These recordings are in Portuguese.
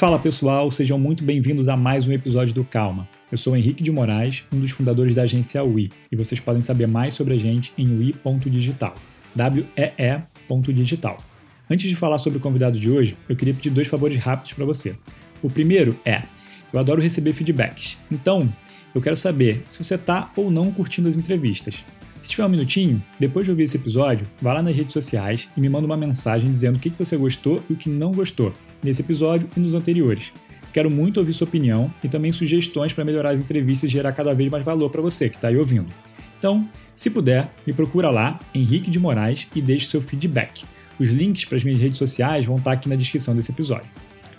Fala pessoal, sejam muito bem-vindos a mais um episódio do Calma. Eu sou Henrique de Moraes, um dos fundadores da agência UI, e vocês podem saber mais sobre a gente em ui.digital. W-E-E.digital. Antes de falar sobre o convidado de hoje, eu queria pedir dois favores rápidos para você. O primeiro é: eu adoro receber feedbacks, então eu quero saber se você está ou não curtindo as entrevistas. Se tiver um minutinho, depois de ouvir esse episódio, vá lá nas redes sociais e me manda uma mensagem dizendo o que você gostou e o que não gostou nesse episódio e nos anteriores. Quero muito ouvir sua opinião e também sugestões para melhorar as entrevistas e gerar cada vez mais valor para você que está aí ouvindo. Então, se puder, me procura lá, Henrique de Moraes, e deixe seu feedback. Os links para as minhas redes sociais vão estar tá aqui na descrição desse episódio.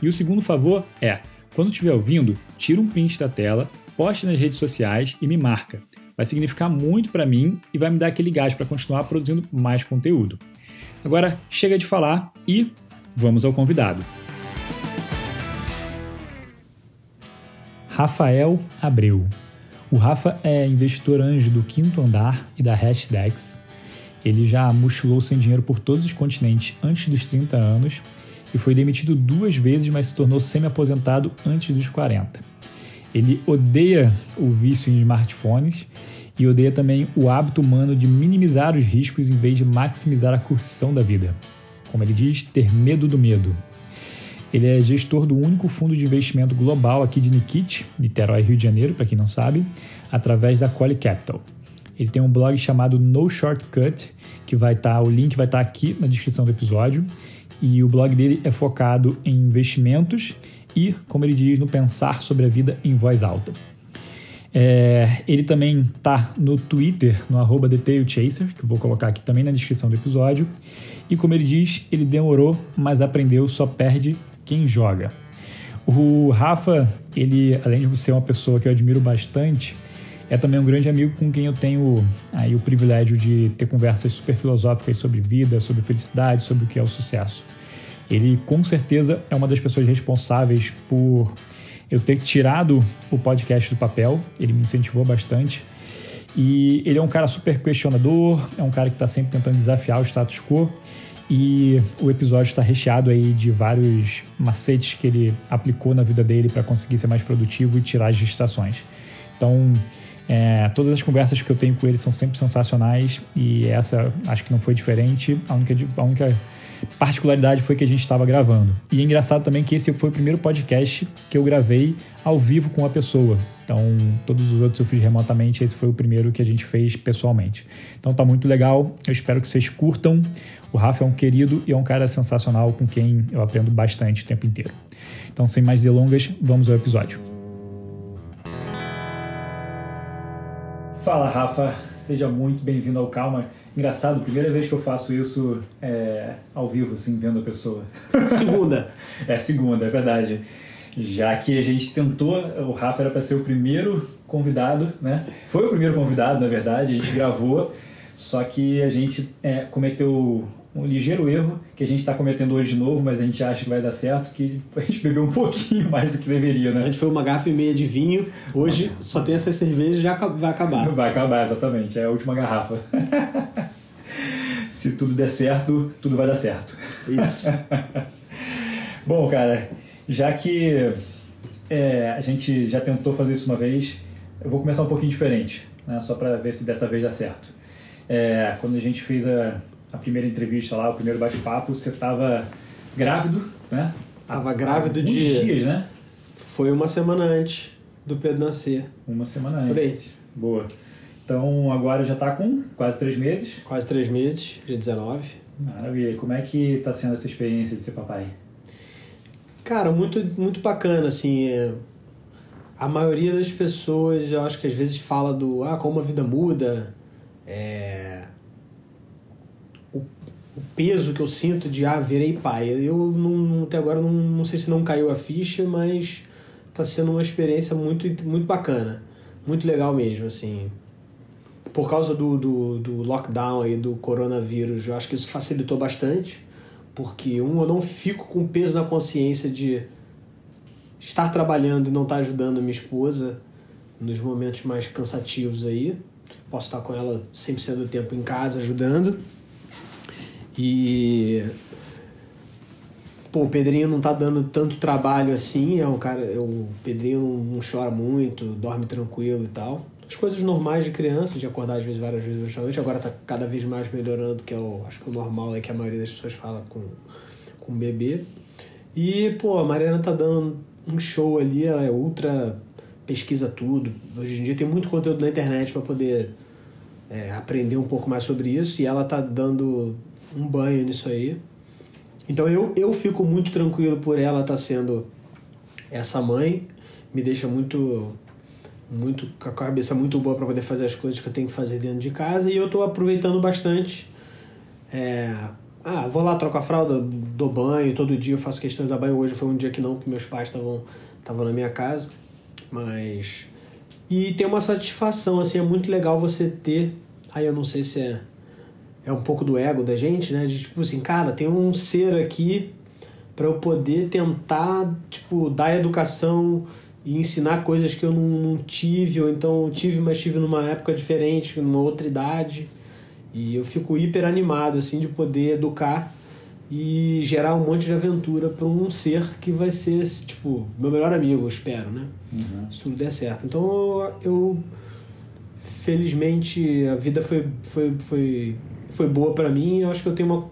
E o segundo favor é, quando estiver ouvindo, tira um print da tela, poste nas redes sociais e me marca vai significar muito para mim e vai me dar aquele gás para continuar produzindo mais conteúdo. Agora, chega de falar e vamos ao convidado. Rafael Abreu. O Rafa é investidor anjo do Quinto Andar e da Hashdex. Ele já mochilou sem dinheiro por todos os continentes antes dos 30 anos e foi demitido duas vezes, mas se tornou semi-aposentado antes dos 40. Ele odeia o vício em smartphones e odeia também o hábito humano de minimizar os riscos em vez de maximizar a curtição da vida. Como ele diz, ter medo do medo. Ele é gestor do único fundo de investimento global aqui de Nikit, Niterói, Rio de Janeiro, para quem não sabe, através da Quali Capital. Ele tem um blog chamado No Shortcut, que vai estar, tá, o link vai estar tá aqui na descrição do episódio, e o blog dele é focado em investimentos e, como ele diz, no pensar sobre a vida em voz alta. É, ele também tá no Twitter, no arroba DetailChaser, que eu vou colocar aqui também na descrição do episódio. E como ele diz, ele demorou, mas aprendeu, só perde quem joga. O Rafa, ele, além de ser uma pessoa que eu admiro bastante, é também um grande amigo com quem eu tenho aí o privilégio de ter conversas super filosóficas sobre vida, sobre felicidade, sobre o que é o sucesso. Ele com certeza é uma das pessoas responsáveis por eu ter tirado o podcast do papel, ele me incentivou bastante. E ele é um cara super questionador, é um cara que está sempre tentando desafiar o status quo. E o episódio está recheado aí de vários macetes que ele aplicou na vida dele para conseguir ser mais produtivo e tirar as distrações. Então, é, todas as conversas que eu tenho com ele são sempre sensacionais e essa acho que não foi diferente. A única, a única particularidade foi que a gente estava gravando. E é engraçado também que esse foi o primeiro podcast que eu gravei ao vivo com a pessoa. Então, todos os outros eu fiz remotamente, esse foi o primeiro que a gente fez pessoalmente. Então, tá muito legal. Eu espero que vocês curtam. O Rafa é um querido e é um cara sensacional com quem eu aprendo bastante o tempo inteiro. Então, sem mais delongas, vamos ao episódio. Fala, Rafa. Seja muito bem-vindo ao Calma. Engraçado, primeira vez que eu faço isso é, ao vivo, assim, vendo a pessoa. Segunda. é, segunda, é verdade. Já que a gente tentou, o Rafa era para ser o primeiro convidado, né? Foi o primeiro convidado, na verdade, a gente gravou, só que a gente é, cometeu um ligeiro erro que a gente está cometendo hoje de novo, mas a gente acha que vai dar certo, que a gente bebeu um pouquinho mais do que deveria, né? A gente foi uma garrafa e meia de vinho, hoje só tem essa cerveja e já vai acabar. Vai acabar, exatamente, é a última garrafa. Se tudo der certo, tudo vai dar certo. Isso. Bom, cara, já que é, a gente já tentou fazer isso uma vez, eu vou começar um pouquinho diferente, né? só para ver se dessa vez dá certo. É, quando a gente fez a a primeira entrevista lá, o primeiro bate-papo, você estava grávido, né? Tava grávido de. dias, né? Foi uma semana antes do Pedro nascer. Uma semana antes. Por aí. Boa. Então agora já está com quase três meses. Quase três meses, dia 19. Maravilha. Como é que está sendo essa experiência de ser papai? Cara, muito, muito bacana, assim. É... A maioria das pessoas, eu acho que às vezes fala do ah, como a vida muda. É peso que eu sinto de ah, virei pai. Eu não, até agora não, não sei se não caiu a ficha, mas está sendo uma experiência muito, muito bacana. Muito legal mesmo, assim. Por causa do, do, do lockdown aí, do coronavírus, eu acho que isso facilitou bastante. Porque, um, eu não fico com peso na consciência de estar trabalhando e não estar ajudando minha esposa nos momentos mais cansativos aí. Posso estar com ela 100% do tempo em casa ajudando. E pô, o Pedrinho não tá dando tanto trabalho assim, é um cara, é o Pedrinho não, não chora muito, dorme tranquilo e tal. As coisas normais de criança, de acordar às vezes várias vezes durante a noite, agora tá cada vez mais melhorando, que é o, acho que o normal é que a maioria das pessoas fala com, com o bebê. E, pô, a Mariana tá dando um show ali, ela é ultra pesquisa tudo. Hoje em dia tem muito conteúdo na internet para poder é, aprender um pouco mais sobre isso e ela tá dando um banho nisso aí. Então eu, eu fico muito tranquilo por ela estar tá sendo essa mãe, me deixa muito muito com a cabeça muito boa para poder fazer as coisas que eu tenho que fazer dentro de casa e eu estou aproveitando bastante. É, ah, vou lá, troco a fralda, dou banho, todo dia eu faço questão de dar banho. Hoje foi um dia que não, porque meus pais estavam estavam na minha casa, mas e tem uma satisfação assim, é muito legal você ter, aí eu não sei se é é um pouco do ego da gente, né? De tipo assim, cara, tem um ser aqui para eu poder tentar, tipo, dar educação e ensinar coisas que eu não, não, tive, ou então tive, mas tive numa época diferente, numa outra idade. E eu fico hiper animado, assim, de poder educar e gerar um monte de aventura para um ser que vai ser, tipo, meu melhor amigo, eu espero, né? Uhum. Se tudo der certo. Então eu, felizmente, a vida foi, foi, foi foi boa para mim. Eu acho que eu tenho uma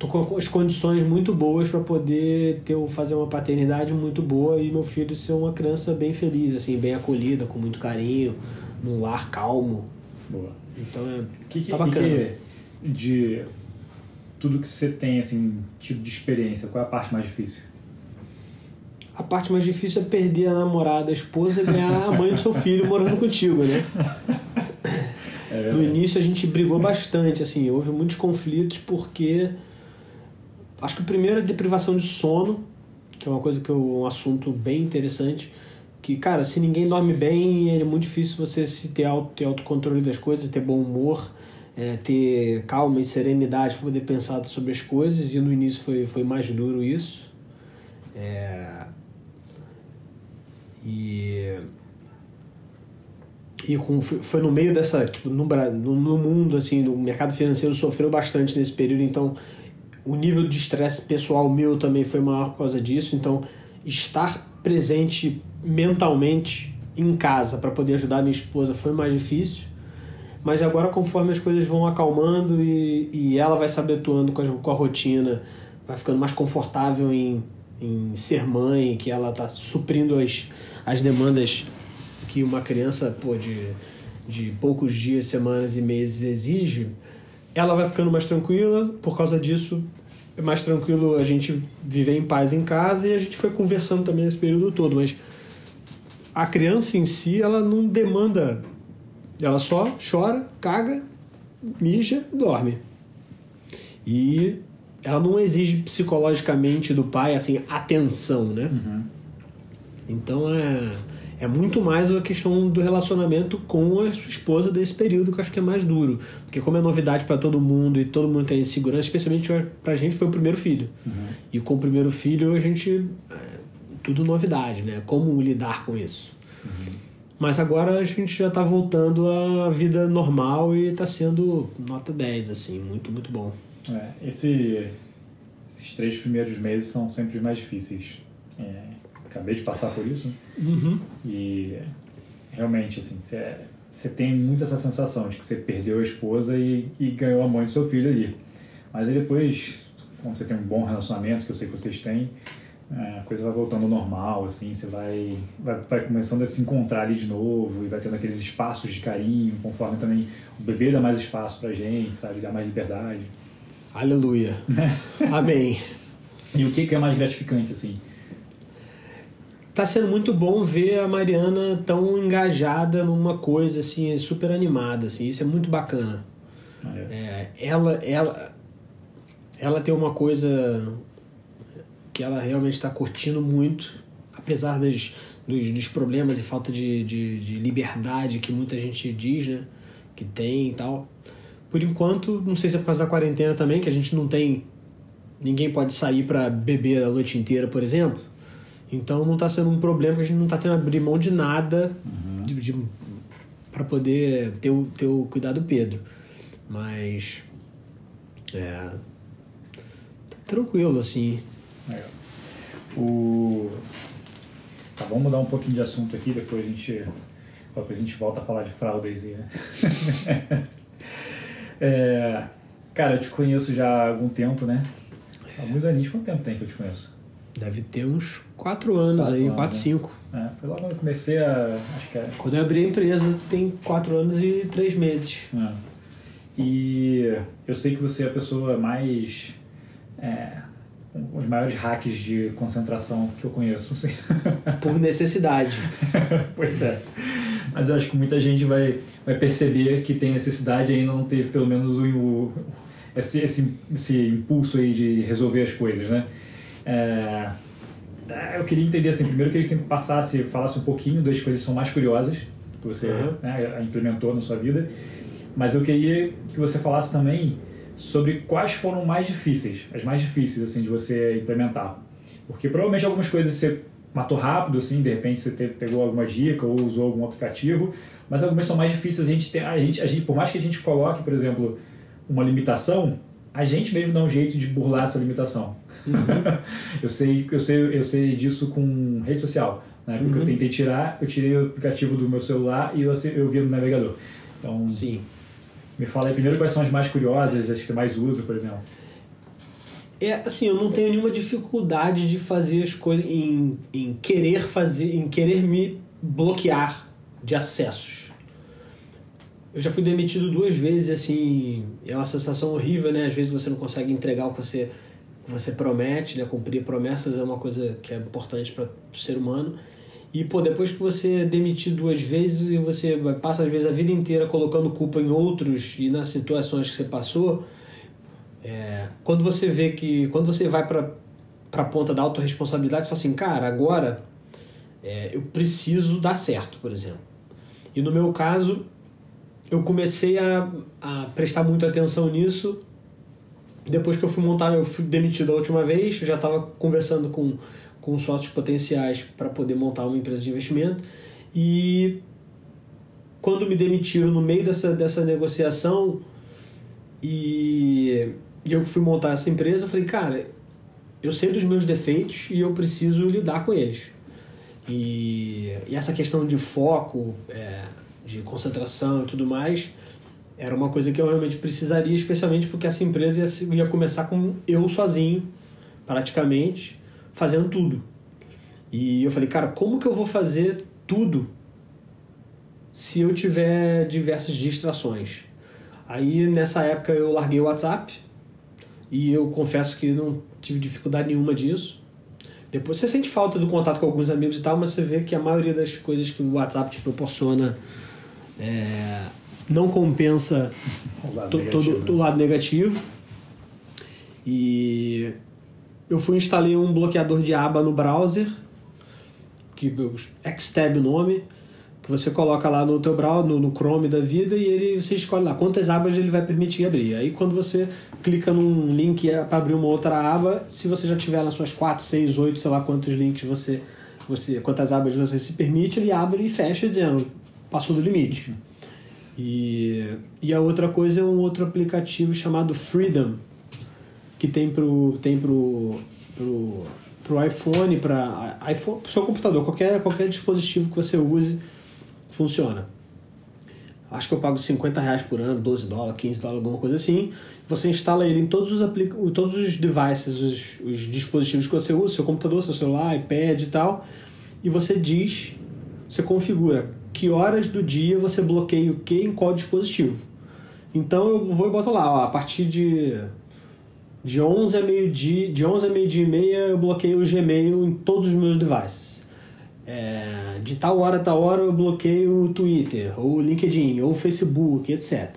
tô com as condições muito boas para poder ter fazer uma paternidade muito boa e meu filho ser uma criança bem feliz, assim, bem acolhida, com muito carinho, num lar calmo. Boa. Então é que, que, tá bacana. Que de tudo que você tem assim, tipo de experiência, qual é a parte mais difícil? A parte mais difícil é perder a namorada, a esposa e ganhar a mãe do seu filho morando contigo, né? É no início a gente brigou bastante, assim, houve muitos conflitos porque acho que o primeiro é deprivação de sono, que é uma coisa que é um assunto bem interessante, que cara, se ninguém dorme bem, é muito difícil você se ter auto, ter autocontrole das coisas, ter bom humor, é, ter calma e serenidade para poder pensar sobre as coisas, e no início foi, foi mais duro isso. É... E e com, foi no meio dessa tipo no, no mundo assim no mercado financeiro sofreu bastante nesse período então o nível de estresse pessoal meu também foi maior por causa disso então estar presente mentalmente em casa para poder ajudar minha esposa foi mais difícil mas agora conforme as coisas vão acalmando e, e ela vai se habituando com a, com a rotina vai ficando mais confortável em, em ser mãe que ela está suprindo as, as demandas que uma criança pô, de, de poucos dias, semanas e meses exige, ela vai ficando mais tranquila, por causa disso é mais tranquilo a gente viver em paz em casa e a gente foi conversando também nesse período todo, mas a criança em si, ela não demanda, ela só chora, caga, mija, dorme. E ela não exige psicologicamente do pai assim atenção, né? Uhum. Então é é muito mais a questão do relacionamento com a sua esposa desse período que eu acho que é mais duro. Porque como é novidade para todo mundo e todo mundo tem insegurança, especialmente pra gente foi o primeiro filho. Uhum. E com o primeiro filho a gente... É, tudo novidade, né? Como lidar com isso. Uhum. Mas agora a gente já está voltando à vida normal e está sendo nota 10, assim, muito, muito bom. É, esse, esses três primeiros meses são sempre os mais difíceis. É, acabei de passar por isso. Uhum. E realmente, assim, você tem muito essa sensação de que você perdeu a esposa e, e ganhou a mãe do seu filho ali. Mas aí depois, quando você tem um bom relacionamento, que eu sei que vocês têm, é, a coisa vai voltando ao normal, assim, você vai, vai, vai começando a se encontrar ali de novo e vai tendo aqueles espaços de carinho, conforme também o bebê dá mais espaço pra gente, sabe, dá mais liberdade. Aleluia. Amém. E o que, que é mais gratificante, assim? Tá sendo muito bom ver a Mariana tão engajada numa coisa assim, super animada, assim, isso é muito bacana. Ah, é. É, ela, ela, ela tem uma coisa que ela realmente está curtindo muito, apesar das, dos, dos problemas e falta de, de, de, liberdade que muita gente diz, né, que tem e tal. Por enquanto, não sei se é por causa da quarentena também, que a gente não tem. Ninguém pode sair para beber a noite inteira, por exemplo. Então não está sendo um problema que a gente não está tendo que abrir mão de nada uhum. de, de para poder ter o, ter o cuidado do Pedro. Mas. É. Tá tranquilo, assim. Legal. O... Tá, vamos mudar um pouquinho de assunto aqui, depois a gente, depois a gente volta a falar de fraudes. E... é... Cara, eu te conheço já há algum tempo, né? Alguns aninhos, quanto tempo tem que eu te conheço? Deve ter uns 4 anos quatro aí, 4, 5. Né? É, foi logo quando eu comecei a. Acho que era... Quando eu abri a empresa tem 4 anos e 3 meses. É. E eu sei que você é a pessoa mais. É, os maiores hacks de concentração que eu conheço. Assim. Por necessidade. pois é. Mas eu acho que muita gente vai, vai perceber que tem necessidade e ainda não teve pelo menos o, o esse, esse, esse impulso aí de resolver as coisas, né? É, é eu queria entender assim, primeiro eu queria que você passasse, falasse um pouquinho das coisas que são mais curiosas que você uhum. né, implementou na sua vida, mas eu queria que você falasse também sobre quais foram mais difíceis, as mais difíceis assim de você implementar, porque provavelmente algumas coisas você matou rápido, assim, de repente você pegou alguma dica ou usou algum aplicativo, mas algumas são mais difíceis. A gente tem, a gente, a gente, por mais que a gente coloque, por exemplo, uma limitação, a gente mesmo dá um jeito de burlar essa limitação. Uhum. eu sei, eu sei, eu sei disso com rede social. Né? Porque uhum. eu tentei tirar, eu tirei o aplicativo do meu celular e eu, eu via no navegador. Então, Sim. me fala aí primeiro quais são as mais curiosas, as que você mais usa, por exemplo. É, assim, eu não tenho nenhuma dificuldade de fazer as coisas, em, em querer fazer, em querer me bloquear de acessos eu já fui demitido duas vezes, assim, é uma sensação horrível, né? Às vezes você não consegue entregar o que você, você promete, né? Cumprir promessas é uma coisa que é importante para o ser humano. E, pô, depois que você é demitido duas vezes e você passa, às vezes, a vida inteira colocando culpa em outros e nas situações que você passou, é, quando você vê que... Quando você vai para a ponta da autorresponsabilidade, você fala assim, cara, agora é, eu preciso dar certo, por exemplo. E no meu caso, eu comecei a, a prestar muita atenção nisso depois que eu fui montar, eu fui demitido a última vez, eu já estava conversando com, com sócios potenciais para poder montar uma empresa de investimento e quando me demitiram no meio dessa, dessa negociação e, e eu fui montar essa empresa, eu falei, cara, eu sei dos meus defeitos e eu preciso lidar com eles. E, e essa questão de foco, é, de concentração e tudo mais, era uma coisa que eu realmente precisaria, especialmente porque essa empresa ia, ia começar com eu sozinho, praticamente, fazendo tudo. E eu falei, cara, como que eu vou fazer tudo se eu tiver diversas distrações? Aí nessa época eu larguei o WhatsApp e eu confesso que não tive dificuldade nenhuma disso. Depois você sente falta do contato com alguns amigos e tal, mas você vê que a maioria das coisas que o WhatsApp te proporciona é, não compensa o todo o lado negativo. E eu fui instalei um bloqueador de aba no browser, que Xtab o nome, que você coloca lá no teu browser, no, no, Chrome da vida, e ele você escolhe lá quantas abas ele vai permitir abrir. Aí quando você clica num link para abrir uma outra aba, se você já tiver nas suas 4, 6, 8, sei lá quantos links você, você quantas abas você se permite, ele abre e fecha dizendo passou do limite. E, e a outra coisa é um outro aplicativo chamado Freedom, que tem pro, tem pro, pro, pro iPhone, para iPhone, pro seu computador, qualquer, qualquer dispositivo que você use, funciona. Acho que eu pago 50 reais por ano, 12 dólares, 15 dólares, alguma coisa assim. Você instala ele em todos os, aplic todos os devices, os, os dispositivos que você usa, seu computador, seu celular, iPad e tal, e você diz, você configura que horas do dia você bloqueia o que em qual dispositivo. Então eu vou e boto lá, ó, a partir de, de 11 a meio-dia, de 11 a meio-dia e meia eu bloqueio o Gmail em todos os meus devices. É, de tal hora a tal hora eu bloqueio o Twitter, ou o LinkedIn, ou o Facebook, etc.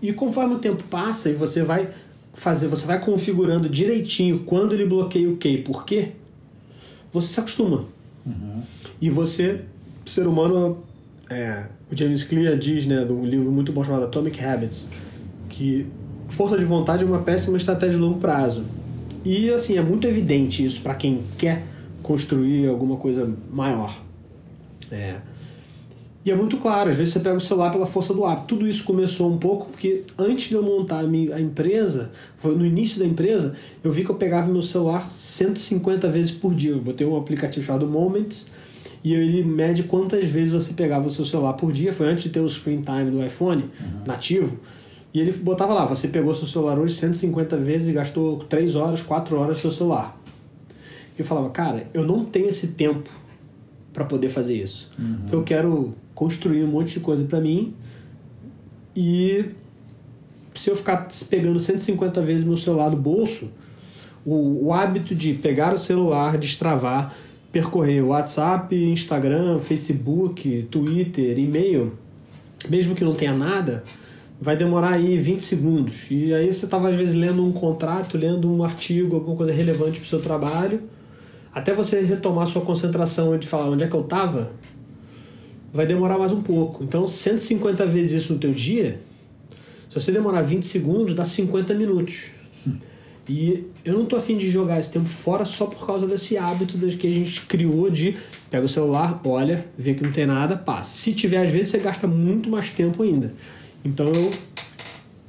E conforme o tempo passa e você vai fazer, você vai configurando direitinho quando ele bloqueia o que e por quê, você se acostuma. Uhum. E você, ser humano, é, o James Clear diz, né, um livro muito bom chamado Atomic Habits, que força de vontade é uma péssima estratégia de longo prazo. E assim, é muito evidente isso para quem quer construir alguma coisa maior. É. E é muito claro, às vezes você pega o celular pela força do hábito. Tudo isso começou um pouco porque antes de eu montar a, a empresa, foi no início da empresa, eu vi que eu pegava meu celular 150 vezes por dia. Eu botei um aplicativo chamado Moments e ele mede quantas vezes você pegava o seu celular por dia. Foi antes de ter o screen time do iPhone uhum. nativo. E ele botava lá, você pegou seu celular hoje 150 vezes e gastou 3 horas, 4 horas no seu celular. E eu falava, cara, eu não tenho esse tempo para poder fazer isso. Uhum. Eu quero construir um monte de coisa para mim e se eu ficar pegando 150 vezes meu celular do bolso, o, o hábito de pegar o celular, destravar, percorrer WhatsApp, Instagram, Facebook, Twitter, e-mail, mesmo que não tenha nada, vai demorar aí 20 segundos. E aí você estava às vezes lendo um contrato, lendo um artigo, alguma coisa relevante para o seu trabalho, até você retomar sua concentração de falar onde é que eu estava, vai demorar mais um pouco. Então, 150 vezes isso no teu dia, se você demorar 20 segundos, dá 50 minutos. E eu não tô afim de jogar esse tempo fora só por causa desse hábito que a gente criou de pega o celular, olha, vê que não tem nada, passa. Se tiver, às vezes você gasta muito mais tempo ainda. Então eu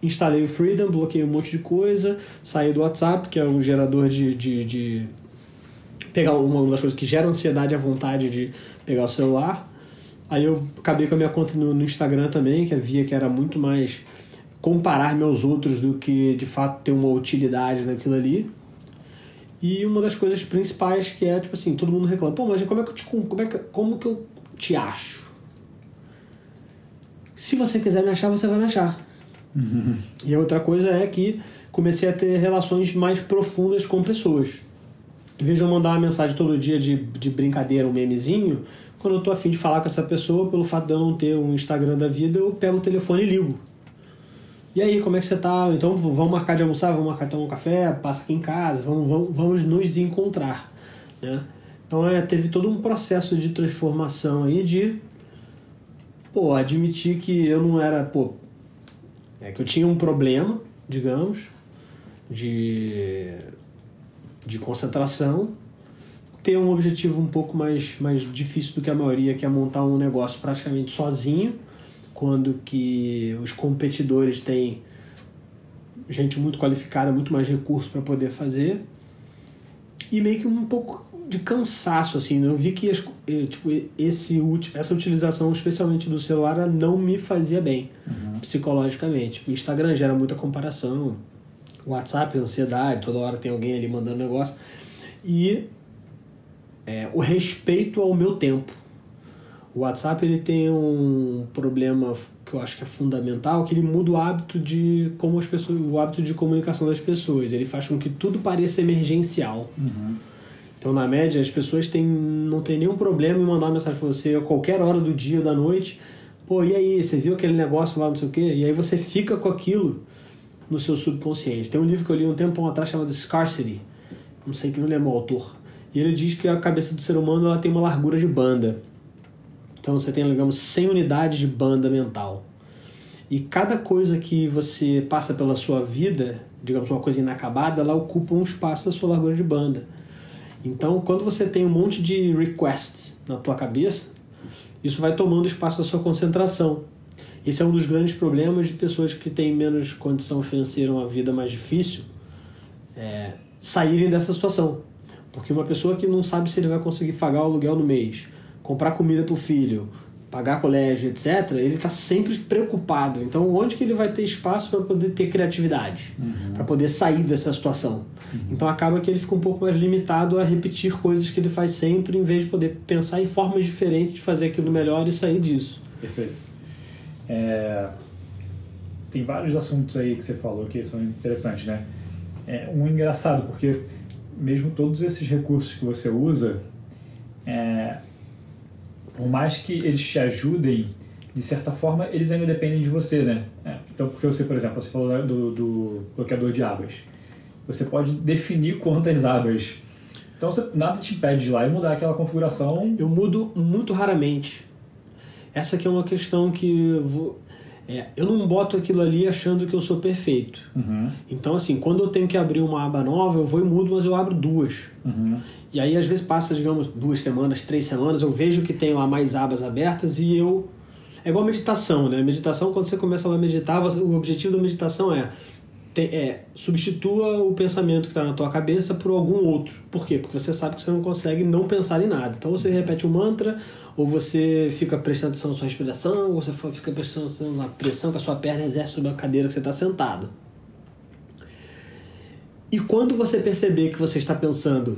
instalei o Freedom, bloqueei um monte de coisa, saí do WhatsApp, que é um gerador de, de, de pegar uma das coisas que gera ansiedade, a vontade de pegar o celular. Aí eu acabei com a minha conta no, no Instagram também, que via que era muito mais comparar meus outros do que de fato ter uma utilidade naquilo ali. E uma das coisas principais que é, tipo assim, todo mundo reclama, pô, mas como é que eu te, como é que, como que eu te acho? Se você quiser me achar, você vai me achar. Uhum. E a outra coisa é que comecei a ter relações mais profundas com pessoas. Em vez de eu mandar uma mensagem todo dia de, de brincadeira, um memezinho, quando eu tô afim de falar com essa pessoa, pelo fato de eu não ter um Instagram da vida, eu pego o telefone e ligo. E aí, como é que você tá? Então vamos marcar de almoçar, vamos marcar de tomar um café, passa aqui em casa, vamos, vamos, vamos nos encontrar. Né? Então é, teve todo um processo de transformação aí de pô, admitir que eu não era, pô, é que eu tinha um problema, digamos, de, de concentração ter um objetivo um pouco mais, mais difícil do que a maioria, que é montar um negócio praticamente sozinho, quando que os competidores têm gente muito qualificada, muito mais recursos para poder fazer. E meio que um pouco de cansaço, assim. Né? Eu vi que eh, tipo, esse, essa utilização, especialmente do celular, não me fazia bem uhum. psicologicamente. O Instagram gera muita comparação, WhatsApp, ansiedade, toda hora tem alguém ali mandando negócio. E é, o respeito ao meu tempo. O WhatsApp ele tem um problema que eu acho que é fundamental, que ele muda o hábito de como as pessoas, o hábito de comunicação das pessoas. Ele faz com que tudo pareça emergencial. Uhum. Então, na média, as pessoas têm, não tem nenhum problema em mandar uma mensagem para você a qualquer hora do dia ou da noite. Pô, e aí, você viu aquele negócio lá, não sei o quê? E aí você fica com aquilo no seu subconsciente. Tem um livro que eu li um tempo atrás chamado Scarcity. Não sei que não lembro o autor e ele diz que a cabeça do ser humano ela tem uma largura de banda. Então você tem, digamos, 100 unidades de banda mental. E cada coisa que você passa pela sua vida, digamos, uma coisa inacabada, ela ocupa um espaço da sua largura de banda. Então, quando você tem um monte de requests na tua cabeça, isso vai tomando espaço da sua concentração. Esse é um dos grandes problemas de pessoas que têm menos condição financeira, uma vida mais difícil, é, saírem dessa situação. Porque uma pessoa que não sabe se ele vai conseguir pagar o aluguel no mês, comprar comida para o filho, pagar colégio, etc., ele está sempre preocupado. Então, onde que ele vai ter espaço para poder ter criatividade? Uhum. Para poder sair dessa situação? Uhum. Então, acaba que ele fica um pouco mais limitado a repetir coisas que ele faz sempre, em vez de poder pensar em formas diferentes de fazer aquilo melhor e sair disso. Perfeito. É... Tem vários assuntos aí que você falou que são interessantes, né? É um engraçado, porque mesmo todos esses recursos que você usa, é, por mais que eles te ajudem, de certa forma, eles ainda dependem de você, né? É, então, porque você, por exemplo, você falou do, do bloqueador de abas. Você pode definir quantas abas. Então, você, nada te impede de ir lá e mudar aquela configuração. Eu mudo muito raramente. Essa aqui é uma questão que vou, é, eu não boto aquilo ali achando que eu sou perfeito. Uhum. Então, assim, quando eu tenho que abrir uma aba nova, eu vou e mudo, mas eu abro duas. Uhum. E aí, às vezes, passa, digamos, duas semanas, três semanas, eu vejo que tem lá mais abas abertas e eu É igual meditação, né? Meditação, quando você começa a meditar, o objetivo da meditação é, é substitua o pensamento que está na tua cabeça por algum outro. Por quê? Porque você sabe que você não consegue não pensar em nada. Então você repete um mantra, ou você fica prestando atenção na sua respiração, ou você fica prestando atenção na pressão que a sua perna exerce sobre a cadeira que você está sentado. E quando você perceber que você está pensando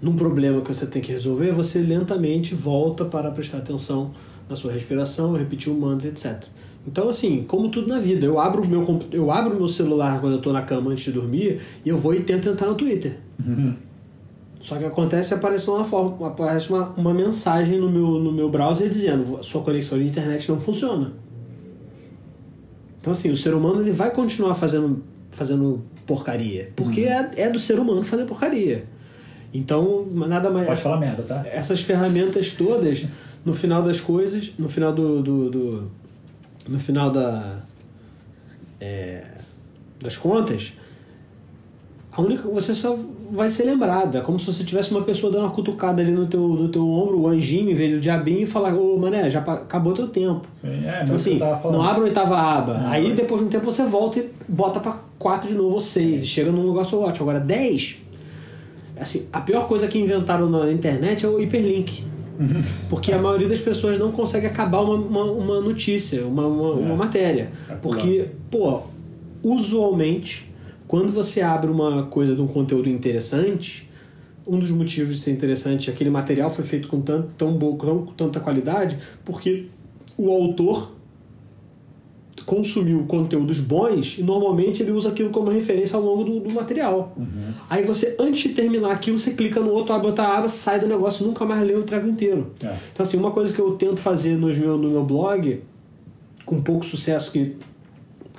num problema que você tem que resolver, você lentamente volta para prestar atenção na sua respiração, repetir o mantra, etc. Então, assim, como tudo na vida, eu abro meu, eu abro meu celular quando eu estou na cama antes de dormir e eu vou e tento entrar no Twitter. Uhum. Só que acontece aparece uma forma, aparece uma, uma mensagem no meu, no meu browser dizendo sua conexão de internet não funciona. Então, assim, o ser humano ele vai continuar fazendo, fazendo porcaria. Porque uhum. é, é do ser humano fazer porcaria. Então, nada mais. Pode falar merda, tá? Essas ferramentas todas, no final das coisas, no final do. do, do no final da. É, das contas, a única você só vai ser lembrado. É como se você tivesse uma pessoa dando uma cutucada ali no teu, no teu ombro, o anjinho, em vez do diabinho, e falar, ô mané, já acabou teu tempo. Sim, é, então, assim, não abre a oitava aba. Não, Aí depois de um tempo você volta e bota para quatro de novo ou seis. E chega num negócio ótimo. Agora, 10 Assim, a pior coisa que inventaram na internet é o hiperlink. Porque a maioria das pessoas não consegue acabar uma, uma, uma notícia, uma, uma, é. uma matéria. É Porque, pô, usualmente, quando você abre uma coisa de um conteúdo interessante, um dos motivos de ser interessante, aquele material foi feito com tanto, tão, boa, com tanta qualidade, porque o autor consumiu conteúdos bons e normalmente ele usa aquilo como referência ao longo do, do material. Uhum. Aí você, antes de terminar aquilo, você clica no outro, abre outra aba, sai do negócio nunca mais lê o treco inteiro. É. Então, assim, uma coisa que eu tento fazer no meu, no meu blog, com pouco sucesso, que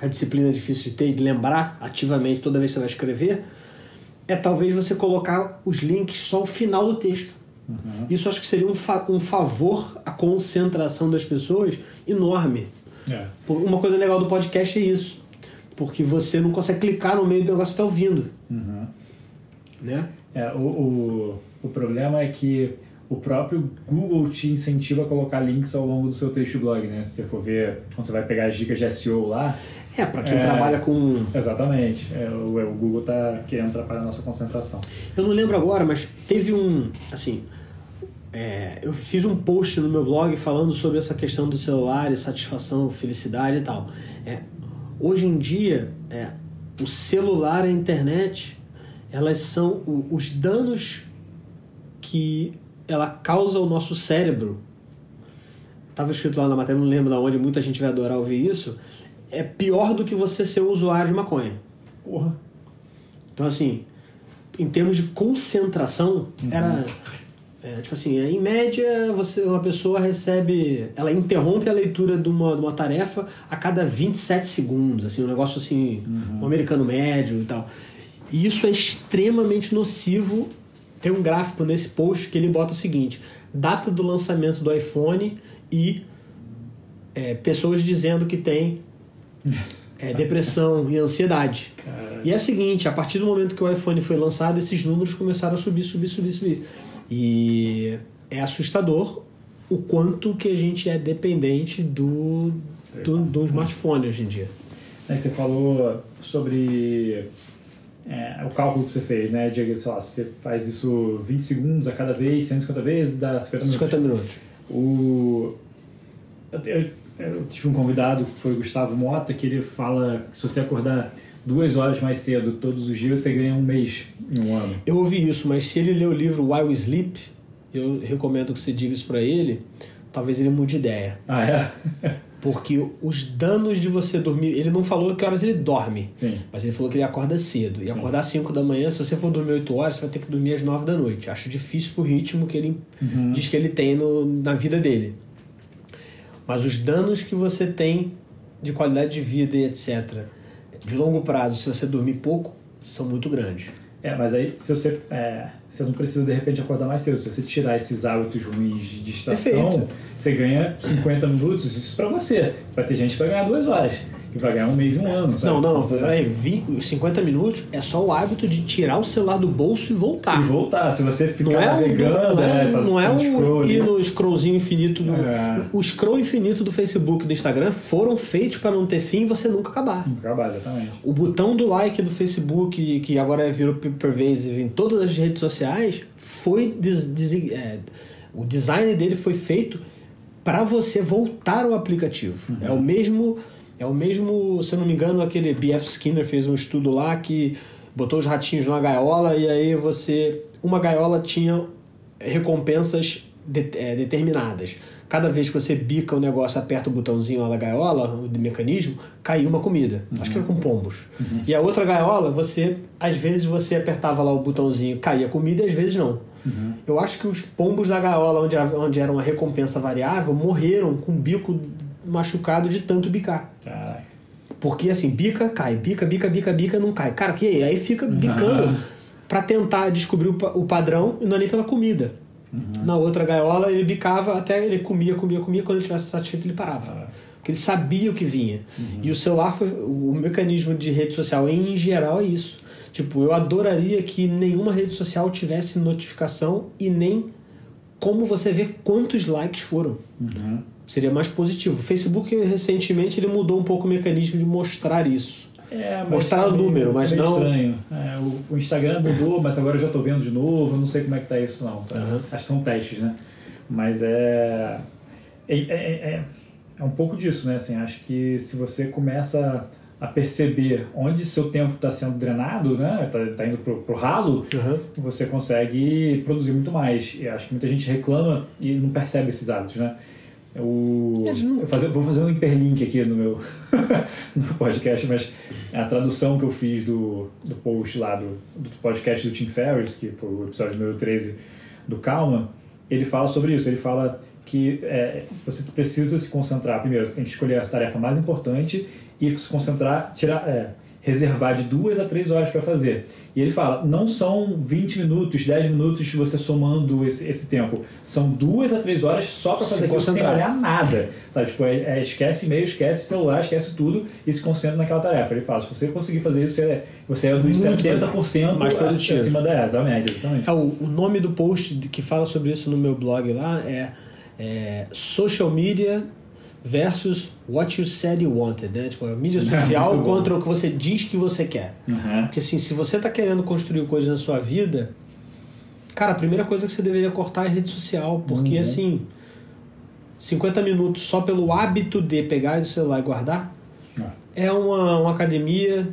a disciplina é difícil de ter e de lembrar ativamente toda vez que você vai escrever, é talvez você colocar os links só ao final do texto. Uhum. Isso acho que seria um, fa um favor à concentração das pessoas enorme. É. Uma coisa legal do podcast é isso. Porque você não consegue clicar no meio do negócio que está ouvindo. Uhum. Né? É, o, o, o problema é que o próprio Google te incentiva a colocar links ao longo do seu texto blog, né? Se você for ver, quando você vai pegar as dicas de SEO lá... É, para quem é, trabalha com... Exatamente. É, o, o Google está querendo atrapalhar a nossa concentração. Eu não lembro agora, mas teve um... Assim, é, eu fiz um post no meu blog falando sobre essa questão do celular e satisfação, felicidade e tal. É, hoje em dia, é, o celular, a internet, elas são o, os danos que ela causa ao nosso cérebro. Estava escrito lá na matéria, não lembro de onde, muita gente vai adorar ouvir isso. É pior do que você ser usuário de maconha. Porra. Então, assim, em termos de concentração, uhum. era é, tipo assim, em média, você, uma pessoa recebe. Ela interrompe a leitura de uma, de uma tarefa a cada 27 segundos, assim, um negócio assim, uhum. um americano médio e tal. E isso é extremamente nocivo. Tem um gráfico nesse post que ele bota o seguinte: data do lançamento do iPhone e é, pessoas dizendo que tem é, depressão e ansiedade. Caramba. E é o seguinte: a partir do momento que o iPhone foi lançado, esses números começaram a subir, subir, subir, subir. E é assustador o quanto que a gente é dependente do, do, do smartphone hoje em dia. Aí você falou sobre é, o cálculo que você fez, né? De, sei lá, você faz isso 20 segundos a cada vez, 150 vezes, dá 50 minutos. 50 minutos. O... Eu, eu, eu, tive um convidado que foi o Gustavo Mota, que ele fala que se você acordar duas horas mais cedo todos os dias, você ganha um mês em um ano. Eu ouvi isso, mas se ele ler o livro Why We Sleep, eu recomendo que você diga isso para ele, talvez ele mude de ideia. Ah, é? Porque os danos de você dormir. Ele não falou que horas ele dorme, Sim. mas ele falou que ele acorda cedo. E Sim. acordar às 5 da manhã, se você for dormir 8 horas, você vai ter que dormir às 9 da noite. Acho difícil pro ritmo que ele uhum. diz que ele tem no, na vida dele. Mas os danos que você tem de qualidade de vida e etc de longo prazo, se você dormir pouco, são muito grandes. É, mas aí se você, é, você não precisa de repente acordar mais cedo. Se você tirar esses hábitos ruins de distração, Perfeito. você ganha 50 minutos, isso para você. Vai ter gente que vai ganhar duas horas. Vai ganhar um mês e um ano, sabe? Não, não, peraí, 20, 50 minutos é só o hábito de tirar o celular do bolso e voltar. E voltar, se você ficar Não é, navegando, não é, não é faz o scroll, ir né? no scrollzinho infinito do. É. O scroll infinito do Facebook e do Instagram foram feitos para não ter fim e você nunca acabar. Trabalho, exatamente. O botão do like do Facebook, que agora virou pervasive em todas as redes sociais, foi des- des- é, o design dele foi feito para você voltar ao aplicativo. É o mesmo, é o mesmo, se eu não me engano, aquele BF Skinner fez um estudo lá que botou os ratinhos numa gaiola e aí você, uma gaiola tinha recompensas de- é, determinadas. Cada vez que você bica o negócio, aperta o botãozinho lá da gaiola, o mecanismo, caiu uma comida. Acho que era com pombos. E a outra gaiola, você, às vezes você apertava lá o botãozinho, caía comida e às vezes não. Eu acho que os pombos da gaiola, onde, onde era uma recompensa variável, morreram com o bico machucado de tanto bicar. Caraca. Porque assim, bica, cai, bica, bica, bica, bica, não cai. Cara, que aí fica bicando Ah. pra tentar descobrir o, pa- o padrão e não é nem pela comida. Uhum. Na outra gaiola ele bicava até ele comia, comia, comia, quando ele estivesse satisfeito ele parava. Porque ele sabia o que vinha. Uhum. E o celular foi o mecanismo de rede social em geral é isso. Tipo, eu adoraria que nenhuma rede social tivesse notificação e nem como você vê quantos likes foram. Uhum. Seria mais positivo. O Facebook recentemente ele mudou um pouco o mecanismo de mostrar isso. É, mas Mostrar o número, mas meio não- estranho. É, o, o Instagram mudou, mas agora eu já tô vendo de novo. Eu não sei como é que tá isso, não. tá? Uhum. Acho que são testes, né? Mas é é, é, é. é um pouco disso, né? Assim, acho que se você começa a perceber onde seu tempo está sendo drenado, né? Tá, tá indo pro, pro ralo, você consegue produzir muito mais. E acho que muita gente reclama e não percebe esses hábitos, né? O, Eles não- fazer- vou fazer um hiperlink aqui no meu no podcast, mas a tradução que eu fiz do, do post lá do, do podcast do Tim Ferriss, que foi o episódio número 13 do Calma, ele fala sobre isso. Ele fala que é, você precisa se concentrar. Primeiro, tem que escolher a tarefa mais importante e se concentrar, tirar, é, reservar de duas a três horas para fazer. E ele fala, não são 20 minutos, 10 minutos você somando esse, esse tempo. São duas a três horas só para fazer aquilo sem olhar nada. Sabe? Tipo, é, é, esquece e-mail, esquece celular, esquece tudo e se concentra naquela tarefa. Ele fala, se você conseguir fazer isso, você é, você é dos Muito 70% mais produtivo. acima da, da média. Exatamente. É, o, o nome do post que fala sobre isso no meu blog lá é, é Social Media versus What You Said You Wanted, né? Tipo, a mídia É, social bom. contra o que você diz que você quer. Uhum. Porque assim, se você tá querendo construir coisas na sua vida, cara, a primeira coisa que você deveria cortar é rede social, porque Uhum. assim, 50 minutos só pelo hábito de pegar o celular e guardar Ah. é uma, uma academia,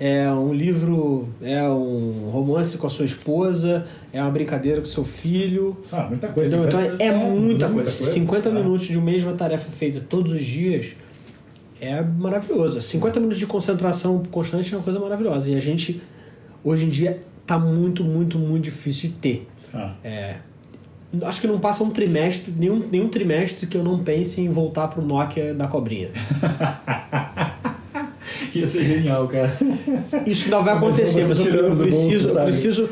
é um livro, é um romance com a sua esposa, é uma brincadeira com seu filho. Ah, muita coisa. Então é, é muita coisa. 50 Ah. minutos de uma mesma tarefa feita todos os dias é maravilhoso. 50 minutos de concentração constante é uma coisa maravilhosa. E a gente, hoje em dia, tá muito, muito, muito difícil de ter. Ah. É, acho que não passa um trimestre, nenhum, nenhum trimestre que eu não pense em voltar pro Nokia da cobrinha. Ia ser genial, cara. Isso ainda vai acontecer, mas eu, do bolso, preciso, preciso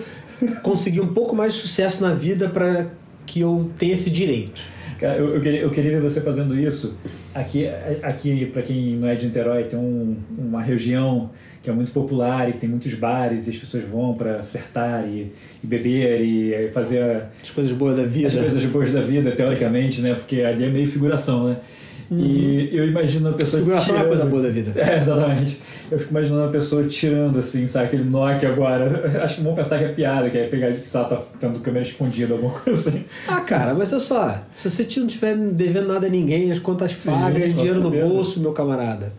conseguir um pouco mais de sucesso na vida para que eu tenha esse direito. Cara, eu, eu, queria, eu queria ver você fazendo isso. Aqui, aqui para quem não é de Niterói, tem um, uma região que é muito popular e que tem muitos bares e as pessoas vão para flertar e, e beber e fazer As coisas boas da vida. as coisas boas da vida, teoricamente, né? Porque ali é meio figuração, né? E eu imagino a pessoa Uhum. Figuração é uma tirando... coisa boa da vida. É, exatamente. Eu fico imaginando a pessoa tirando, assim, sabe, aquele Nokia agora. Acho que vão pensar que é piada, que é pegar que ela tá tendo câmera escondida, alguma coisa assim. Ah, cara, mas olha só, se você não tiver devendo nada a ninguém, as contas pagas, dinheiro no bolso, meu camarada.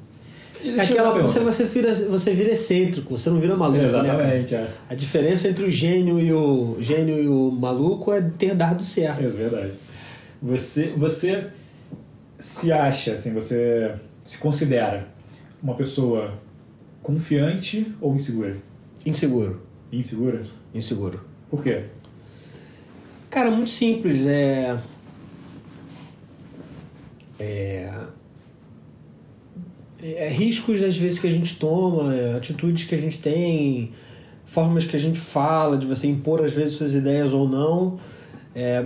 Eu Aquela, você, você, vira, você vira excêntrico, você não vira maluco, né, cara? Exatamente, é. A diferença entre o gênio e o gênio e o maluco é ter dado certo. É verdade. Você, você se acha, assim, você se considera uma pessoa confiante ou insegura? Inseguro, Insegura? inseguro. Por quê? Cara, muito simples. É. É. É riscos às vezes que a gente toma, é, atitudes que a gente tem, formas que a gente fala, de você impor às vezes suas ideias ou não. É,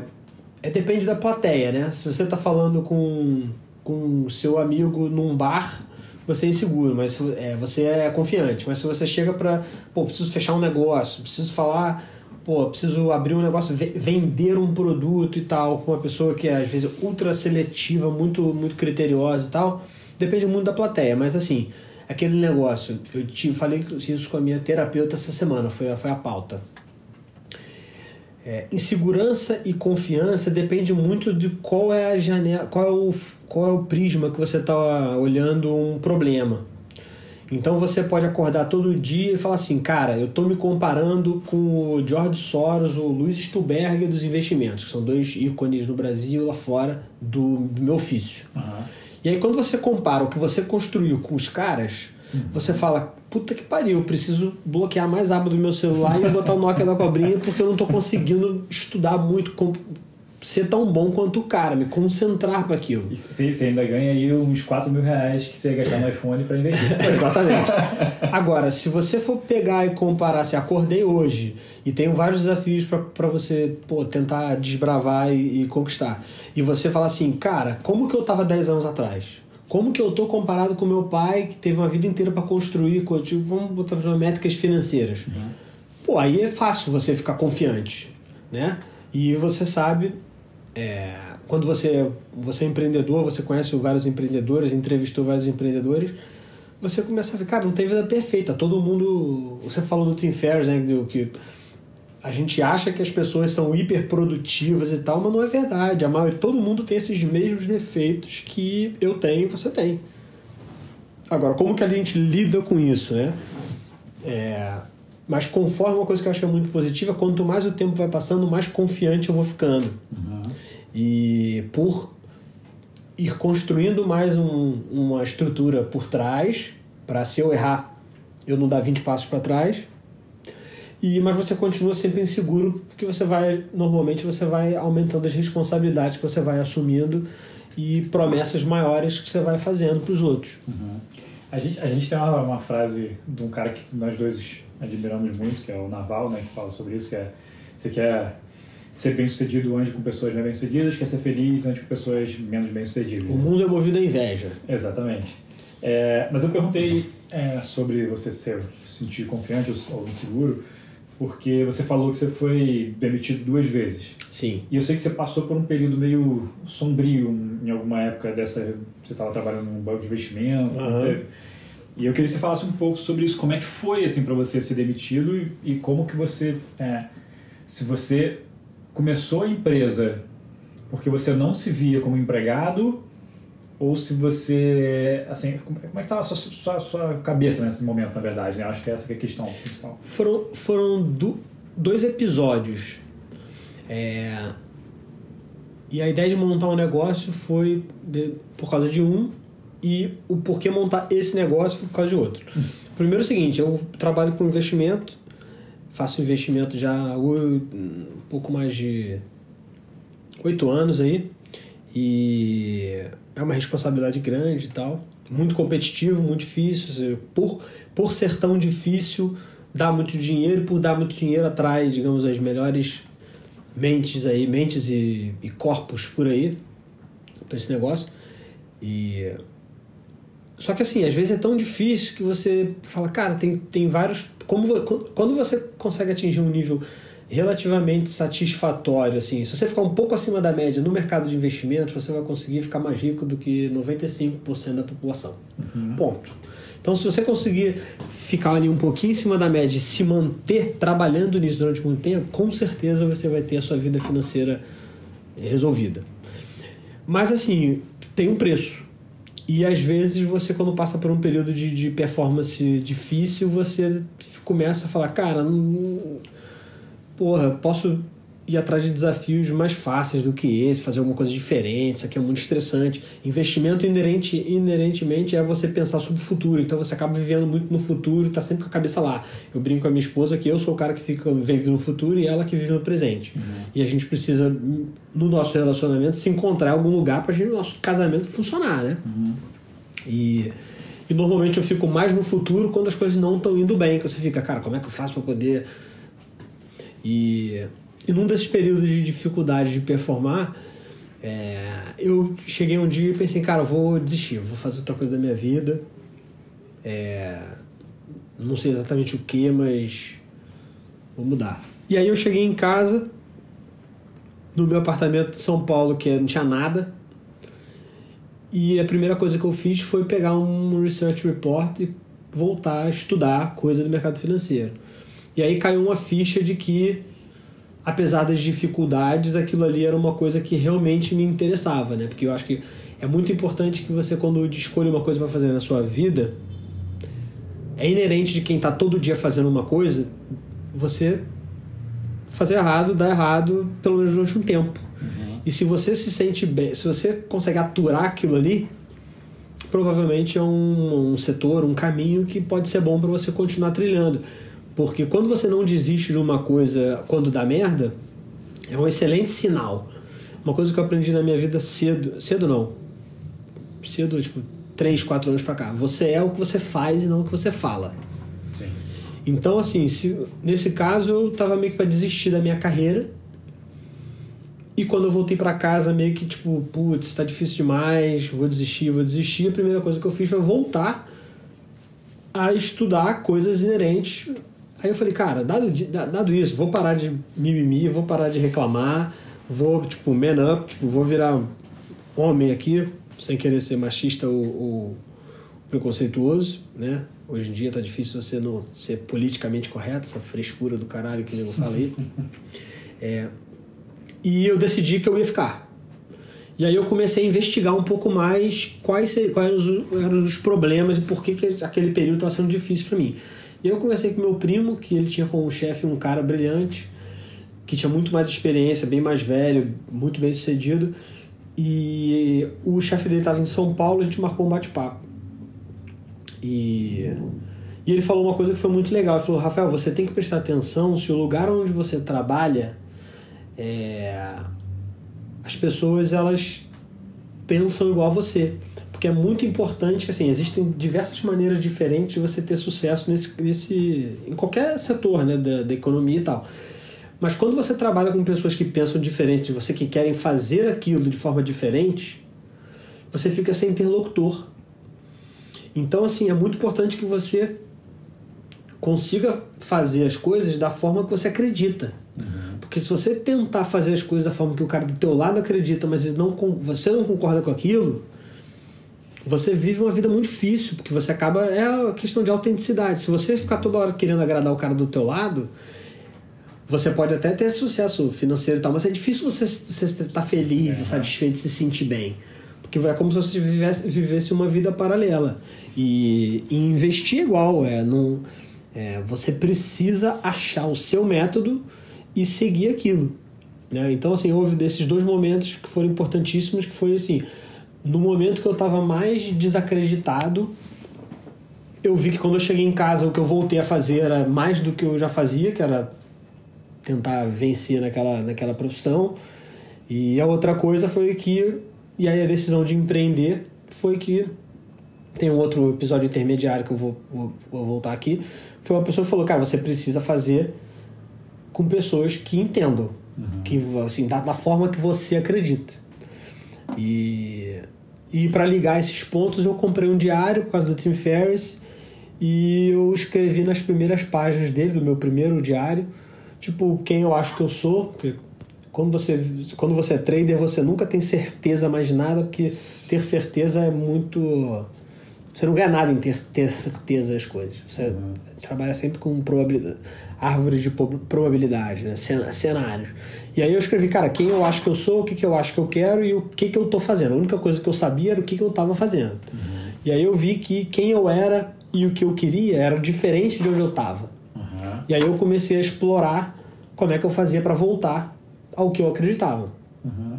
é depende da plateia, né? Se você está falando com com seu amigo num bar, você é inseguro, mas é, você é confiante. Mas se você chega para, pô, preciso fechar um negócio, preciso falar, pô, preciso abrir um negócio, vender um produto e tal, com uma pessoa que é às vezes ultra seletiva, muito, muito criteriosa e tal, depende muito da plateia. Mas assim, aquele negócio, eu te falei isso com a minha terapeuta essa semana, foi, foi a pauta. É, insegurança e confiança depende muito de qual é a janela, qual é o, qual é o prisma que você está olhando um problema. Então você pode acordar todo dia e falar assim, cara, eu estou me comparando com o George Soros, o Luiz Stuberger dos investimentos, que são dois ícones no Brasil e lá fora do, meu ofício. Uhum. E aí quando você compara o que você construiu com os caras, você fala, puta que pariu, eu preciso bloquear mais aba do meu celular e botar o Nokia da cobrinha porque eu não estou conseguindo estudar muito, ser tão bom quanto o cara, me concentrar para aquilo. E você ainda ganha aí uns 4 mil reais que você ia gastar no iPhone para investir. Exatamente. Agora, se você for pegar e comparar, se assim, acordei hoje e tenho vários desafios para você pô, tentar desbravar e, e, conquistar, e você fala assim, cara, como que eu estava 10 anos atrás? Como que eu tô comparado com meu pai, que teve uma vida inteira para construir, tipo, vamos botar métricas financeiras. Uhum. Pô, aí é fácil você ficar confiante, né? E você sabe, é, quando você, você é empreendedor, você conhece vários empreendedores, entrevistou vários empreendedores, você começa a ver, cara, não tem vida perfeita. Todo mundo. Você falou do Tim Ferriss, né? Que a gente acha que as pessoas são hiperprodutivas e tal, mas não é verdade. A maioria, todo mundo tem esses mesmos defeitos que eu tenho e você tem. Agora, como que a gente lida com isso, né? É, mas conforme uma coisa que eu acho que é muito positiva, quanto mais o tempo vai passando, mais confiante eu vou ficando. Uhum. E por ir construindo mais um, uma estrutura por trás, para se eu errar, eu não dar 20 passos para trás, e, mas você continua sempre inseguro, porque você vai, normalmente, você vai aumentando as responsabilidades que você vai assumindo e promessas maiores que você vai fazendo para os outros. Uhum. A, gente, a gente tem uma, uma, frase de um cara que nós dois admiramos muito, que é o Naval, né, que fala sobre isso, que é você quer ser bem sucedido ande com pessoas bem sucedidas, quer ser feliz ande com pessoas menos bem sucedidas. O mundo é movido a inveja. Exatamente. É, mas eu perguntei é, sobre você ser, sentir confiante ou inseguro, porque você falou que você foi demitido duas vezes. Sim. E eu sei que você passou por um período meio sombrio em alguma época dessa. Você estava trabalhando num banco de investimento. Uhum. E eu queria que você falasse um pouco sobre isso. Como é que foi assim para você ser demitido e, e como que você, é, se você começou a empresa porque você não se via como empregado ou se você, assim, como é que estava a sua, sua, sua, cabeça nesse momento, na verdade, né? Acho que essa que é a questão principal. Foram, foram do, dois episódios. É... E a ideia de montar um negócio foi de, por causa de um e o porquê montar esse negócio foi por causa de outro. Primeiro é o seguinte, eu trabalho com investimento, faço investimento já há um pouco mais de oito anos aí e é uma responsabilidade grande e tal. Muito competitivo, muito difícil. Por, por ser tão difícil, dá muito dinheiro, por dar muito dinheiro atrai, digamos, as melhores mentes aí, mentes e, e corpos por aí para esse negócio. E só que assim, às vezes é tão difícil que você fala, cara, tem, tem vários. Como, quando você consegue atingir um nível relativamente satisfatório. Assim. Se você ficar um pouco acima da média no mercado de investimentos, você vai conseguir ficar mais rico do que 95% da população. Uhum. Ponto. Então, se você conseguir ficar ali um pouquinho em cima da média e se manter trabalhando nisso durante muito tempo, com certeza você vai ter a sua vida financeira resolvida. Mas, assim, tem um preço. E às vezes você, quando passa por um período de, de performance difícil, você começa a falar: cara, não, porra, posso ir atrás de desafios mais fáceis do que esse, fazer alguma coisa diferente, isso aqui é muito estressante. Investimento inerente, inerentemente é você pensar sobre o futuro, então você acaba vivendo muito no futuro, tá sempre com a cabeça lá. Eu brinco com a minha esposa que eu sou o cara que fica vive no futuro e ela que vive no presente. Uhum. E a gente precisa, no nosso relacionamento, se encontrar em algum lugar para o nosso casamento funcionar, né? Uhum. E, e normalmente eu fico mais no futuro quando as coisas não estão indo bem, que você fica, cara, como é que eu faço para poder e, e num desses períodos de dificuldade de performar, é, eu cheguei um dia e pensei, cara, vou desistir, vou fazer outra coisa da minha vida. É, não sei exatamente o que, mas vou mudar. E aí eu cheguei em casa, no meu apartamento de São Paulo, que não tinha nada. E a primeira coisa que eu fiz foi pegar um research report e voltar a estudar coisa do mercado financeiro. E aí caiu uma ficha de que, apesar das dificuldades, aquilo ali era uma coisa que realmente me interessava, né? Porque eu acho que é muito importante que você, quando escolhe uma coisa para fazer na sua vida, é inerente de quem está todo dia fazendo uma coisa, você fazer errado, dar errado, pelo menos durante um tempo. Uhum. E se você se sente bem, se você consegue aturar aquilo ali, provavelmente é um, um setor, um caminho que pode ser bom para você continuar trilhando. Porque quando você não desiste de uma coisa quando dá merda, é um excelente sinal. Uma coisa que eu aprendi na minha vida cedo, cedo não, cedo, tipo, 3, 4 anos pra cá. Você é o que você faz e não o que você fala. Sim. Então, assim, se, nesse caso eu tava meio que pra desistir da minha carreira. E quando eu voltei para casa, meio que tipo, putz, tá difícil demais, vou desistir, vou desistir. A primeira coisa que eu fiz foi voltar a estudar coisas inerentes. Aí eu falei, cara, dado, dado isso, vou parar de mimimi, vou parar de reclamar, vou, tipo, man up, tipo, vou virar homem aqui, sem querer ser machista ou, ou preconceituoso, né? Hoje em dia tá difícil você não ser politicamente correto, essa frescura do caralho que eu falei. É, e eu decidi que eu ia ficar. E aí eu comecei a investigar um pouco mais quais, quais eram, os, problemas e por que, que aquele período estava sendo difícil para mim. E eu conversei com meu primo, que ele tinha como chefe um cara brilhante, que tinha muito mais experiência, bem mais velho, muito bem sucedido. E o chefe dele estava em São Paulo, a gente marcou um bate-papo. E, e ele falou uma coisa que foi muito legal. Ele falou: Rafael, você tem que prestar atenção se o lugar onde você trabalha, é, as pessoas elas pensam igual a você. Porque é muito importante que assim, existem diversas maneiras diferentes de você ter sucesso nesse, nesse, em qualquer setor né, da, da economia e tal. Mas quando você trabalha com pessoas que pensam diferente de você, que querem fazer aquilo de forma diferente, você fica sem interlocutor. Então, assim, é muito importante que você consiga fazer as coisas da forma que você acredita. Uhum. Porque se você tentar fazer as coisas da forma que o cara do teu lado acredita, mas não, você não concorda com aquilo, você vive uma vida muito difícil, porque você acaba... É a questão de autenticidade. Se você ficar toda hora querendo agradar o cara do teu lado, você pode até ter sucesso financeiro e tal, mas é difícil você, estar feliz, é. satisfeito, se sentir bem. Porque é como se você vivesse, vivesse uma vida paralela. E, e investir é igual, é, não, é, você precisa achar o seu método e seguir aquilo. Né? Então, assim, houve desses dois momentos que foram importantíssimos, que foi assim, no momento que eu estava mais desacreditado, eu vi que quando eu cheguei em casa, o que eu voltei a fazer era mais do que eu já fazia, que era tentar vencer naquela, naquela profissão. E a outra coisa foi que, e aí a decisão de empreender foi que tem um outro episódio intermediário que eu vou, vou, vou voltar aqui. Foi uma pessoa que falou: Cara, você precisa fazer com pessoas que entendam, uhum. que assim, da, da forma que você acredita. E, e para ligar esses pontos, eu comprei um diário por causa do Tim Ferriss e eu escrevi nas primeiras páginas dele, do meu primeiro diário, tipo, quem eu acho que eu sou, porque quando você, quando você é trader, você nunca tem certeza mais de nada, porque ter certeza é muito. Você não ganha nada em ter, ter certeza das coisas. Você uhum. trabalha sempre com probabilidade, árvores de probabilidade, né? cenários. E aí eu escrevi, cara, quem eu acho que eu sou, o que, que eu acho que eu quero e o que, que eu tô fazendo. A única coisa que eu sabia era o que, que eu tava fazendo. Uhum. E aí eu vi que quem eu era e o que eu queria era diferente de onde eu tava. E aí eu comecei a explorar como é que eu fazia para voltar ao que eu acreditava. Uhum.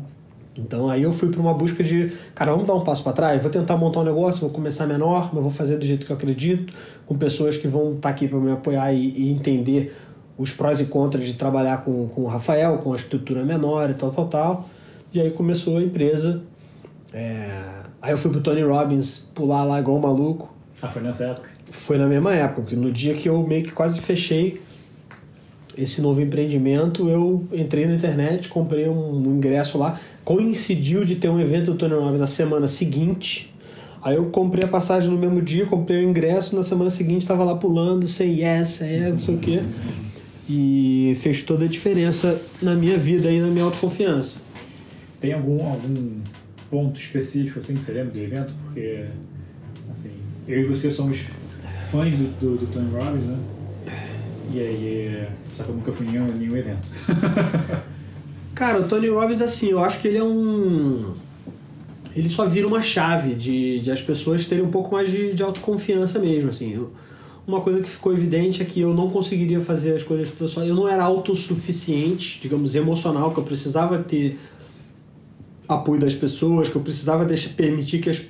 Então aí eu fui para uma busca de, cara, vamos dar um passo para trás, vou tentar montar um negócio, vou começar menor, mas vou fazer do jeito que eu acredito, com pessoas que vão estar tá aqui para me apoiar e, e, entender os prós e contras de trabalhar com, com o Rafael, com a estrutura menor e tal, tal, tal. E aí começou a empresa. É... Aí eu fui pro Tony Robbins pular lá igual um maluco. Ah, foi nessa época? foi na mesma época, porque no dia que eu meio que quase fechei esse novo empreendimento, eu entrei na internet, comprei um, ingresso lá, coincidiu de ter um evento do Tony Robbins na semana seguinte, Aí eu comprei a passagem no mesmo dia, comprei o ingresso, na semana seguinte estava lá pulando, sem yes, yes, não sei o quê. E fez toda a diferença na minha vida e na minha autoconfiança. Tem algum, algum ponto específico assim que você lembra do evento? Porque assim, eu e você somos fãs do, do, do Tony Robbins, né? E aí, só que eu nunca fui em nenhum, nenhum evento. Cara, o Tony Robbins, assim, eu acho que ele é um. Ele só vira uma chave de, de as pessoas terem um pouco mais de, de autoconfiança mesmo, assim. Eu, uma coisa que ficou evidente é que eu não conseguiria fazer as coisas só. Eu não era autossuficiente, digamos, emocional, que eu precisava ter apoio das pessoas, que eu precisava deixar, permitir que as,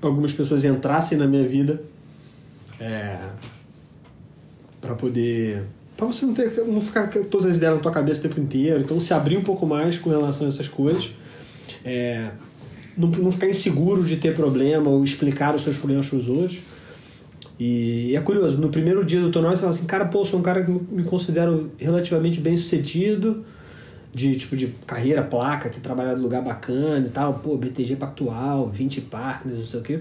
algumas pessoas entrassem na minha vida. É, para poder para você não ter não ficar todas as ideias na tua cabeça o tempo inteiro então se abrir um pouco mais com relação a essas coisas é, não, não ficar inseguro de ter problema ou explicar os seus problemas para os outros e, é curioso no primeiro dia do torneio você fala assim cara pô sou um cara que me considero relativamente bem sucedido de tipo de carreira placa ter trabalhado em lugar bacana e tal pô BTG Pactual 20 partners não sei o que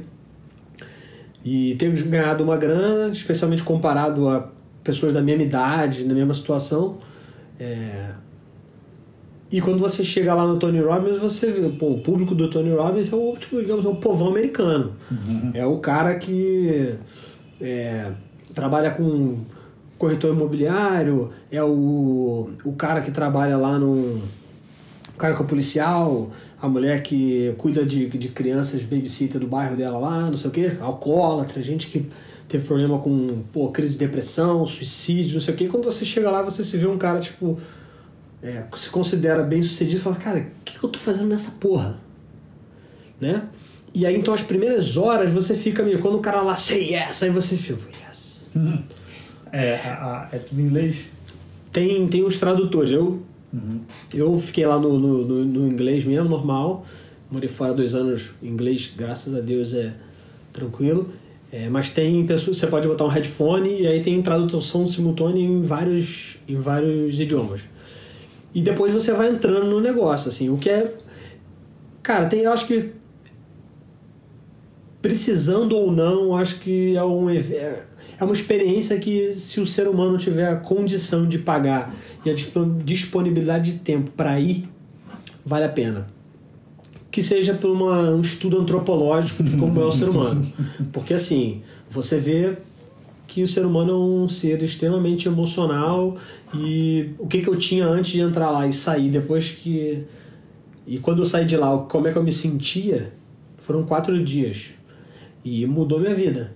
e ter ganhado uma grana especialmente comparado a pessoas da mesma idade, na mesma situação. É... E quando você chega lá no Tony Robbins, você vê, pô, o público do Tony Robbins é o, tipo, digamos, é o povão americano. Uhum. É o cara que é, trabalha com corretor imobiliário, é o, o cara que trabalha lá no. O cara que é policial, a mulher que cuida de, de crianças babysitter do bairro dela lá, não sei o quê, alcoólatra, gente que teve problema com pô, crise de depressão, suicídio, não sei o quê. Quando você chega lá, você se vê um cara, tipo, é, se considera bem sucedido e fala, cara, o que, que eu tô fazendo nessa porra? Né? E aí, então, as primeiras horas você fica meio. Quando o cara lá say yes, aí você fica, yes. Uhum. É, a, a, é tudo em inglês? Tem, tem os tradutores. Eu, uhum. eu fiquei lá no, no, no, no, inglês mesmo, normal. Morei fora dois anos. Inglês, graças a Deus, é tranquilo. É, mas tem pessoas, você pode botar um headphone e aí tem tradução simultânea em vários, em vários idiomas. E depois você vai entrando no negócio, assim, o que é. Cara, tem, eu acho que. Precisando ou não, acho que é, um, é, é uma experiência que, se o ser humano tiver a condição de pagar e a disponibilidade de tempo para ir, vale a pena que seja por uma, um estudo antropológico de como é o ser humano. Porque assim, você vê que o ser humano é um ser extremamente emocional e o que, que eu tinha antes de entrar lá e sair depois que. E quando eu saí de lá, como é que eu me sentia? Foram quatro dias. E mudou minha vida.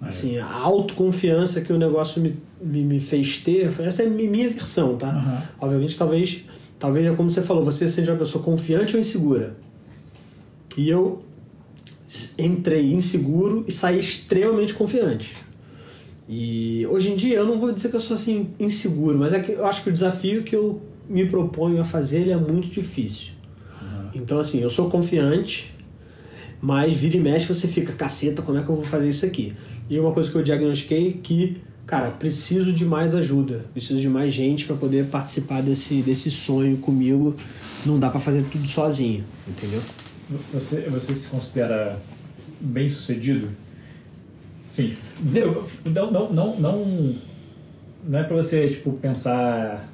Assim, a autoconfiança que o negócio me, me, me fez ter, essa é a minha versão, tá? Uhum. Obviamente, talvez Talvez é como você falou, você seja uma pessoa confiante ou insegura. E eu entrei inseguro e saí extremamente confiante. E hoje em dia eu não vou dizer que eu sou assim inseguro, mas é que eu acho que o desafio que eu me proponho a fazer é muito difícil. Uhum. Então assim, eu sou confiante, mas vira e mexe você fica, caceta, como é que eu vou fazer isso aqui? E uma coisa que eu diagnostiquei que cara, preciso de mais ajuda, preciso de mais gente para poder participar desse, desse sonho comigo. Não dá para fazer tudo sozinho, entendeu? Você, você se considera bem sucedido? Sim. Não, não, não, não, não é para você tipo pensar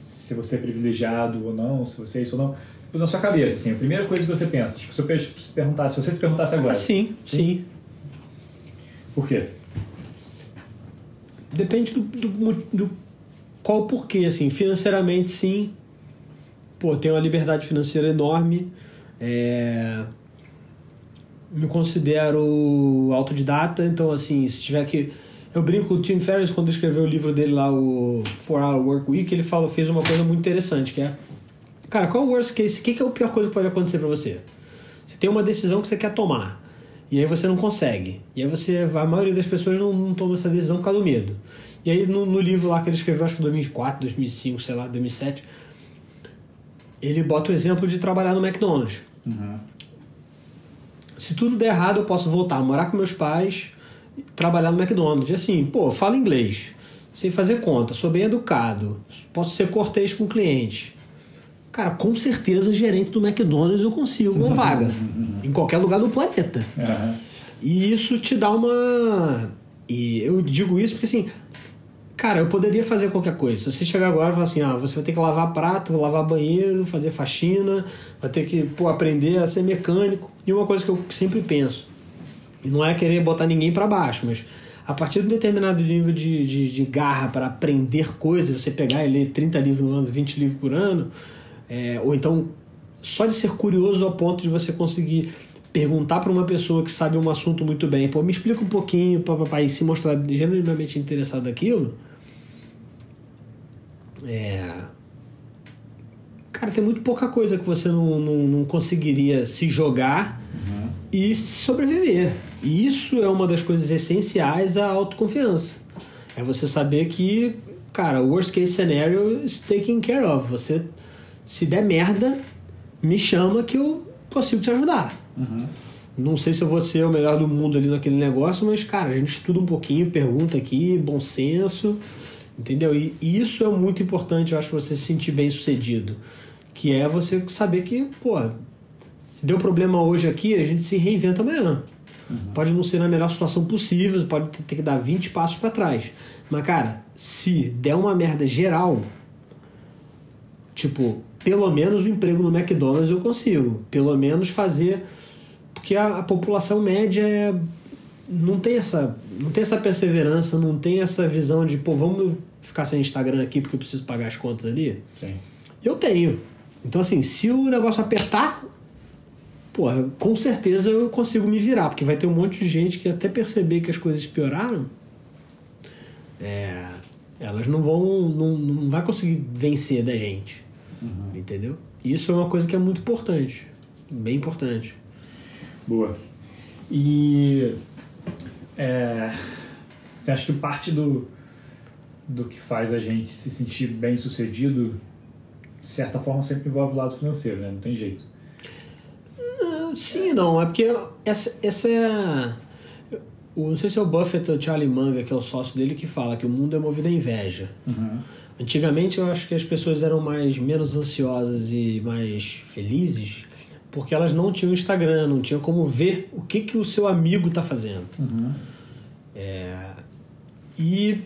se você é privilegiado ou não, se você é isso ou não. Na sua cabeça, assim, a primeira coisa que você pensa, tipo, se eu perguntasse, se você se perguntasse agora. Ah, sim, sim. sim. Por quê? Depende do, do, do qual o porquê, assim, financeiramente sim, pô, tenho uma liberdade financeira enorme, é... me considero autodidata, então assim, se tiver que... Eu brinco com o Tim Ferriss quando escreveu o livro dele lá, o 4 Hour Work Week, ele fala, fez uma coisa muito interessante, que é, cara, qual é o worst case, o que, que é a pior coisa que pode acontecer para você? Você tem uma decisão que você quer tomar, e aí você não consegue. E aí você, a maioria das pessoas não, não toma essa decisão por causa do medo. E aí no, no livro lá que ele escreveu, acho que 2004, 2005, sei lá, 2007, ele bota o exemplo de trabalhar no McDonald's. Uhum. Se tudo der errado, eu posso voltar, morar com meus pais, trabalhar no McDonald's. E assim, pô, falo inglês, sei fazer conta, sou bem educado, posso ser cortês com o cliente. Cara, com certeza gerente do McDonald's eu consigo uma vaga. em qualquer lugar do planeta. Aham. E isso te dá uma. E eu digo isso porque assim. Cara, eu poderia fazer qualquer coisa. Se você chegar agora e falar assim, ah, você vai ter que lavar prato, lavar banheiro, fazer faxina, vai ter que pô, aprender a ser mecânico. E uma coisa que eu sempre penso, e não é querer botar ninguém para baixo, mas a partir de um determinado nível de, de, de garra para aprender coisas, você pegar e ler 30 livros no ano, 20 livros por ano, é, ou então só de ser curioso ao ponto de você conseguir perguntar para uma pessoa que sabe um assunto muito bem, pô, me explica um pouquinho, para e se mostrar genuinamente interessado naquilo. É. Cara, tem muito pouca coisa que você não, não, não conseguiria se jogar e sobreviver. E isso é uma das coisas essenciais à autoconfiança. É você saber que, cara, worst case scenario is taken care of. Você, se der merda, me chama que eu consigo te ajudar. Não sei se eu vou ser o melhor do mundo ali naquele negócio, mas, cara, a gente estuda um pouquinho, pergunta aqui, bom senso, entendeu? E isso é muito importante, eu acho, pra você se sentir bem sucedido. Que é você saber que, pô, se deu problema hoje aqui, a gente se reinventa amanhã. Pode não ser na melhor situação possível, pode ter que dar 20 passos para trás. Mas, cara, se der uma merda geral, tipo, pelo menos o emprego no McDonald's eu consigo. Pelo menos fazer. Porque a, a população média é, não, tem essa, não tem essa perseverança, não tem essa visão de, pô, vamos ficar sem Instagram aqui porque eu preciso pagar as contas ali. Sim. Eu tenho. Então, assim, se o negócio apertar, porra, com certeza eu consigo me virar, porque vai ter um monte de gente que até perceber que as coisas pioraram, é, elas não vão, não, não vai conseguir vencer da gente, entendeu? Isso é uma coisa que é muito importante, bem importante. Boa. E é, você acha que parte do, do que faz a gente se sentir bem sucedido, de certa forma, sempre envolve o lado financeiro, né? Não tem jeito. Ah, Sim e não, é porque essa, essa é. a- Não sei se é o Buffett ou o Charlie Munger, que é o sócio dele, que fala que o mundo é movido à inveja. Antigamente eu acho que as pessoas eram mais menos ansiosas e mais felizes porque elas não tinham Instagram, não tinham como ver o que, que o seu amigo está fazendo. É, e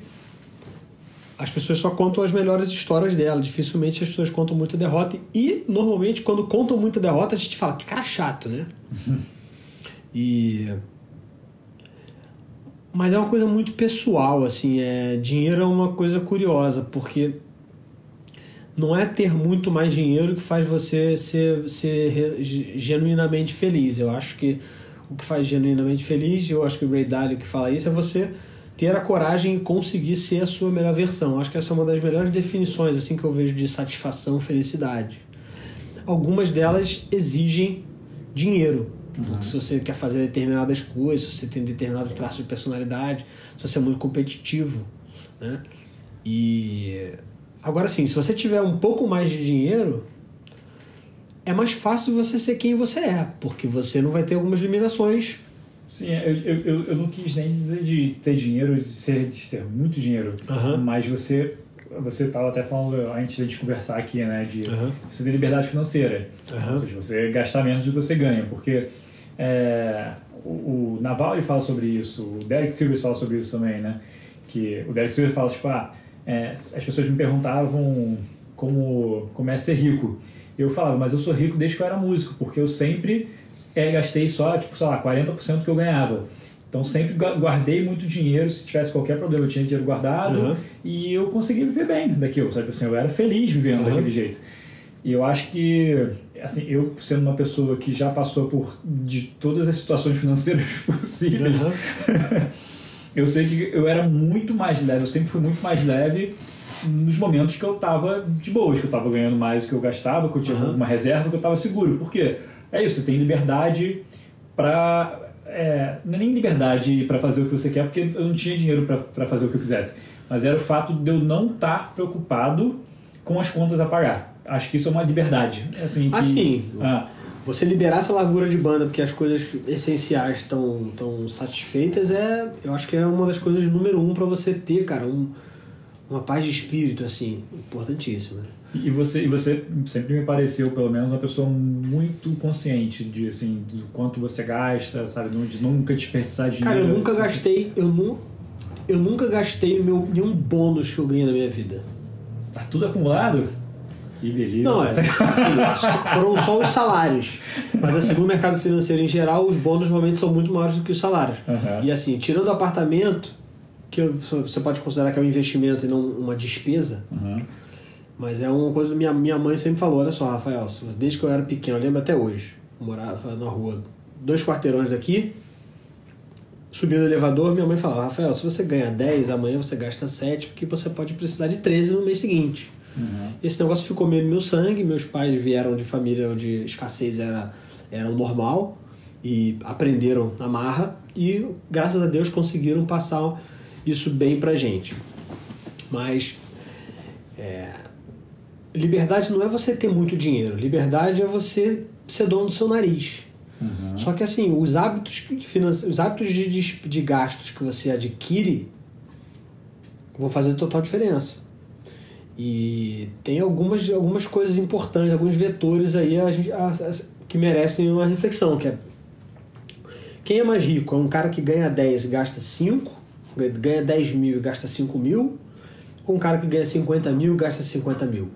as pessoas só contam as melhores histórias dela. Dificilmente as pessoas contam muita derrota. E normalmente, quando contam muita derrota, a gente fala que cara chato, né? E. Mas é uma coisa muito pessoal, assim. É... Dinheiro é uma coisa curiosa, porque não é ter muito mais dinheiro que faz você ser, ser genuinamente feliz. Eu acho que o que faz genuinamente feliz, eu acho que o Ray Dalio que fala isso, é você ter a coragem e conseguir ser a sua melhor versão. Eu acho que essa é uma das melhores definições assim que eu vejo de satisfação, felicidade. Algumas delas exigem dinheiro. Porque se você quer fazer determinadas coisas, se você tem determinado traço de personalidade, se você é muito competitivo, né? E agora sim, se você tiver um pouco mais de dinheiro, é mais fácil você ser quem você é, porque você não vai ter algumas limitações. Sim, eu, eu, eu- eu não quis nem dizer de ter dinheiro, de, ser, de ter muito dinheiro, Aham. mas você você estava até falando antes da gente conversar aqui, né, de Aham. você ter liberdade financeira, Aham. ou seja, você gastar menos do que você ganha, porque é, o, o Naval ele fala sobre isso, o Derek Silvers fala sobre isso também, né, que o Derek Silvers fala tipo, ah, é, as pessoas me perguntavam como como é ser rico, eu falava, mas eu sou rico desde que eu era músico, porque eu sempre é, gastei só, tipo, sei lá, 40% do que eu ganhava. Então sempre gua- guardei muito dinheiro, se tivesse qualquer problema eu tinha dinheiro guardado Uhum. e eu conseguia viver bem daquilo, sabe? Assim, eu era feliz vivendo Uhum. daquele jeito. E eu acho que, assim, eu sendo uma pessoa que já passou por de todas as situações financeiras possíveis, Aham. eu sei que eu era muito mais leve, eu sempre fui muito mais leve nos momentos que eu tava de boas, que eu tava ganhando mais do que eu gastava, que eu tinha Aham. uma reserva, que eu tava seguro. Por quê? É isso, você tem liberdade pra. É, não é nem liberdade pra fazer o que você quer, porque eu não tinha dinheiro pra fazer o que eu quisesse. Mas era o fato de eu não estar preocupado com as contas a pagar. Acho que isso é uma liberdade. Assim, que, Ah, sim. Ah, Você liberar essa largura de banda porque as coisas essenciais estão tão satisfeitas é, eu acho que é uma das coisas número um para você ter, cara, um, uma paz de espírito, assim, importantíssima. E você, e você sempre me pareceu, pelo menos, uma pessoa muito consciente de, assim, do quanto você gasta, sabe? De nunca desperdiçar dinheiro. Cara, eu nunca assim. gastei, eu, nu, eu nunca gastei meu, nenhum bônus que eu ganhei na minha vida. Tá tudo acumulado? Que beleza. Não, é, assim, foram só os salários. Mas assim, no mercado financeiro em geral, os bônus normalmente são muito maiores do que os salários. Uhum. E assim, tirando o apartamento, que você pode considerar que é um investimento e não uma despesa, uhum. mas é uma coisa que minha, minha mãe sempre falou, olha só, Rafael, desde que eu era pequeno, eu lembro até hoje, eu morava na rua, dois quarteirões daqui, subindo o elevador, minha mãe falava, Rafael, se você ganha 10, amanhã você gasta 7, porque você pode precisar de 13 no mês seguinte. Uhum. Esse negócio ficou meio no meu sangue. Meus pais vieram de família onde escassez era, era o normal e aprenderam na marra e, graças a Deus, conseguiram passar isso bem pra gente. Mas é, liberdade não é você ter muito dinheiro, liberdade é você ser dono do seu nariz. Uhum. Só que assim, os hábitos, os hábitos de, de, de gastos que você adquire vão fazer total diferença. E tem algumas, algumas coisas importantes, alguns vetores aí a gente, a, a, que merecem uma reflexão, que é quem é mais rico? É um cara que ganha 10 e gasta 5, ganha 10 mil e gasta 5 mil, ou um cara que ganha 50 mil e gasta 50 mil?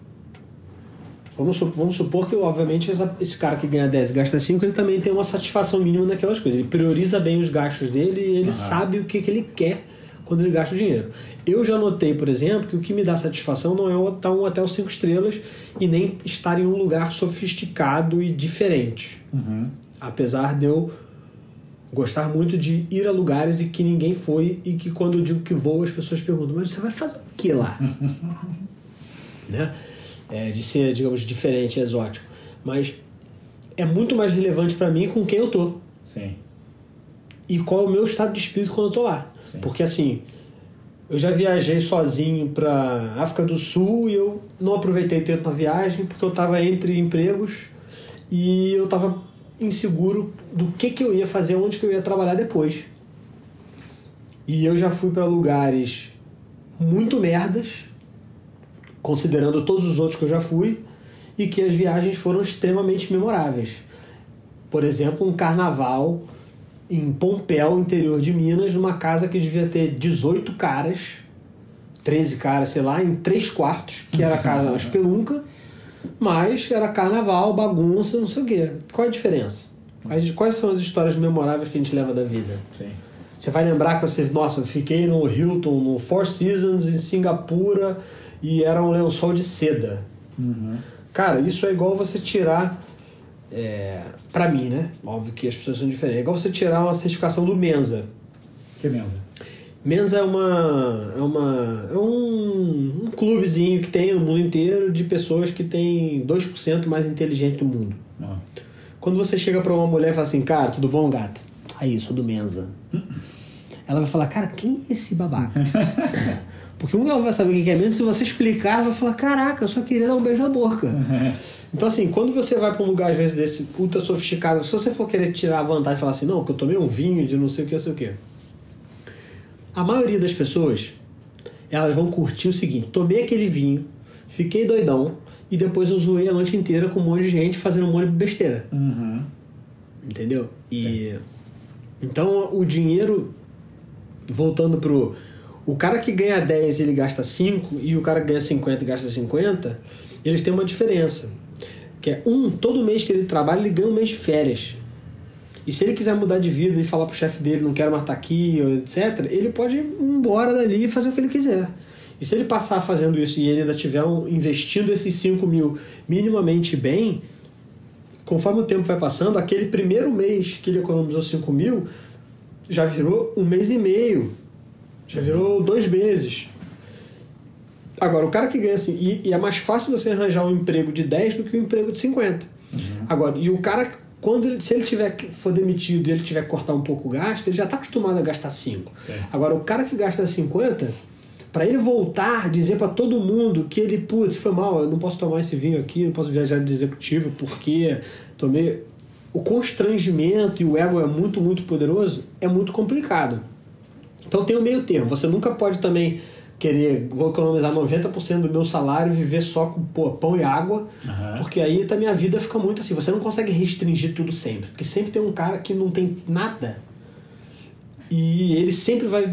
Vamos, vamos supor que, obviamente, essa, esse cara que ganha 10 e gasta 5, ele também tem uma satisfação mínima naquelas coisas. Ele prioriza bem os gastos dele e ele uhum. sabe o que, que ele quer quando ele gasta o dinheiro. Eu já notei, por exemplo, que o que me dá satisfação não é estar um hotel cinco estrelas e nem estar em um lugar sofisticado e diferente. Uhum. Apesar de eu gostar muito de ir a lugares de que ninguém foi e que quando eu digo que vou as pessoas perguntam, mas você vai fazer o que lá? né? É, de ser, digamos, diferente, exótico. Mas é muito mais relevante para mim com quem eu tô. Sim. E qual é o meu estado de espírito quando eu tô lá. Porque assim, eu já viajei sozinho para África do Sul e eu não aproveitei tanto a viagem porque eu estava entre empregos e eu estava inseguro do que, que eu ia fazer, onde que eu ia trabalhar depois. E eu já fui para lugares muito merdas, considerando todos os outros que eu já fui, e que as viagens foram extremamente memoráveis. Por exemplo, um carnaval em Pompéu, interior de Minas, numa casa que devia ter 18 caras, 13 caras, sei lá, em três quartos, que era a casa na espelunca, mas era carnaval, bagunça, não sei o quê. Qual é a diferença? Quais, quais são as histórias memoráveis que a gente leva da vida? Sim. Você vai lembrar que você, nossa, eu fiquei no Hilton, no Four Seasons, em Singapura, e era um lençol de seda. Uhum. Cara, isso é igual você tirar é, para mim, né? Óbvio que as pessoas são diferentes. É igual você tirar uma certificação do Mensa. Que Mensa? Mensa é uma é uma é um, um clubezinho que tem no mundo inteiro de pessoas que tem 2% mais inteligente do mundo. Ah. Quando você chega para uma mulher e fala assim, cara, tudo bom, gata? Aí, sou do Mensa. ela vai falar, cara, quem é esse babaca? Porque um ela vai saber o que é Mensa, se você explicar, ela vai falar, caraca, eu só queria dar um beijo na boca. Então, assim, quando você vai para um lugar, às vezes, desse ultra sofisticado, se você for querer tirar a vantagem e falar assim, não, porque eu tomei um vinho de não sei o que, não sei o que. A maioria das pessoas, elas vão curtir o seguinte: tomei aquele vinho, fiquei doidão, e depois eu zoei a noite inteira com um monte de gente fazendo um monte de besteira. Uhum. Entendeu? E. Então, o dinheiro, voltando pro. O cara que ganha 10 ele gasta 5 e o cara que ganha 50 e gasta 50, eles têm uma diferença. Que é um, todo mês que ele trabalha, ele ganha um mês de férias. E se ele quiser mudar de vida e falar pro chefe dele, não quero mais estar aqui, etc., ele pode ir embora dali e fazer o que ele quiser. E se ele passar fazendo isso e ele ainda estiver investindo esses 5 mil minimamente bem, conforme o tempo vai passando, aquele primeiro mês que ele economizou 5 mil já virou um mês e meio, já virou dois meses. Agora, o cara que ganha assim, e, e, é mais fácil você arranjar um emprego de 10 do que um emprego de 50. Uhum. Agora, e o cara, quando ele, se ele tiver for demitido e ele tiver que cortar um pouco o gasto, ele já está acostumado a gastar 5. Agora, o cara que gasta 50, para ele voltar, dizer para todo mundo que ele, putz, foi mal, eu não posso tomar esse vinho aqui, não posso viajar de executivo porque tomei. O constrangimento e o ego é muito, muito poderoso, é muito complicado. Então tem o meio termo. Você nunca pode também querer, vou economizar 90% do meu salário e viver só com pô, pão e água, Aham. porque aí a minha vida fica muito assim. Você não consegue restringir tudo sempre, porque sempre tem um cara que não tem nada e ele sempre vai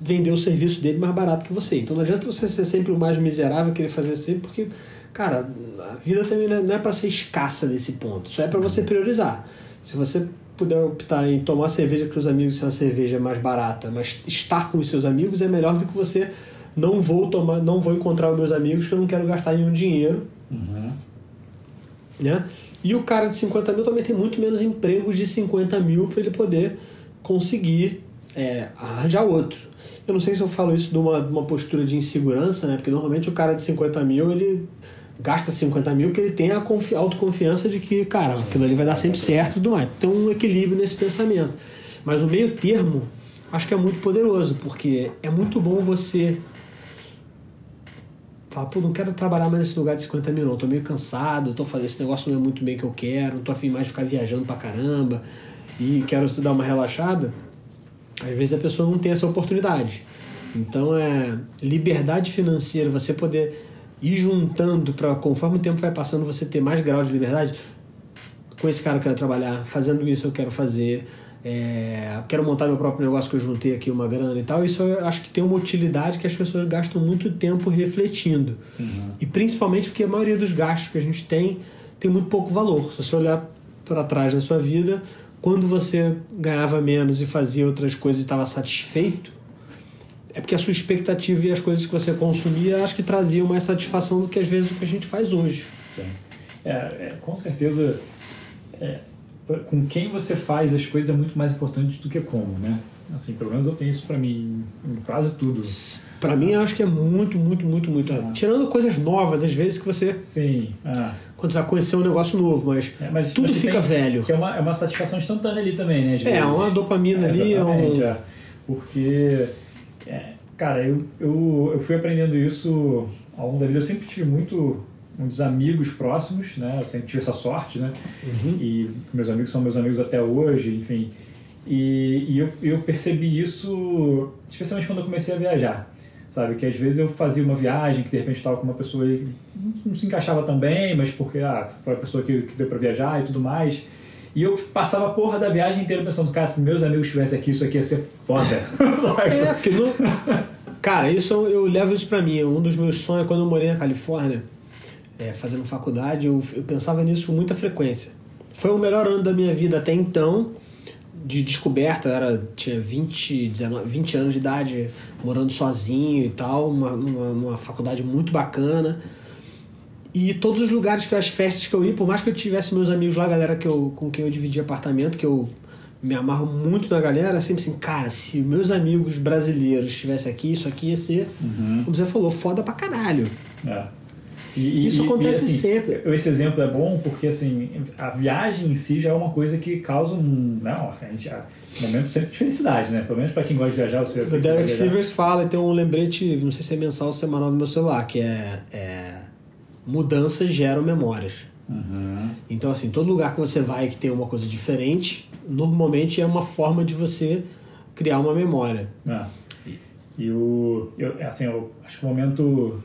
vender o serviço dele mais barato que você. Então não adianta você ser sempre o mais miserável, querer fazer sempre, porque, cara, a vida também não é- é para ser escassa nesse ponto, só é para você priorizar. Se você puder optar em tomar cerveja com os amigos se uma cerveja mais barata, mas estar com os seus amigos é melhor do que você não vou tomar, não vou encontrar os meus amigos que eu não quero gastar nenhum dinheiro Uhum. né? E o cara de 50 mil também tem muito menos empregos de 50 mil para ele poder conseguir é, arranjar outro. Eu não sei se eu falo isso de uma, de uma postura de insegurança, né? Porque normalmente o cara de 50 mil ele gasta 50 mil porque ele tem a confi- autoconfiança de que, cara, aquilo ali vai dar sempre certo e tudo mais. Tem um equilíbrio nesse pensamento. Mas o meio termo acho que é muito poderoso, porque é muito bom você Fala, pô, não quero trabalhar mais nesse lugar de 50 mil, não. Tô meio cansado, tô fazendo esse negócio não é muito bem que eu quero, não tô afim mais de ficar viajando pra caramba e quero se dar uma relaxada. Às vezes a pessoa não tem essa oportunidade. Então é liberdade financeira, você poder ir juntando para conforme o tempo vai passando, você ter mais grau de liberdade. Com esse cara eu quero trabalhar, fazendo isso eu quero fazer. É, quero montar meu próprio negócio que eu juntei aqui uma grana e tal. Isso eu acho que tem uma utilidade que as pessoas gastam muito tempo refletindo. E principalmente porque a maioria dos gastos que a gente tem tem muito pouco valor. Se você olhar para trás na sua vida, quando você ganhava menos e fazia outras coisas e estava satisfeito, é porque a sua expectativa e as coisas que você consumia acho que traziam mais satisfação do que às vezes o que a gente faz hoje. É, é, com certeza, é, com quem você faz as coisas é muito mais importante do que como, né? Assim, pelo menos eu tenho isso pra mim em quase tudo. Pra mim, eu acho que é muito, muito, muito, muito. Ah. Tirando coisas novas, às vezes, que você. Sim. Ah, Quando você vai conhecer um negócio novo, mas. é, mas, Tudo mas fica tem- velho. Que é uma, é uma satisfação instantânea ali também, né? É, uma dopamina ali, é um. é. Porque, é, cara, eu, eu, eu fui aprendendo isso ao longo da vida. Eu sempre tive muito muitos amigos próximos, né? Eu sempre tive essa sorte, né? Uhum. E meus amigos são meus amigos até hoje, enfim. E, e eu, eu percebi isso, especialmente quando eu comecei a viajar. Sabe, que às vezes eu fazia uma viagem que de repente estava com uma pessoa que não- se encaixava tão bem, mas porque ah, foi a pessoa que, que deu para viajar e tudo mais. E eu passava a porra da viagem inteira pensando, cara, se meus amigos estivessem aqui, isso aqui ia ser foda. É, não. Cara, isso eu, eu levo isso pra mim. Um dos meus sonhos, quando eu morei na Califórnia, é, fazendo faculdade, eu, eu pensava nisso com muita frequência. Foi o melhor ano da minha vida até então, de descoberta. Eu era, tinha 20, 19, 20 anos de idade, morando sozinho e tal, uma, numa, numa faculdade muito bacana. E todos os lugares que as festas que eu ia, por mais que eu tivesse meus amigos lá, a galera que eu, com quem eu dividi apartamento, que eu me amarro muito na galera, sempre assim, cara, se meus amigos brasileiros estivessem aqui, isso aqui ia ser, Uhum. como você falou, foda pra caralho. É. E- Isso e- acontece e, assim, sempre. Esse exemplo é bom porque assim, a viagem em si já é uma coisa que causa um, não, assim, a gente, a- um momento sempre de felicidade, né? Pelo menos para quem gosta de viajar, você, O Derek. Sivers fala e tem um lembrete, não sei se é mensal ou semanal no meu celular, que é, é mudanças geram memórias. Uhum. Então, assim, todo lugar que você vai que tem uma coisa diferente, normalmente é uma forma de você criar uma memória. É. E o, eu, assim, eu acho que o momento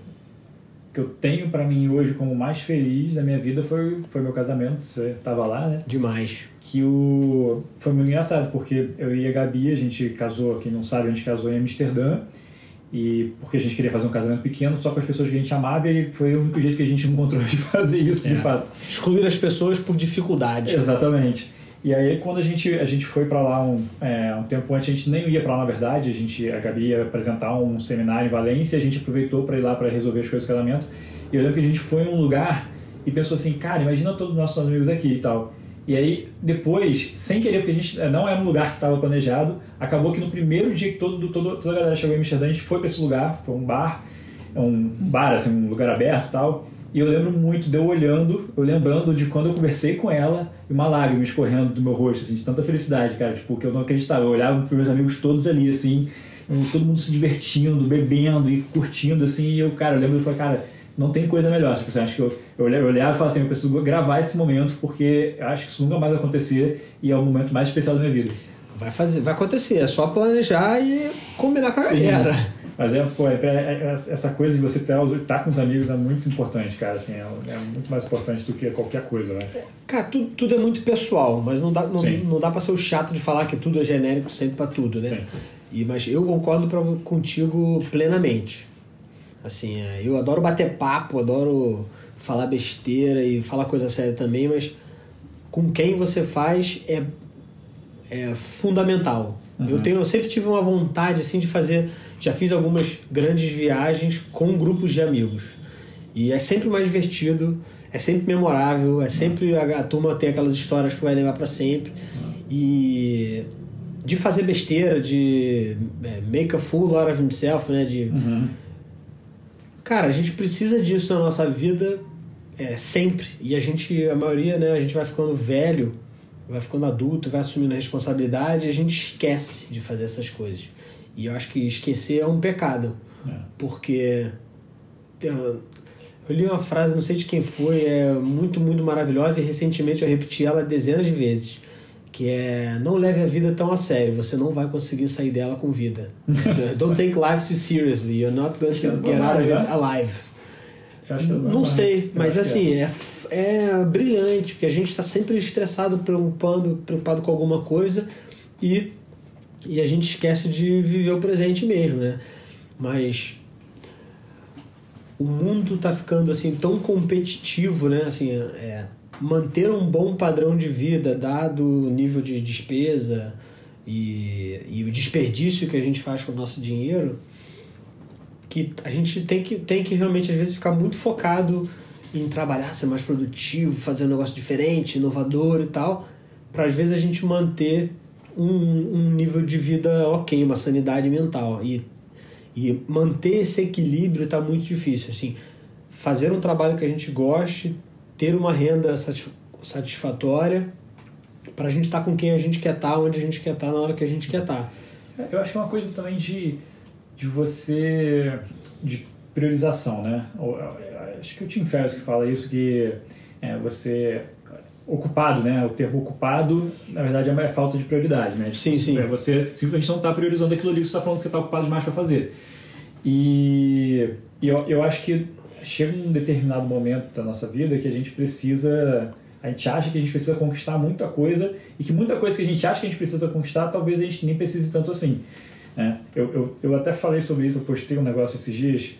que eu tenho para mim hoje como mais feliz da minha vida foi foi meu casamento. Você tava lá, né? Demais. que o foi muito engraçado porque eu e a Gabi a gente casou quem não sabe a gente casou em Amsterdã e porque a gente queria fazer um casamento pequeno só com as pessoas que a gente amava e foi o único jeito que a gente encontrou de fazer isso de É. fato Excluir as pessoas por dificuldade. exatamente e aí quando a gente a gente foi para lá um, é, um tempo antes a gente nem ia para lá na verdade. A gente a Gabi ia apresentar um seminário em Valência a gente aproveitou para ir lá para resolver as coisas do casamento. E eu lembro que a gente foi num lugar e pensou assim cara imagina todos os nossos amigos aqui e tal. E aí, depois, sem querer, porque a gente eh, não era um lugar que estava planejado, acabou que no primeiro dia que todo, todo, toda a galera chegou em Amsterdã, a gente foi para esse lugar, foi um bar, um bar, assim, um lugar aberto e tal. E eu lembro muito de eu olhando, eu lembrando de quando eu conversei com ela e uma lágrima escorrendo do meu rosto, assim, de tanta felicidade, cara, tipo, que eu não acreditava. Eu olhava para meus amigos todos ali, assim, todo mundo se divertindo, bebendo e curtindo, assim, e eu, cara, eu lembro e falei, cara, não tem coisa melhor. Tipo, acho que eu, eu olhava e falava assim, eu preciso gravar esse momento porque eu acho que isso nunca mais vai acontecer e é o momento mais especial da minha vida. Vai fazer, vai acontecer, é só planejar e combinar com a Sim. galera. Mas é, pô, é, é, essa coisa de você estar tá com os amigos é muito importante, cara. Assim, é, é, muito mais importante do que qualquer coisa, né? Cara, tudo, tudo é muito pessoal, mas não dá, não, não dá pra ser o chato de falar que tudo é genérico sempre para tudo, né? Sim. E, mas eu concordo pra, contigo plenamente. Assim, é, eu adoro bater papo, adoro falar besteira e falar coisa séria também, mas com quem você faz é, é fundamental. Uhum. Eu, tenho, eu sempre tive uma vontade assim de fazer. Já fiz algumas grandes viagens com grupos de amigos. E é sempre mais divertido, é sempre memorável, é sempre a, a turma tem aquelas histórias que vai levar para sempre. E de fazer besteira, de é, make a fool out of himself, né? De, uhum. Cara, a gente precisa disso na nossa vida é, sempre. E a gente, a maioria, né, a gente vai ficando velho, vai ficando adulto, vai assumindo a responsabilidade e a gente esquece de fazer essas coisas. E eu acho que esquecer é um pecado. É. Porque. Eu li uma frase, não sei de quem foi, é muito, muito maravilhosa e recentemente eu repeti ela dezenas de vezes. Que é não leve a vida tão a sério, você não vai conseguir sair dela com vida. Don't take life too seriously, you're not going to get out of it alive não sei, mas assim, é. é, é brilhante, porque a gente está sempre estressado, preocupando, preocupado com alguma coisa e, e a gente esquece de viver o presente mesmo, né? Mas o mundo está ficando assim tão competitivo, né? Assim, é, manter um bom padrão de vida, dado o nível de despesa e, e o desperdício que a gente faz com o nosso dinheiro, que a gente tem que, tem que realmente, às vezes, ficar muito focado em trabalhar, ser mais produtivo, fazer um negócio diferente, inovador e tal, para às vezes a gente manter um, um nível de vida ok, uma sanidade mental. E, e manter esse equilíbrio está muito difícil. Assim, fazer um trabalho que a gente goste, ter uma renda satisfatória, para a gente estar tá com quem a gente quer estar, tá, onde a gente quer estar, tá, na hora que a gente quer estar. Tá. Eu acho que é uma coisa também de de você de priorização, né? Acho que o Tim Ferriss que fala isso que é, você ocupado, né? O termo ocupado, na verdade, é falta de prioridade, né? Sim, sim. É você simplesmente não está priorizando aquilo ali que você está falando que você está ocupado demais para fazer. E, e eu, eu acho que chega um determinado momento da nossa vida que a gente precisa a gente acha que a gente precisa conquistar muita coisa e que muita coisa que a gente acha que a gente precisa conquistar talvez a gente nem precise tanto assim. Né? Eu, eu, eu até falei sobre isso, eu postei um negócio esses dias,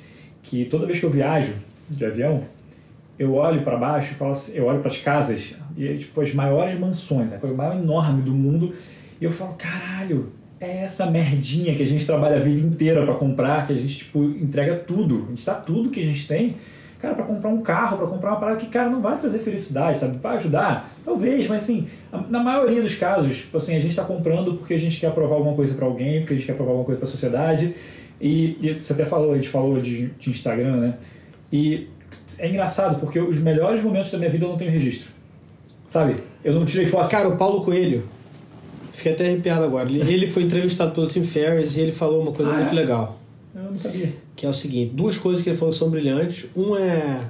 que toda vez que eu viajo de avião, eu olho para baixo, falo assim, eu olho para as casas, e tipo, as maiores mansões, a coisa mais enorme do mundo, e eu falo, caralho, é essa merdinha que a gente trabalha a vida inteira para comprar, que a gente tipo, entrega tudo, a gente dá tudo que a gente tem cara, para comprar um carro, para comprar uma parada que, cara, não vai trazer felicidade, sabe? Vai ajudar? Talvez, mas assim, na maioria dos casos, tipo assim, a gente está comprando porque a gente quer provar alguma coisa para alguém, porque a gente quer provar alguma coisa para a sociedade. E, e, você até falou, a gente falou de, de Instagram, né? E é engraçado, porque os melhores momentos da minha vida eu não tenho registro. Sabe? Eu não tirei foto. Cara, o Paulo Coelho, fiquei até arrepiado agora. Ele foi entrevistado pelo Tim Ferriss e ele falou uma coisa ah, muito é? legal. Eu não sabia. Que é o seguinte: duas coisas que ele falou que são brilhantes. Um é.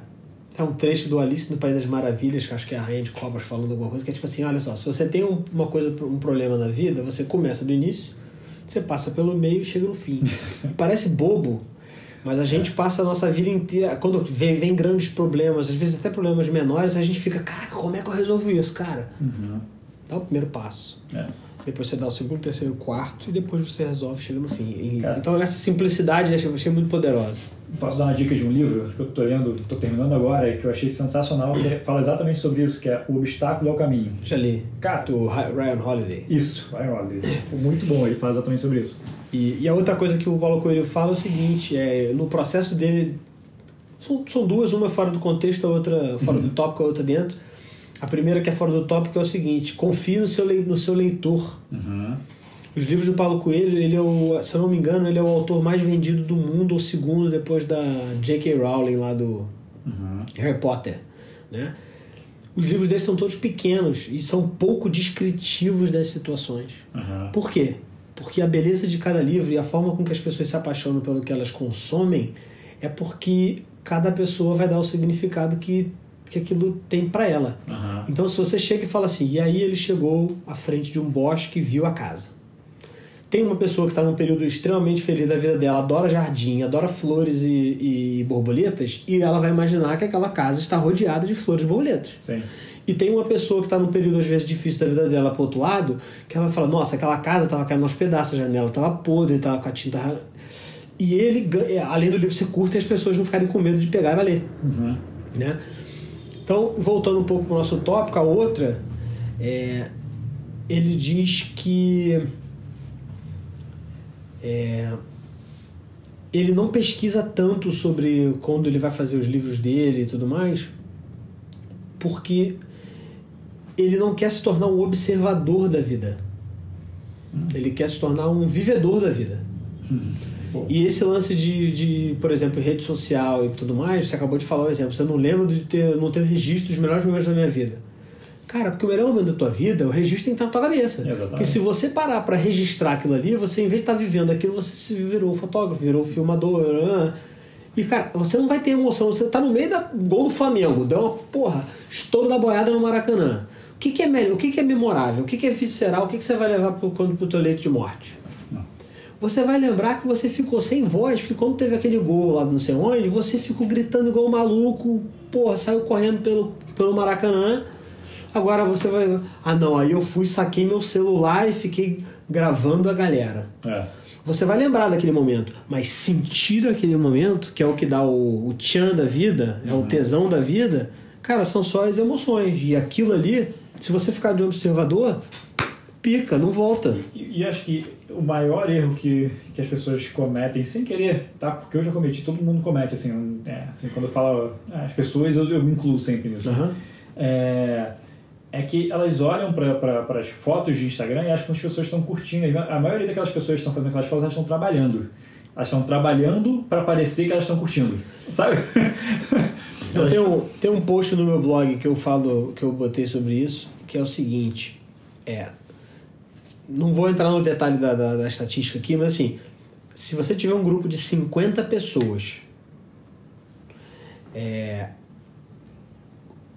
É um trecho do Alice no País das Maravilhas, que acho que é a Rainha de Cobras falando alguma coisa, que é tipo assim: olha só, se você tem uma coisa, um problema na vida, você começa do início, você passa pelo meio e chega no fim. parece bobo, mas a gente passa a nossa vida inteira. Quando vem, vem grandes problemas, às vezes até problemas menores, a gente fica: caraca, como é que eu resolvo isso, cara? Uhum. Dá o primeiro passo. É. Depois você dá o segundo, terceiro, quarto e depois você resolve, chega no fim. Cara, então essa simplicidade eu achei muito poderosa. Posso dar uma dica de um livro que eu estou lendo, estou terminando agora e que eu achei sensacional, que fala exatamente sobre isso, que é O Obstáculo ao Caminho. Já li. Cara, do Ryan Holiday. Isso, Ryan Holiday. Muito bom, ele fala exatamente sobre isso. E, e a outra coisa que o Paulo Coelho fala é o seguinte, é, no processo dele, são, são duas, uma fora do contexto, a outra fora uhum. do tópico, a outra dentro, a primeira que é fora do tópico é o seguinte: confie no seu, no seu leitor. Uhum. Os livros do Paulo Coelho, ele é o, se eu não me engano, ele é o autor mais vendido do mundo, o segundo depois da J.K. Rowling lá do uhum. Harry Potter, né? Os livros dele são todos pequenos e são pouco descritivos das situações. Uhum. Por quê? Porque a beleza de cada livro e a forma com que as pessoas se apaixonam pelo que elas consomem é porque cada pessoa vai dar o significado que que aquilo tem para ela. Uhum. Então, se você chega e fala assim, e aí ele chegou à frente de um bosque e viu a casa. tem uma pessoa que está num período extremamente feliz da vida dela, adora jardim, adora flores e, e, borboletas, e ela vai imaginar que aquela casa está rodeada de flores e borboletas. Sim. E tem uma pessoa que está num período, às vezes, difícil da vida dela pro outro lado, que ela fala, nossa, aquela casa estava caindo aos pedaços, a janela estava podre, estava com a tinta... E ele, além do livro ser curto, as pessoas não ficarem com medo de pegar e vai ler. Uhum. Né? Então, voltando um pouco para o nosso tópico, a outra, é, ele diz que é, ele não pesquisa tanto sobre quando ele vai fazer os livros dele e tudo mais, porque ele não quer se tornar um observador da vida. Ele quer se tornar um vivedor da vida. Hum. E esse lance de, de, por exemplo, rede social e tudo mais, você acabou de falar o exemplo, você não lembra de ter, não ter registro dos melhores momentos da minha vida. Cara, porque o melhor momento da tua vida, o registro tem que estar na tua cabeça. Exatamente. Porque se você parar para registrar aquilo ali, você, em vez de estar vivendo aquilo, você se virou fotógrafo, virou filmador. E, cara, você não vai ter emoção. Você tá no meio da gol do Flamengo, deu uma porra, estouro da boiada no Maracanã. O que, que é melhor? O que, que é memorável? O que, que é visceral? O que, que você vai levar pro, quando, pro teu leito de morte? Não. Você vai lembrar que você ficou sem voz, porque quando teve aquele gol lá não sei onde, você ficou gritando igual um maluco, porra, saiu correndo pelo, pelo Maracanã Agora você vai. Ah, não, aí eu fui, saquei meu celular e fiquei gravando a galera. É. Você vai lembrar daquele momento, mas sentir aquele momento, que é o que dá o, o tchan da vida, é o uhum. tesão da vida, cara, são só as emoções. E aquilo ali, se você ficar de observador, pica, não volta. E, e, acho que o maior erro que, que as pessoas cometem sem querer, tá? Porque eu já cometi, todo mundo comete, assim, é, assim quando eu falo é, as pessoas, eu, eu me incluo sempre nisso. Uhum. É, é que elas olham para as fotos de Instagram e acham que as pessoas estão curtindo. A maioria daquelas pessoas que estão fazendo aquelas fotos, elas estão trabalhando. Elas estão trabalhando para parecer que elas estão curtindo. Sabe? Eu tenho, tem um post no meu blog que eu falo, que eu botei sobre isso, que é o seguinte. É. Não vou entrar no detalhe da, da, da estatística aqui, mas assim, se você tiver um grupo de 50 pessoas, é,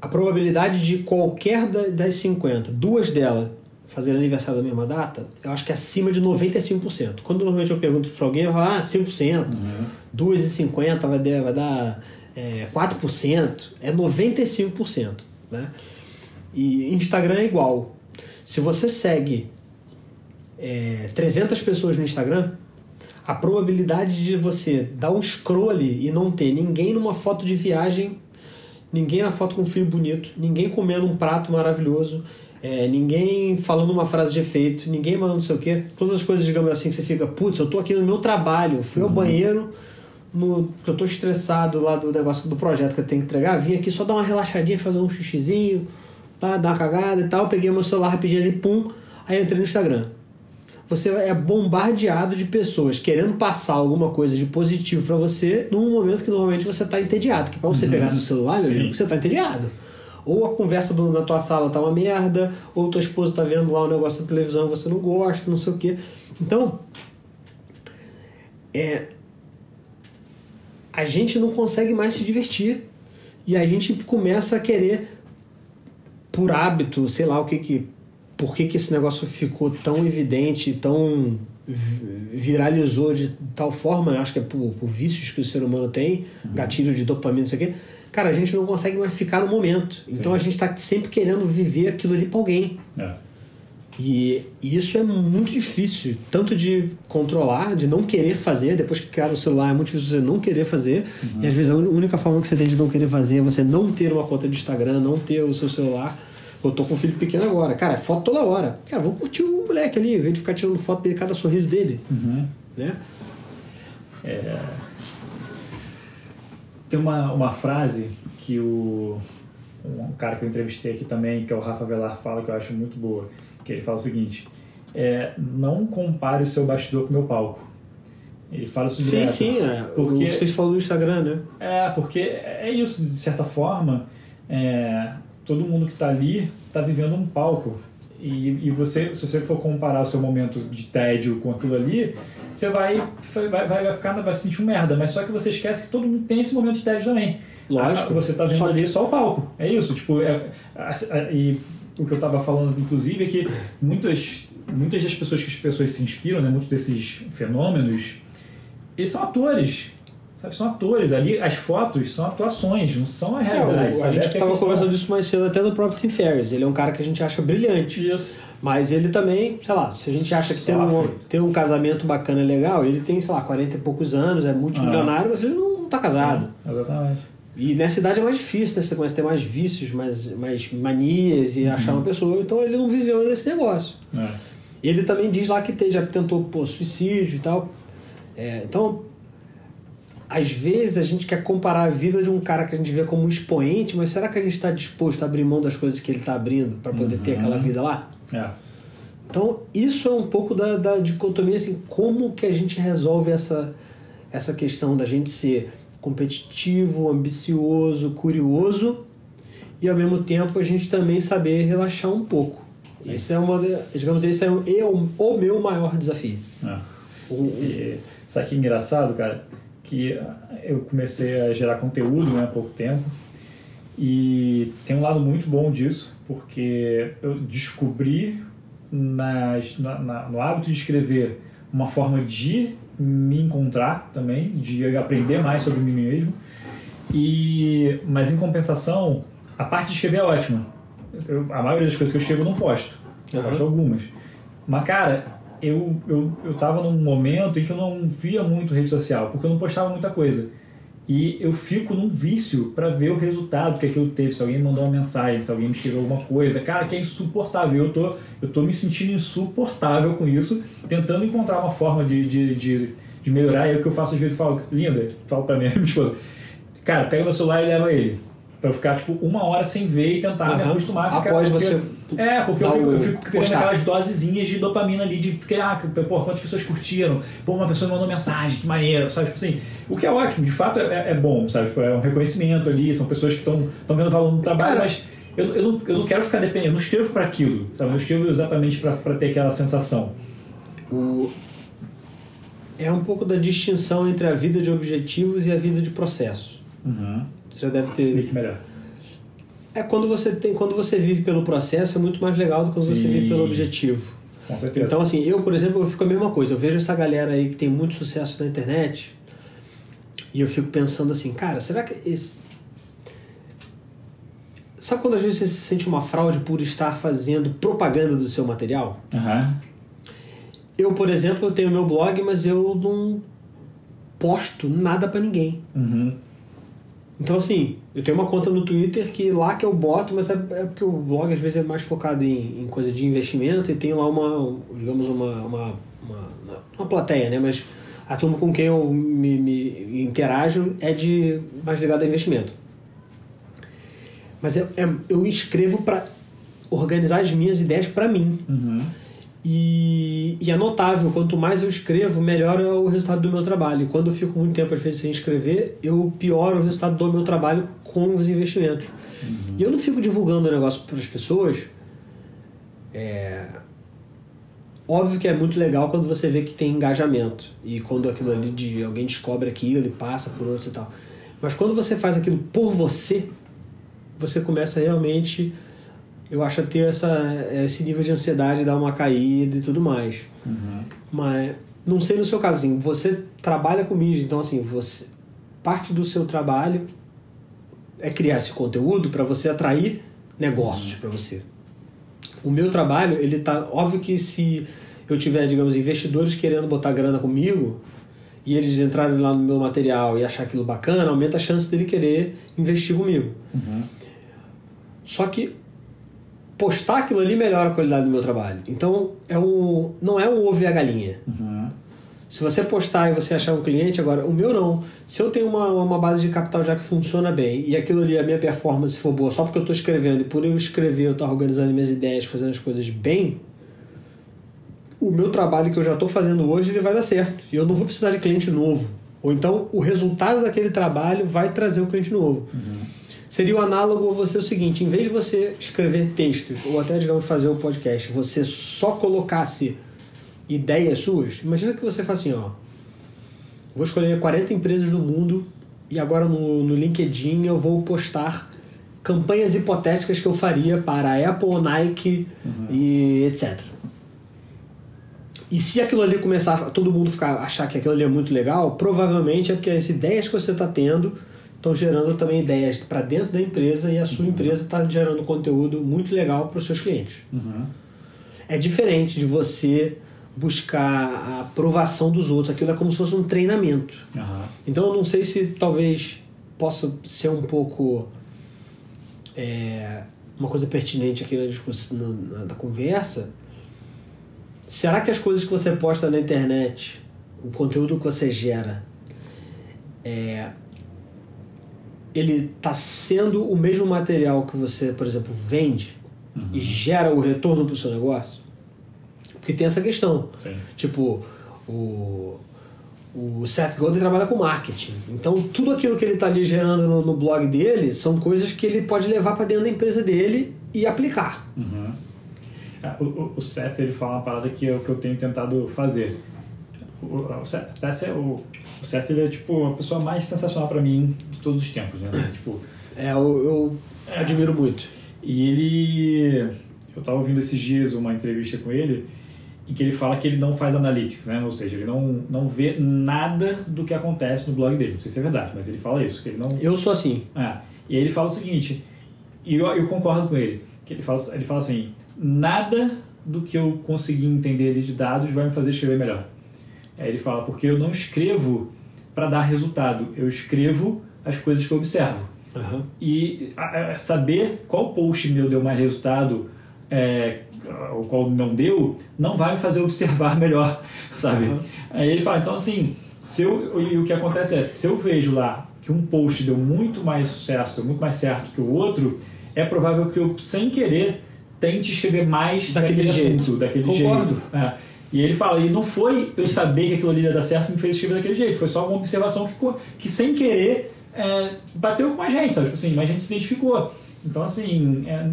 a probabilidade de qualquer das 50, duas delas, fazer aniversário da mesma data, eu acho que é acima de 95%. Quando normalmente eu pergunto para alguém, eu falo, ah, 5%, uhum. 2,50% vai dar, vai dar é, 4%, é 95%. Né? E Instagram é igual. Se você segue é, 300 pessoas no Instagram, a probabilidade de você dar um scroll e não ter ninguém numa foto de viagem ninguém na foto com um filho bonito, ninguém comendo um prato maravilhoso, é, ninguém falando uma frase de efeito, ninguém mandando não sei o quê. Todas as coisas, digamos assim, que você fica, putz, eu tô aqui no meu trabalho, fui ao uhum. banheiro, no, que eu tô estressado lá do negócio do projeto que eu tenho que entregar, vim aqui só dar uma relaxadinha, fazer um xixizinho, tá, dar uma cagada e tal, peguei meu celular rapidinho ali, pum, aí entrei no Instagram você é bombardeado de pessoas querendo passar alguma coisa de positivo para você num momento que normalmente você está entediado. Que para você uhum. pegar seu celular, meu amigo, você está entediado. Ou a conversa do, na tua sala tá uma merda, ou tua esposa tá vendo lá um negócio na televisão e você não gosta, não sei o quê. Então, é, a gente não consegue mais se divertir. E a gente começa a querer, por hábito, sei lá o que que por que, que esse negócio ficou tão evidente, tão viralizou de tal forma, acho que é por, por vícios que o ser humano tem, uhum. gatilho de dopamina, isso aqui. Cara, a gente não consegue mais ficar no momento. Então Sim. a gente está sempre querendo viver aquilo ali para alguém. É. E, e, isso é muito difícil, tanto de controlar, de não querer fazer. Depois que criar o celular, é muito difícil você não querer fazer. Uhum. E às vezes a única forma que você tem de não querer fazer é você não ter uma conta de Instagram, não ter o seu celular eu tô com um filho pequeno agora. Cara, é foto toda hora. Cara, vamos curtir o moleque ali, em vez de ficar tirando foto dele, cada sorriso dele. Uhum. Né? É... Tem uma, uma frase que o um cara que eu entrevistei aqui também, que é o Rafa Velar, fala que eu acho muito boa. Que ele fala o seguinte: é, não compare o seu bastidor com o meu palco. Ele fala isso direto. Sim, sim, é. Porque, o que vocês falam no Instagram, né? É, porque é isso, de certa forma. É, todo mundo que está ali está vivendo um palco. E, e você, se você for comparar o seu momento de tédio com aquilo ali, você vai, vai, vai, ficar, vai se sentir um merda. Mas só que você esquece que todo mundo tem esse momento de tédio também. Lógico. Ah, você está vendo só ali só o palco. É isso. Tipo, é, e o que eu estava falando, inclusive, é que muitas muitas das pessoas que as pessoas se inspiram, né, muitos desses fenômenos, eles são atores. Sabe, são atores. Ali as fotos são atuações, não são a realidade. É, a gente estava é conversando disso mais cedo até no próprio Tim Ferriss. Ele é um cara que a gente acha brilhante. Isso. Mas ele também, sei lá, se a gente acha que tem um, tem um casamento bacana legal, ele tem, sei lá, 40 e poucos anos, é multimilionário, ah. mas ele não está casado. Sim, exatamente. E nessa idade é mais difícil, né? Você começa a ter mais vícios, mais, mais manias e uhum. achar uma pessoa. Então ele não viveu ainda esse negócio. É. Ele também diz lá que tem, já tentou pô, suicídio e tal. É, então, às vezes a gente quer comparar a vida de um cara que a gente vê como um expoente, mas será que a gente está disposto a abrir mão das coisas que ele está abrindo para poder uhum. ter aquela vida lá? É. Então, isso é um pouco da, da dicotomia, assim, como que a gente resolve essa, essa questão da gente ser competitivo, ambicioso, curioso e ao mesmo tempo a gente também saber relaxar um pouco. Isso é uma, digamos, esse é, o, é o meu maior desafio. É. O, e, sabe que é engraçado, cara? Que eu comecei a gerar conteúdo né, há pouco tempo e tem um lado muito bom disso, porque eu descobri nas, na, na, no hábito de escrever uma forma de me encontrar também, de aprender mais sobre mim mesmo. E, mas em compensação, a parte de escrever é ótima. Eu, a maioria das coisas que eu escrevo eu não posto. Eu uhum. posto algumas. Mas, cara, eu, eu, eu tava num momento em que eu não via muito rede social, porque eu não postava muita coisa. E eu fico num vício para ver o resultado que aquilo teve. Se alguém me mandou uma mensagem, se alguém me escreveu alguma coisa. Cara, que é insuportável. Eu tô, eu tô me sentindo insuportável com isso, tentando encontrar uma forma de, de, de, de melhorar. E é o que eu faço às vezes, eu falo, linda, falo pra minha, esposa, cara, pega meu celular e leva ele. Pra eu ficar, tipo, uma hora sem ver e tentar uhum. me acostumar a ficar. Após você. É, porque eu fico, eu fico criando aquelas dosezinhas de dopamina ali, de ficar, ah, pô, quantas pessoas curtiram, pô, uma pessoa mandou mensagem, que maneiro, sabe? Tipo assim, o que é ótimo, de fato é, é bom, sabe? Tipo, é um reconhecimento ali, são pessoas que estão vendo valor no trabalho, Cara, mas eu, eu, não, eu não quero ficar dependendo, eu não escrevo para aquilo, sabe? Eu escrevo exatamente para ter aquela sensação. O... É um pouco da distinção entre a vida de objetivos e a vida de processo. Uhum. Você já deve ter. Explique melhor. É quando você tem, quando você vive pelo processo é muito mais legal do que quando Sim. você vive pelo objetivo. Com certeza. Então assim, eu por exemplo, eu fico a mesma coisa. Eu vejo essa galera aí que tem muito sucesso na internet e eu fico pensando assim, cara, será que esse Sabe quando às vezes você se sente uma fraude por estar fazendo propaganda do seu material? Uhum. Eu, por exemplo, eu tenho meu blog, mas eu não posto nada para ninguém. Uhum. Então, assim, eu tenho uma conta no Twitter que lá que eu boto, mas é, é porque o blog às vezes é mais focado em, em coisa de investimento e tem lá uma, digamos, uma, uma, uma, uma plateia, né? Mas a turma com quem eu me, me interajo é de mais ligado a investimento. Mas é, é eu escrevo para organizar as minhas ideias para mim. Uhum. E, e, é notável, quanto mais eu escrevo, melhor é o resultado do meu trabalho. E quando eu fico muito tempo, às vezes, sem escrever, eu pioro o resultado do meu trabalho com os investimentos. Uhum. E eu não fico divulgando o negócio para as pessoas. É... Óbvio que é muito legal quando você vê que tem engajamento. E quando aquilo ali de alguém descobre aquilo e passa por outros e tal. Mas quando você faz aquilo por você, você começa realmente eu acho ter essa, esse nível de ansiedade, dar uma caída e tudo mais. Uhum. Mas não sei no seu caso, assim, você trabalha com mídia, então assim, você parte do seu trabalho é criar esse conteúdo para você atrair negócios uhum. para você. O meu trabalho, ele tá óbvio que se eu tiver, digamos, investidores querendo botar grana comigo e eles entrarem lá no meu material e achar aquilo bacana, aumenta a chance dele querer investir comigo. Uhum. Só que postar aquilo ali melhora a qualidade do meu trabalho. Então, é um, não é um ovo e a galinha. Uhum. Se você postar e você achar um cliente, agora, o meu não. Se eu tenho uma, uma base de capital já que funciona bem e aquilo ali, a minha performance for boa só porque eu estou escrevendo e por eu escrever eu estou organizando minhas ideias, fazendo as coisas bem, o meu trabalho que eu já estou fazendo hoje ele vai dar certo. E eu não vou precisar de cliente novo. Ou então, o resultado daquele trabalho vai trazer um cliente novo. Uhum. Seria o análogo a você o seguinte: em vez de você escrever textos, ou até, digamos, fazer o podcast, você só colocasse ideias suas, imagina que você faz assim: ó, vou escolher 40 empresas do mundo e agora no, no LinkedIn eu vou postar campanhas hipotéticas que eu faria para a Apple, Nike uhum. e etc. E se aquilo ali começar a todo mundo ficar achar que aquilo ali é muito legal, provavelmente é porque as ideias que você está tendo estão gerando também ideias para dentro da empresa e a sua empresa está gerando conteúdo muito legal para os seus clientes. Uhum. É diferente de você buscar a aprovação dos outros. Aquilo é como se fosse um treinamento. Uhum. Então eu não sei se talvez possa ser um pouco é, uma coisa pertinente aqui na, discussão, na, na conversa. Será que as coisas que você posta na internet, o conteúdo que você gera, é, ele está sendo o mesmo material que você, por exemplo, vende Uhum. e gera o retorno para o seu negócio? Porque tem essa questão. Sim. Tipo, o, o Seth Godin trabalha com marketing. Então, tudo aquilo que ele está ali gerando no, no blog dele são coisas que ele pode levar para dentro da empresa dele e aplicar. Uhum. Ah, O, o, o Seth ele fala uma parada que é o que eu tenho tentado fazer. O, o, Seth, Seth é o, o Seth ele é tipo a pessoa mais sensacional pra mim de todos os tempos, né? Assim, tipo, É, eu, eu admiro muito. e ele. Eu tava ouvindo esses dias uma entrevista com ele em que ele fala que ele não faz analytics, né? Ou seja, ele não, não vê nada do que acontece no blog dele. Não sei se é verdade, mas ele fala isso, que ele não, Eu sou assim. ah, e aí ele fala o seguinte, e eu, eu concordo com ele, que ele fala, ele fala assim, nada do que eu conseguir entender ali de dados vai me fazer escrever melhor. Aí ele fala, porque eu não escrevo para dar resultado, eu escrevo as coisas que eu observo. Aham. E a- a- saber qual post meu deu mais resultado, é, ou qual não deu, não vai me fazer observar melhor, sabe? Uhum. Aí ele fala, então assim, se eu, e o que acontece é, se eu vejo lá que um post deu muito mais sucesso, deu muito mais certo que o outro, é provável que eu, sem querer, tente escrever mais Daquele jeito. assunto, daquele Concordo. jeito. É. E ele fala, e não foi eu saber que aquilo ali ia dar certo que me fez escrever daquele jeito, foi só uma observação que, que sem querer, é, bateu com a gente, sabe? Tipo assim, mas a gente se identificou. Então, assim, é,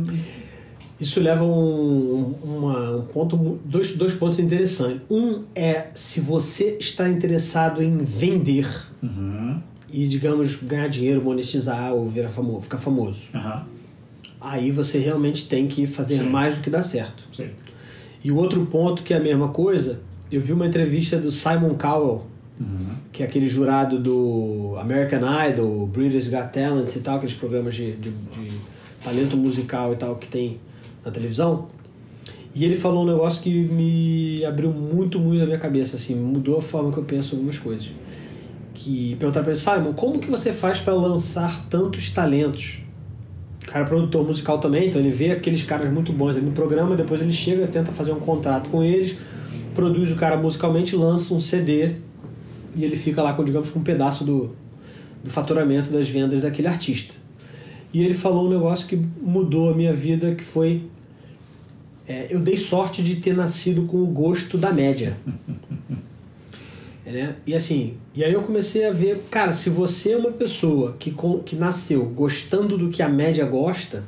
Isso leva um, uma- um ponto, dois, dois pontos interessantes. Um é se você está interessado em vender uhum, e, digamos, ganhar dinheiro, monetizar ou virar famoso, ficar famoso. aham, Aí você realmente tem que fazer Sim. mais do que dar certo. sim. E o outro ponto que é a mesma coisa, eu vi uma entrevista do Simon Cowell, Uhum, que é aquele jurado do American Idol, British Got Talent e tal, aqueles programas de, de, de talento musical e tal que tem na televisão. E ele falou um negócio que me abriu muito, muito a minha cabeça, assim, mudou a forma que eu penso algumas coisas. Que perguntaram para ele, Simon, como que você faz para lançar tantos talentos? O cara é produtor musical também, então ele vê aqueles caras muito bons ali no programa, depois ele chega, tenta fazer um contrato com eles, produz o cara musicalmente, lança um CD e ele fica lá com, digamos, com um pedaço do, do faturamento das vendas daquele artista. E ele falou um negócio que mudou a minha vida, que foi é, eu dei sorte de ter nascido com o gosto da média. É, né? E assim, e aí eu comecei a ver, cara, se você é uma pessoa que, que nasceu gostando do que a média gosta,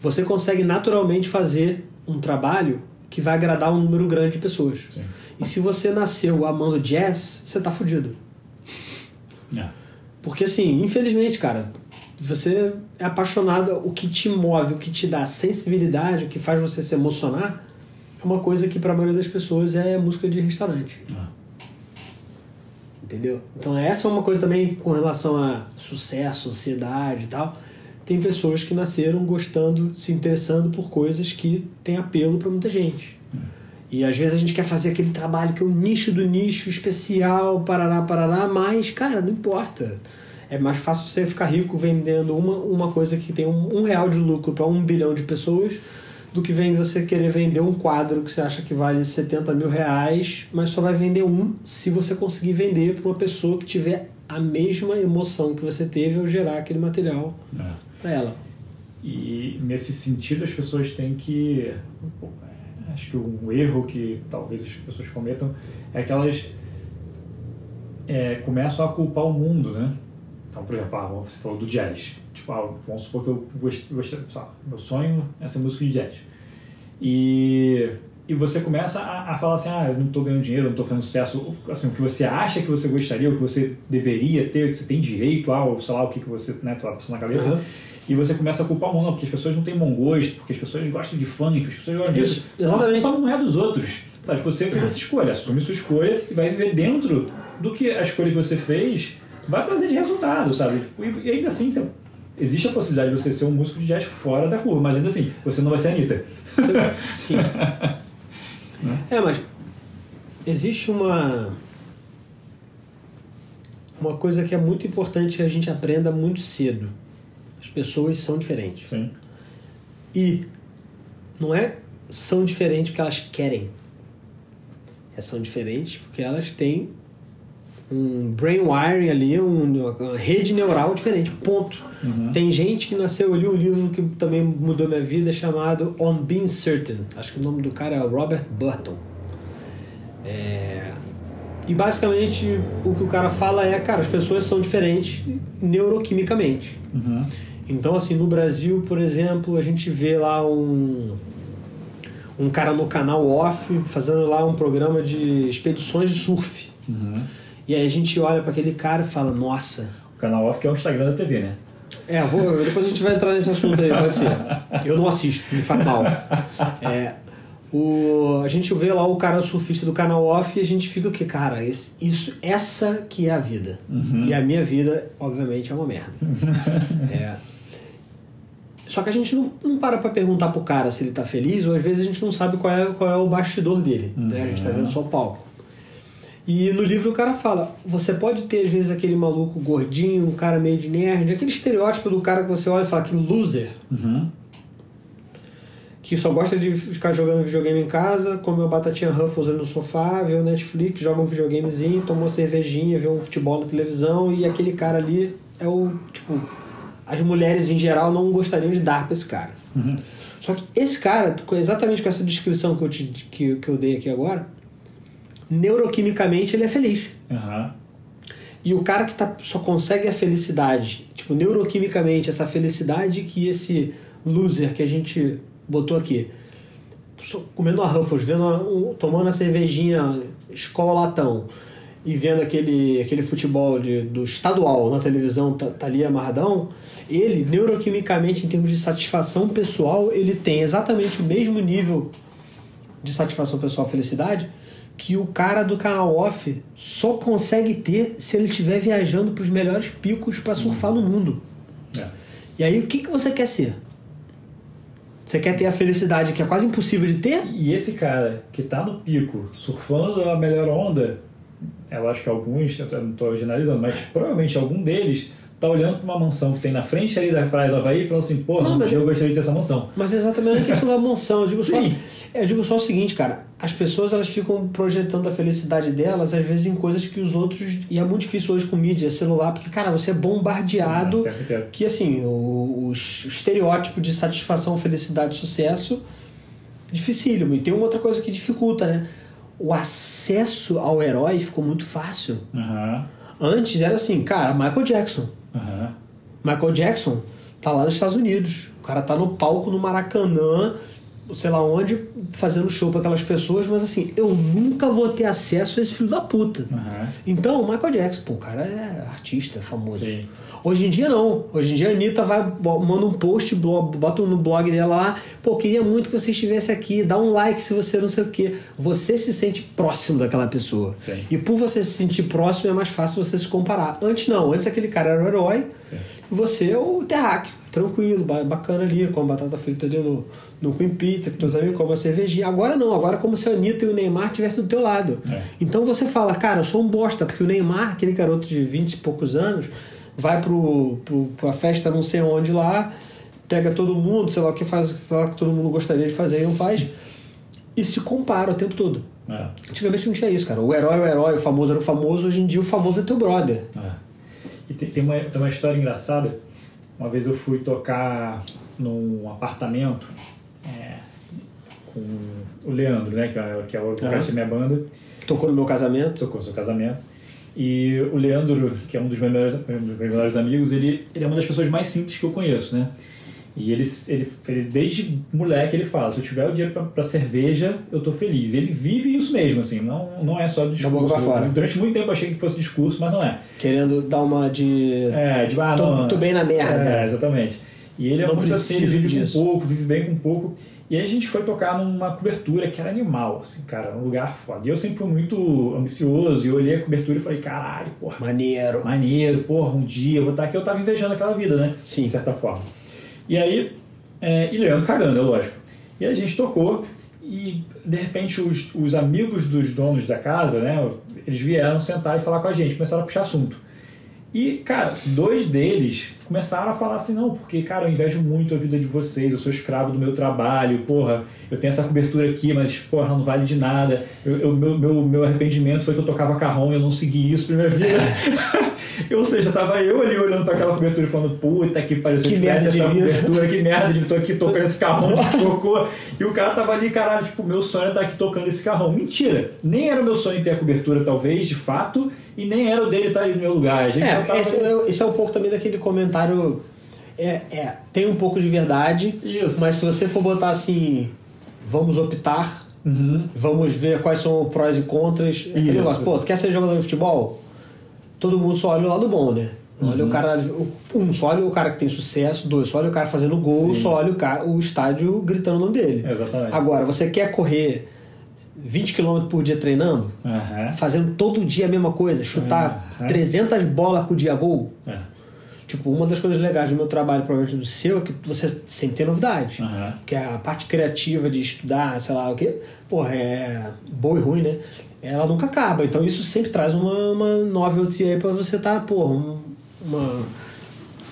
você consegue naturalmente fazer um trabalho que vai agradar um número grande de pessoas. sim. E se você nasceu amando jazz, você tá fudido. É. Porque assim, infelizmente, cara, você é apaixonado, o que te move, o que te dá sensibilidade, o que faz você se emocionar, é uma coisa que para a maioria das pessoas é música de restaurante. Ah, Entendeu? Então essa é uma coisa também com relação a sucesso, ansiedade e tal. Tem pessoas que nasceram gostando, se interessando por coisas que têm apelo para muita gente. E às vezes a gente quer fazer aquele trabalho que é o nicho do nicho especial, parará, parará, mas, cara, não importa. É mais fácil você ficar rico vendendo uma, uma coisa que tem um, um real de lucro para um bilhão de pessoas do que vem você querer vender um quadro que você acha que vale 70 mil reais, mas só vai vender um se você conseguir vender para uma pessoa que tiver a mesma emoção que você teve ao gerar aquele material é. para ela. E nesse sentido as pessoas têm que. Acho que um erro que talvez as pessoas cometam é que elas é, começam a culpar o mundo, né? Então, por exemplo, ah, você falou do jazz. Tipo, ah, vamos supor que eu gost- gostei, sei lá, meu sonho é ser músico de jazz. E, e você começa a, a falar assim, ah, eu não estou ganhando dinheiro, não estou fazendo sucesso. Assim, o que você acha que você gostaria, o que você deveria ter, o que você tem direito a, ou sei lá, o que, que você, né, tá passando na cabeça. Aham. E você começa a culpar o mundo, porque as pessoas não têm bom gosto, porque as pessoas gostam de funk, as pessoas gostam disso. Isso, exatamente. A culpa não é dos outros. Sabe, você fez essa escolha, assume sua escolha e vai viver dentro do que a escolha que você fez vai trazer de resultado, sabe? E, ainda assim, você, existe a possibilidade de você ser um músico de jazz fora da curva, mas ainda assim, você não vai ser a Anitta. Sim. é, mas existe uma uma coisa que é muito importante que a gente aprenda muito cedo. As pessoas são diferentes. Sim. E não é são diferentes porque elas querem. É, são diferentes porque elas têm um brain wiring ali, um, uma rede neural diferente, ponto. Uhum. Tem gente que nasceu, eu li um livro que também mudou minha vida, chamado On Being Certain. Acho que o nome do cara é Robert Burton. É... E basicamente o que o cara fala é, cara, as pessoas são diferentes neuroquimicamente. Uhum. Então, assim, no Brasil, por exemplo, a gente vê lá um, um cara no canal off fazendo lá um programa de expedições de surf. Uhum. E aí a gente olha para aquele cara e fala, nossa. O canal off que é o Instagram da TV, né? É, vou, depois a gente vai entrar nesse assunto aí, pode ser. Eu não assisto, me faz mal. É, o, a gente vê lá o cara surfista do canal off e a gente fica o que, cara, esse, isso, essa que é a vida. Uhum. E a minha vida, obviamente, é uma merda. é. Só que a gente não, não para pra perguntar pro cara se ele tá feliz, ou às vezes a gente não sabe qual é, qual é o bastidor dele. Uhum. Né? A gente tá vendo só o palco. E no livro o cara fala: você pode ter às vezes aquele maluco gordinho, um cara meio de nerd, aquele estereótipo do cara que você olha e fala que loser, Uhum. que só gosta de ficar jogando videogame em casa, come uma batatinha Ruffles ali no sofá, vê o Netflix, joga um videogamezinho, toma uma cervejinha, vê um futebol na televisão e aquele cara ali é o tipo as mulheres em geral não gostariam de dar pra esse cara. Uhum. Só que esse cara, exatamente com essa descrição que eu, te, que, que eu dei aqui agora, neuroquimicamente ele é feliz. Uhum. E o cara que tá, só consegue a felicidade, tipo, neuroquimicamente, essa felicidade que esse loser que a gente botou aqui, comendo a Ruffles, vendo a- um- tomando a cervejinha escola latão e vendo aquele, aquele futebol de, do estadual na televisão, tá, tá ali amarradão, ele, neuroquimicamente, em termos de satisfação pessoal, ele tem exatamente o mesmo nível de satisfação pessoal, felicidade, que o cara do canal off só consegue ter se ele estiver viajando para os melhores picos para surfar no mundo. É. E aí, o que, que você quer ser? Você quer ter a felicidade que é quase impossível de ter? E esse cara que tá no pico, surfando a melhor onda, eu acho que alguns, eu não tô generalizando, mas provavelmente algum deles tá olhando pra uma mansão que tem na frente ali da praia do Havaí e falando assim, porra, Não, um dia eu- gostaria de ter essa mansão. Mas exatamente não é questão da mansão. Eu digo, só, Sim. eu digo só o seguinte, cara. As pessoas elas ficam projetando a felicidade delas, às vezes, em coisas que os outros. E é muito difícil hoje com mídia, celular, porque, cara, você é bombardeado. Que assim, o, o estereótipo de satisfação, felicidade, sucesso, dificílimo. E tem uma outra coisa que dificulta, né? O acesso ao herói ficou muito fácil. Aham, Antes era assim, cara, Michael Jackson. Aham. Michael Jackson tá lá nos Estados Unidos. O cara tá no palco no Maracanã, sei lá onde, fazendo show para aquelas pessoas, mas assim, eu nunca vou ter acesso a esse filho da puta. Aham. Então, o Michael Jackson, pô, o cara é artista, é famoso. Sim. Hoje em dia não. Hoje em dia a Anitta vai, manda um post, bota no blog dela lá, pô, queria muito que você estivesse aqui, dá um like se você não sei o quê. Você se sente próximo daquela pessoa. Sim. E por você se sentir próximo é mais fácil você se comparar. Antes não, antes aquele cara era o herói Sim. e você é o terráqueo, tranquilo, ba- bacana ali, com a batata frita ali no, no Queen Pizza, com teus amigos, com uma cervejinha. Agora não, agora é como se a Anitta e o Neymar estivessem do teu lado. É. Então você fala, cara, eu sou um bosta, porque o Neymar, aquele garoto de 20 e poucos anos, vai pro, pro, pra festa não sei onde lá, pega todo mundo, sei lá o que faz, sei lá o que todo mundo gostaria de fazer e não faz, e se compara o tempo todo. É, Antigamente não tinha isso, cara. O herói é o herói, o famoso era o famoso, hoje em dia o famoso é teu brother. é. E tem, tem uma, tem uma história engraçada. Uma vez eu fui tocar num apartamento é, com o Leandro, né? Que é, que é o vocalista da minha banda. Tocou no meu casamento. tocou seu casamento. E o Leandro, que é um dos meus melhores, um dos meus melhores amigos, ele, ele é uma das pessoas mais simples que eu conheço, né? E ele, ele, ele desde moleque, ele fala: se eu tiver o dinheiro pra, pra cerveja, eu tô feliz. Ele vive isso mesmo, assim, não, não é só discurso. pra fora. Durante muito tempo eu achei que fosse discurso, mas não é. Querendo dar uma de. É, de ah, Tô- não, tô bem na merda. É, exatamente. E ele é Não muito assim, ele vive disso. com pouco, vive bem com pouco. E aí a gente foi tocar numa cobertura que era animal, assim, cara, um lugar foda. E eu sempre fui muito ambicioso e eu olhei a cobertura e falei, caralho, porra. Maneiro. Maneiro, porra, um dia eu vou estar aqui. Eu tava invejando aquela vida, né? Sim. De certa forma. E aí, é, e Leandro cagando, é lógico. E a gente tocou e, de repente, os, os amigos dos donos da casa, né? Eles vieram sentar e falar com a gente, começaram a puxar assunto. E, cara, dois deles começaram a falar assim, não, porque, cara, eu invejo muito a vida de vocês, eu sou escravo do meu trabalho, porra, eu tenho essa cobertura aqui, mas, porra, não vale de nada. Eu, eu meu, meu, meu arrependimento foi que eu tocava carrão e eu não segui isso pra minha vida. Ou seja, tava eu ali olhando para aquela cobertura e falando, puta que se que merda essa de vida. cobertura, que merda de tô aqui tocando esse carrão que tocou. E o cara tava ali, caralho, tipo, meu sonho é estar aqui tocando esse carrão. Mentira! Nem era meu sonho ter a cobertura, talvez, de fato, e nem era o dele estar ali no meu lugar. A gente É, tava... esse, é- esse é um pouco também daquele comentário. É, é, tem um pouco de verdade, Isso. mas se você for botar assim, vamos optar, Uhum. vamos ver quais são os prós e contras. é Aquele negócio, pô, tu quer ser jogador de futebol? Todo mundo só olha o lado bom, né? Olha o cara. Um, só olha o cara que tem sucesso, dois, só olha o cara fazendo gol, Sim. só olha o, cara, o estádio gritando o nome dele. Exatamente. Agora, você quer correr 20 km por dia treinando? Aham. Fazendo todo dia a mesma coisa, chutar Aham. 300 bolas por dia gol? É. Tipo, uma das coisas legais do meu trabalho, provavelmente do seu, é que você sempre tem novidade. Aham. Que é a parte criativa de estudar, sei lá o quê, porra, é boa e ruim, né? Ela nunca acaba. Então isso sempre traz uma, uma novelty aí pra você tá, porra, um, uma.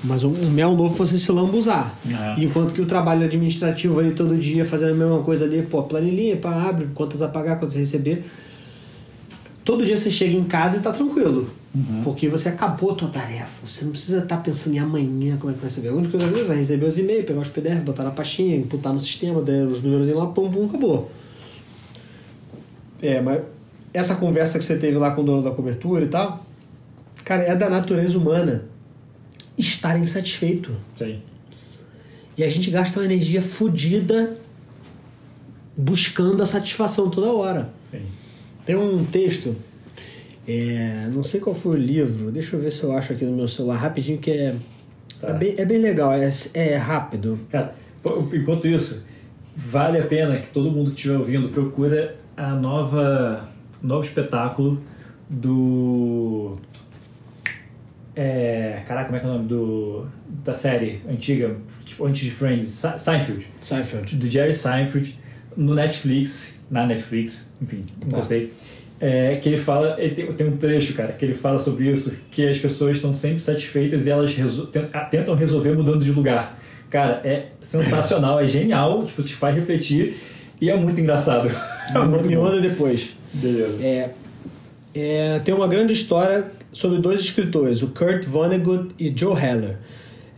Mas um, um mel novo pra você se lambuzar. Aham. Enquanto que o trabalho administrativo ali todo dia, fazendo a mesma coisa ali, pô, planilhinha, pá, abre, quantas a pagar, quantas a receber. Todo dia você chega em casa e tá tranquilo. Porque você acabou a tua tarefa. Você não precisa estar pensando em amanhã como é que vai receber. A única coisa que vai receber os e-mails, pegar os PDF, botar na pastinha, imputar no sistema, der os números lá, pum, pum, acabou. É, mas essa conversa que você teve lá com o dono da cobertura e tal, cara, é da natureza humana estar insatisfeito. Sim. E a gente gasta uma energia fodida buscando a satisfação toda hora. Sim. Tem um texto, é, não sei qual foi o livro, deixa eu ver se eu acho aqui no meu celular rapidinho, que é, Tá. é, bem, é bem legal, é, é rápido. Cara, enquanto isso, vale a pena que todo mundo que estiver ouvindo procura a nova novo espetáculo do é, caraca, como é que é o nome do da série antiga, tipo antes de Friends, Se- Seinfeld, Seinfeld. do Jerry Seinfeld no Netflix, na Netflix, enfim, não Importa. sei. É, que ele fala, ele tem, tem um trecho, cara, que ele fala sobre isso, que as pessoas estão sempre satisfeitas e elas resol- ten- tentam resolver mudando de lugar. Cara, é sensacional, é genial, tipo, te faz refletir e é muito engraçado. É muito Me bom. manda depois. Beleza. É, é, tem uma grande história sobre dois escritores, o Kurt Vonnegut e Joe Heller.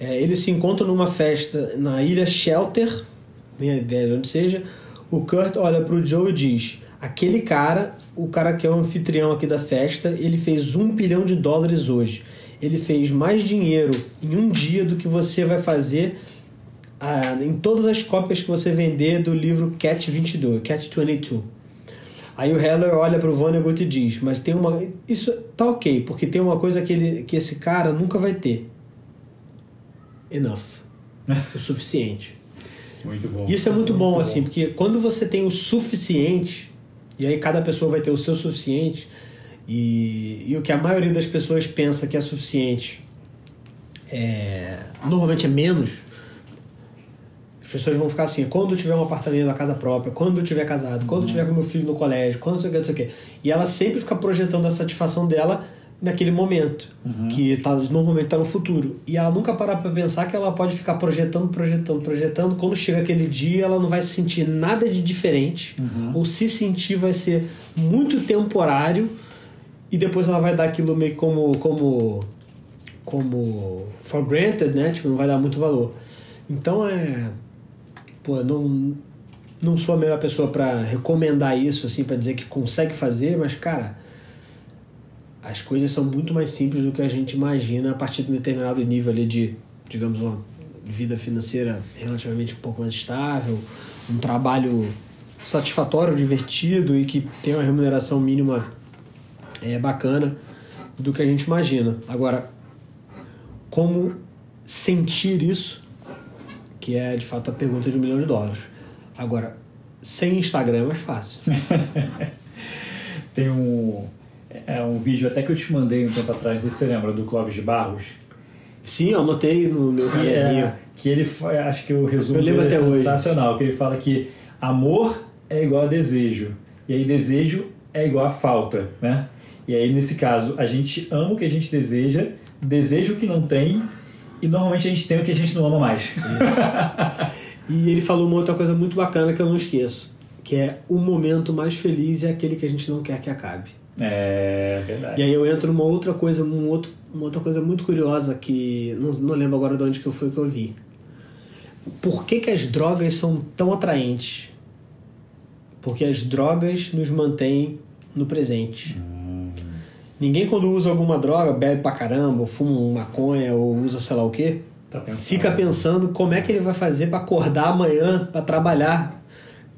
É, eles se encontram numa festa na ilha Shelter, nem ideia de onde seja. O Kurt olha para o Joe e diz: aquele cara, o cara que é o anfitrião aqui da festa, ele fez um bilhão de dólares hoje. Ele fez mais dinheiro em um dia do que você vai fazer ah, em todas as cópias que você vender do livro Cat 22, Cat 22. Aí o Heller olha pro Vonnegut e diz, mas tem uma. Isso tá ok, porque tem uma coisa que, ele, que esse cara nunca vai ter. Enough. o suficiente. Muito bom. Isso é muito bom, assim, porque quando você tem o suficiente, e aí cada pessoa vai ter o seu suficiente, e, e o que a maioria das pessoas pensa que é suficiente é, normalmente é menos, as pessoas vão ficar assim, quando eu tiver um apartamento, uma casa própria, quando eu tiver casado, quando eu tiver com meu filho no colégio, quando não sei o que, não sei o que. E ela sempre fica projetando a satisfação dela naquele momento, que tá, normalmente está no futuro. E ela nunca para para pensar que ela pode ficar projetando, projetando, projetando. Quando chega aquele dia, ela não vai sentir nada de diferente, ou se sentir, vai ser muito temporário, e depois ela vai dar aquilo meio como. como como for granted, né? Tipo, não vai dar muito valor. Então é. Pô, não, não sou a melhor pessoa para recomendar isso, assim, para dizer que consegue fazer, mas, cara, as coisas são muito mais simples do que a gente imagina a partir de um determinado nível ali de, digamos, uma vida financeira relativamente um pouco mais estável, um trabalho satisfatório, divertido e que tem uma remuneração mínima é, bacana do que a gente imagina. Agora, como sentir isso, que é de fato a pergunta de um milhão de dólares. Agora, sem Instagram é mais fácil. Tem um, é, um vídeo até que eu te mandei um tempo atrás, você lembra, do Clóvis de Barros? Sim, eu anotei no meu caderninho. É, que ele, acho que o resumo eu lembro é até sensacional, hoje. que ele fala que amor é igual a desejo, e aí desejo é igual a falta, né? E aí, nesse caso, a gente ama o que a gente deseja, deseja o que não tem, e normalmente a gente tem o que a gente não ama mais. e ele falou uma outra coisa muito bacana que eu não esqueço, que é o momento mais feliz é aquele que a gente não quer que acabe. É verdade. E aí eu entro numa outra coisa, num outro, uma outra coisa muito curiosa que não, não lembro agora de onde que foi que eu vi. Por que, que as drogas são tão atraentes? Porque as drogas nos mantêm no presente. Hum. Ninguém quando usa alguma droga, bebe pra caramba, ou fuma maconha, ou usa sei lá o quê, Tá pensando. fica pensando como é que ele vai fazer para acordar amanhã para trabalhar.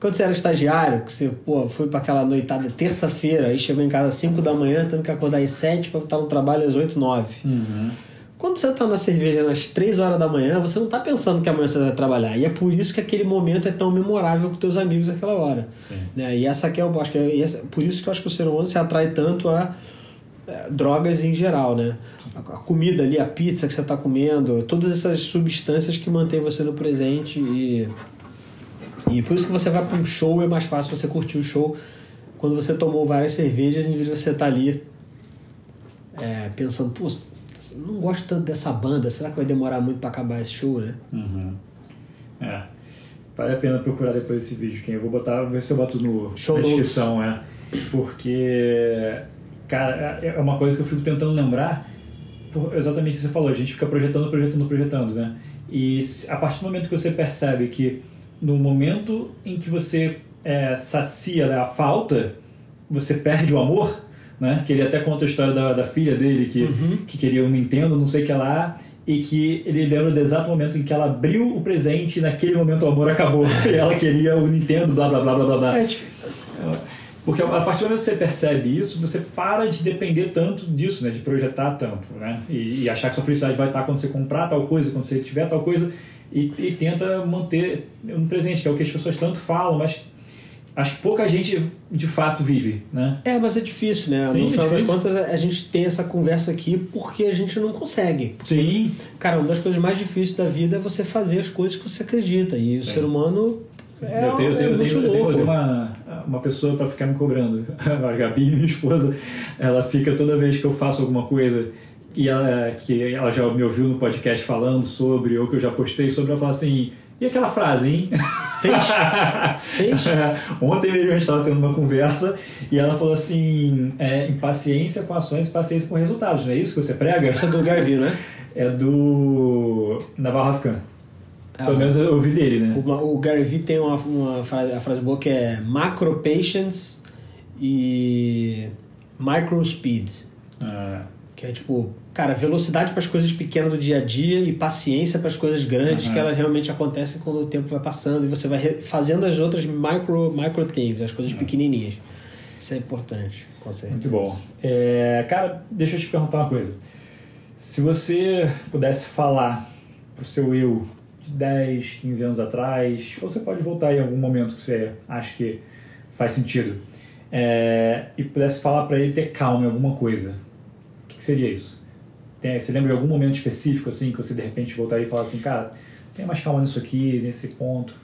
Quando você era estagiário, que você pô, foi para aquela noitada terça-feira, aí chegou em casa às 5 da manhã, tendo que acordar às 7 para estar no trabalho às 8, 9. Uhum. Quando você tá na cerveja nas 3 horas da manhã, você não tá pensando que amanhã você vai trabalhar. E é por isso que aquele momento é tão memorável com teus amigos naquela hora. Né? E essa aqui é, eu acho que é, essa, por isso que eu acho que o ser humano se atrai tanto a é, drogas em geral, né? A, a, comida ali, a pizza que você está comendo, todas essas substâncias que mantêm você no presente e e por isso que você vai para um show é mais fácil você curtir o show quando você tomou várias cervejas em vez de você estar tá ali é, pensando, pô, não gosto tanto dessa banda, será que vai demorar muito para acabar esse show, né? Uhum. É. Vale a pena procurar depois esse vídeo, quem eu vou botar, ver se eu boto no, show na descrição, é. Porque, cara, é uma coisa que eu fico tentando lembrar, exatamente o que você falou, a gente fica projetando, projetando, projetando, né? E a partir do momento que você percebe que no momento em que você é, sacia né, a falta, você perde o amor, né? Que ele até conta a história da, da filha dele que, uhum. que queria um Nintendo, não sei o que lá, e que ele lembra do exato momento em que ela abriu o presente e naquele momento o amor acabou. e ela queria o Nintendo, blá blá blá blá blá. É, porque a partir do momento que você percebe isso, você para de depender tanto disso, né? De projetar tanto, né? E, e achar que sua felicidade vai estar quando você comprar tal coisa, quando você tiver tal coisa, e, e tenta manter no presente, que é o que as pessoas tanto falam, mas acho que pouca gente de fato vive, né? É, mas é difícil, né? Sim, no é final das difícil. contas, a gente tem essa conversa aqui porque a gente não consegue. Porque, Sim. Cara, uma das coisas mais difíceis da vida é você fazer as coisas que você acredita. E o É. ser humano é, eu tenho, eu tenho, é eu tenho, eu tenho, eu tenho uma, uma pessoa para ficar me cobrando. A Gabi, minha esposa, ela fica toda vez que eu faço alguma coisa e ela, que ela já me ouviu no podcast falando sobre, ou que eu já postei sobre, ela fala assim. E aquela frase, hein? Fez? Fez? Ontem mesmo a gente estava tendo uma conversa e ela falou assim: é, impaciência com ações, paciência com resultados, não é isso que você prega? Isso é do Garvey, né? É do Navarro Afkan. É, Pelo menos eu ouvi dele, né? O, o Gary Vee tem uma, uma frase, a frase boa que é macro patience e micro speed. Ah, Que é tipo, cara, velocidade para as coisas pequenas do dia a dia e paciência para as coisas grandes Uhum. que elas realmente acontecem quando o tempo vai passando e você vai fazendo as outras micro, micro things, as coisas pequenininhas. Isso é importante, com certeza. Muito bom. É, cara, deixa eu te perguntar uma coisa. Se você pudesse falar pro seu eu de 10, 15 anos atrás, ou você pode voltar em algum momento que você acha que faz sentido, é, e pudesse falar para ele ter calma em alguma coisa, que, seria isso? Tem, você lembra de algum momento específico assim que você de repente voltaria e falar assim, cara, tenha mais calma nisso aqui, nesse ponto?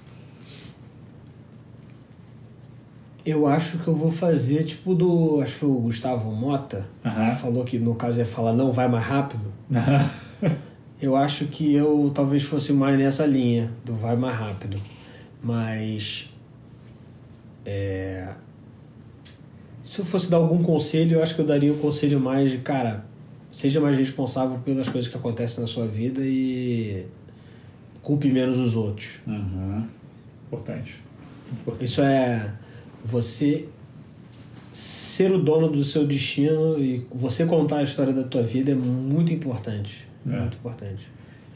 Eu acho que eu vou fazer tipo do. Acho que foi o Gustavo Mota, Aham. que falou que no caso ia falar não, vai mais rápido. Eu acho que eu talvez fosse mais nessa linha do vai mais rápido. Mas. É, se eu fosse dar algum conselho, eu acho que eu daria o conselho mais de, cara, seja mais responsável pelas coisas que acontecem na sua vida e culpe menos os outros. Uhum. Importante. Importante. Isso é você ser o dono do seu destino e você contar a história da tua vida é muito importante. É. Muito importante.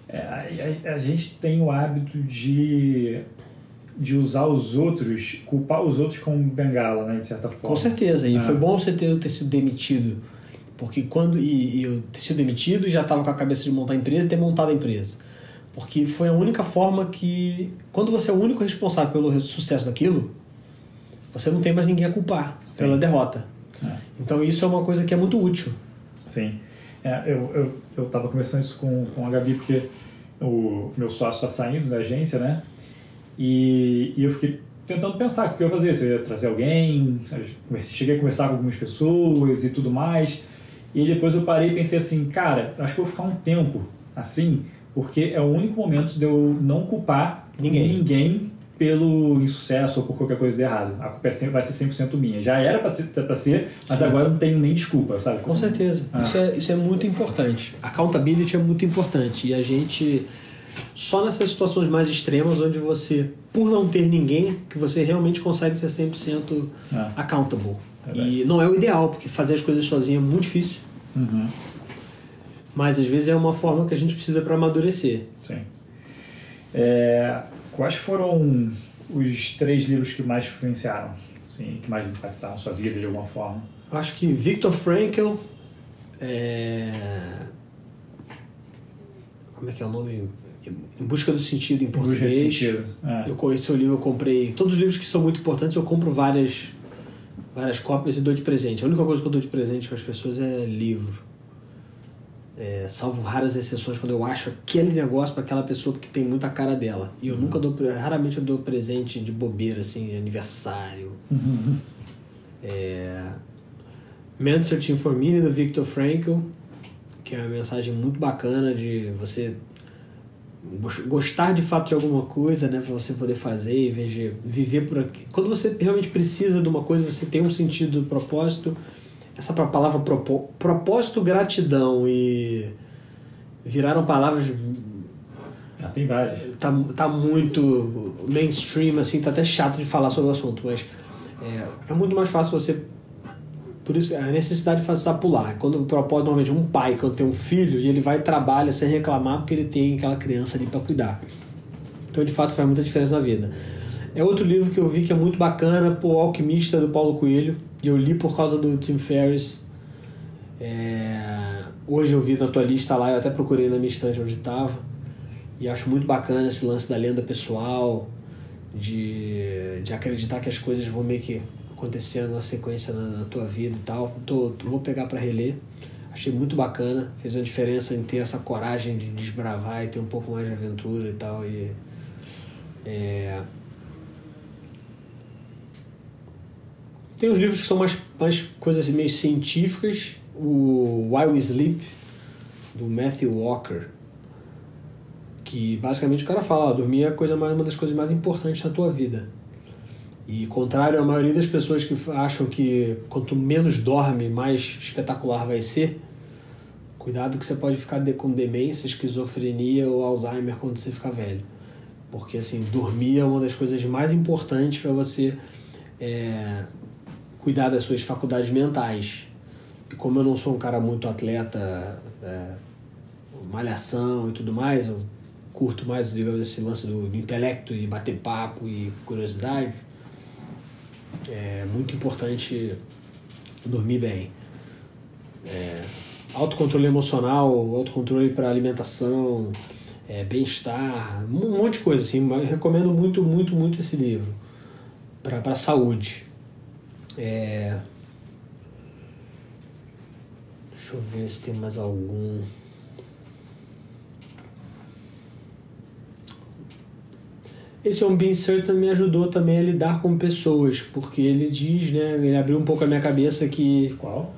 É, a, a- a gente tem o hábito de, de usar os outros, culpar os outros como bengala, né, de certa forma. Com certeza. E É. foi bom você ter, ter sido demitido. Porque quando. E, e eu ter sido demitido e já estava com a cabeça de montar a empresa e ter montado a empresa. Porque foi a única forma que. Quando você é o único responsável pelo sucesso daquilo, você não tem mais ninguém a culpar Sim. pela derrota. É. Então isso é uma coisa que é muito útil. Sim. É, eu, eu, eu tava conversando isso com, com a Gabi, porque o meu sócio está saindo da agência, né? E, e eu fiquei tentando pensar o que eu ia fazer, se eu ia trazer alguém, cheguei a conversar com algumas pessoas e tudo mais. E depois eu parei e pensei assim, cara, acho que eu vou ficar um tempo assim, porque é o único momento de eu não culpar ninguém, ninguém pelo insucesso ou por qualquer coisa de errado. A culpa é vai ser 100% minha. Já era para ser, pra ser, mas Sim. agora não tenho nem desculpa, sabe? Com certeza. Ah. Isso, é, isso é muito importante. Accountability é muito importante. E a gente, só nessas situações mais extremas, onde você, por não ter ninguém, que você realmente consegue ser 100% ah. accountable. É e não é o ideal, porque fazer as coisas sozinho é muito difícil. Uhum. Mas às vezes é uma forma que a gente precisa para amadurecer. Sim. É, quais foram os três livros que mais influenciaram, assim, que mais impactaram sua vida de alguma forma? Acho que Viktor Frankl, é... como é que é o nome? Em Busca do Sentido em português. Sentido. É. Eu conheci o livro, eu comprei todos os livros que são muito importantes, eu compro várias várias cópias e dou de presente. A única coisa que eu dou de presente para as pessoas é livro. É, salvo raras exceções quando eu acho aquele negócio para aquela pessoa que tem muita cara dela. E eu uhum. nunca dou, raramente eu dou presente de bobeira, assim, aniversário. Uhum. É, Man Searching for Meaning, do Viktor Frankl, que é uma mensagem muito bacana de você gostar de fato de alguma coisa, né, para você poder fazer, vez de viver por aqui. Quando você realmente precisa de uma coisa, você tem um sentido, um propósito. Essa palavra propósito, gratidão e viraram palavras ah, tem várias. Tá, tá muito mainstream, assim, tá até chato de falar sobre o assunto, mas é, é muito mais fácil você por isso, a necessidade de fazer pular. Quando o propósito, normalmente, um pai, quando tem um filho, e ele vai e trabalha sem reclamar porque ele tem aquela criança ali para cuidar. Então, de fato, faz muita diferença na vida. É outro livro que eu vi que é muito bacana, O Alquimista, do Paulo Coelho. E eu li por causa do Tim Ferriss. É... Hoje eu vi na tua lista lá, eu até procurei na minha estante onde estava. E acho muito bacana esse lance da lenda pessoal, de, de acreditar que as coisas vão meio que acontecendo na sequência na, na tua vida e tal. Tô, tô, vou pegar para reler. Achei muito bacana, fez uma diferença em ter essa coragem de desbravar e ter um pouco mais de aventura e tal. E, é... Tem os livros que são mais, mais coisas meio científicas. O Why We Sleep, do Matthew Walker. Que basicamente o cara fala, ó, dormir é coisa mais, uma das coisas mais importantes na tua vida. E contrário à maioria das pessoas que acham que quanto menos dorme, mais espetacular vai ser, cuidado que você pode ficar com demência, esquizofrenia ou Alzheimer quando você ficar velho. Porque assim, dormir é uma das coisas mais importantes para você é, cuidar das suas faculdades mentais. E como eu não sou um cara muito atleta, é, malhação e tudo mais, eu curto mais, digamos, esse lance do, do intelecto e bater papo e curiosidade é muito importante dormir bem. É, autocontrole emocional, autocontrole para alimentação, é, bem-estar, um monte de coisa assim. Eu recomendo muito, muito, muito esse livro para a saúde. É... Deixa eu ver se tem mais algum. Esse On Being Certain me ajudou também a lidar com pessoas, porque ele diz, né, ele abriu um pouco a minha cabeça que... Qual?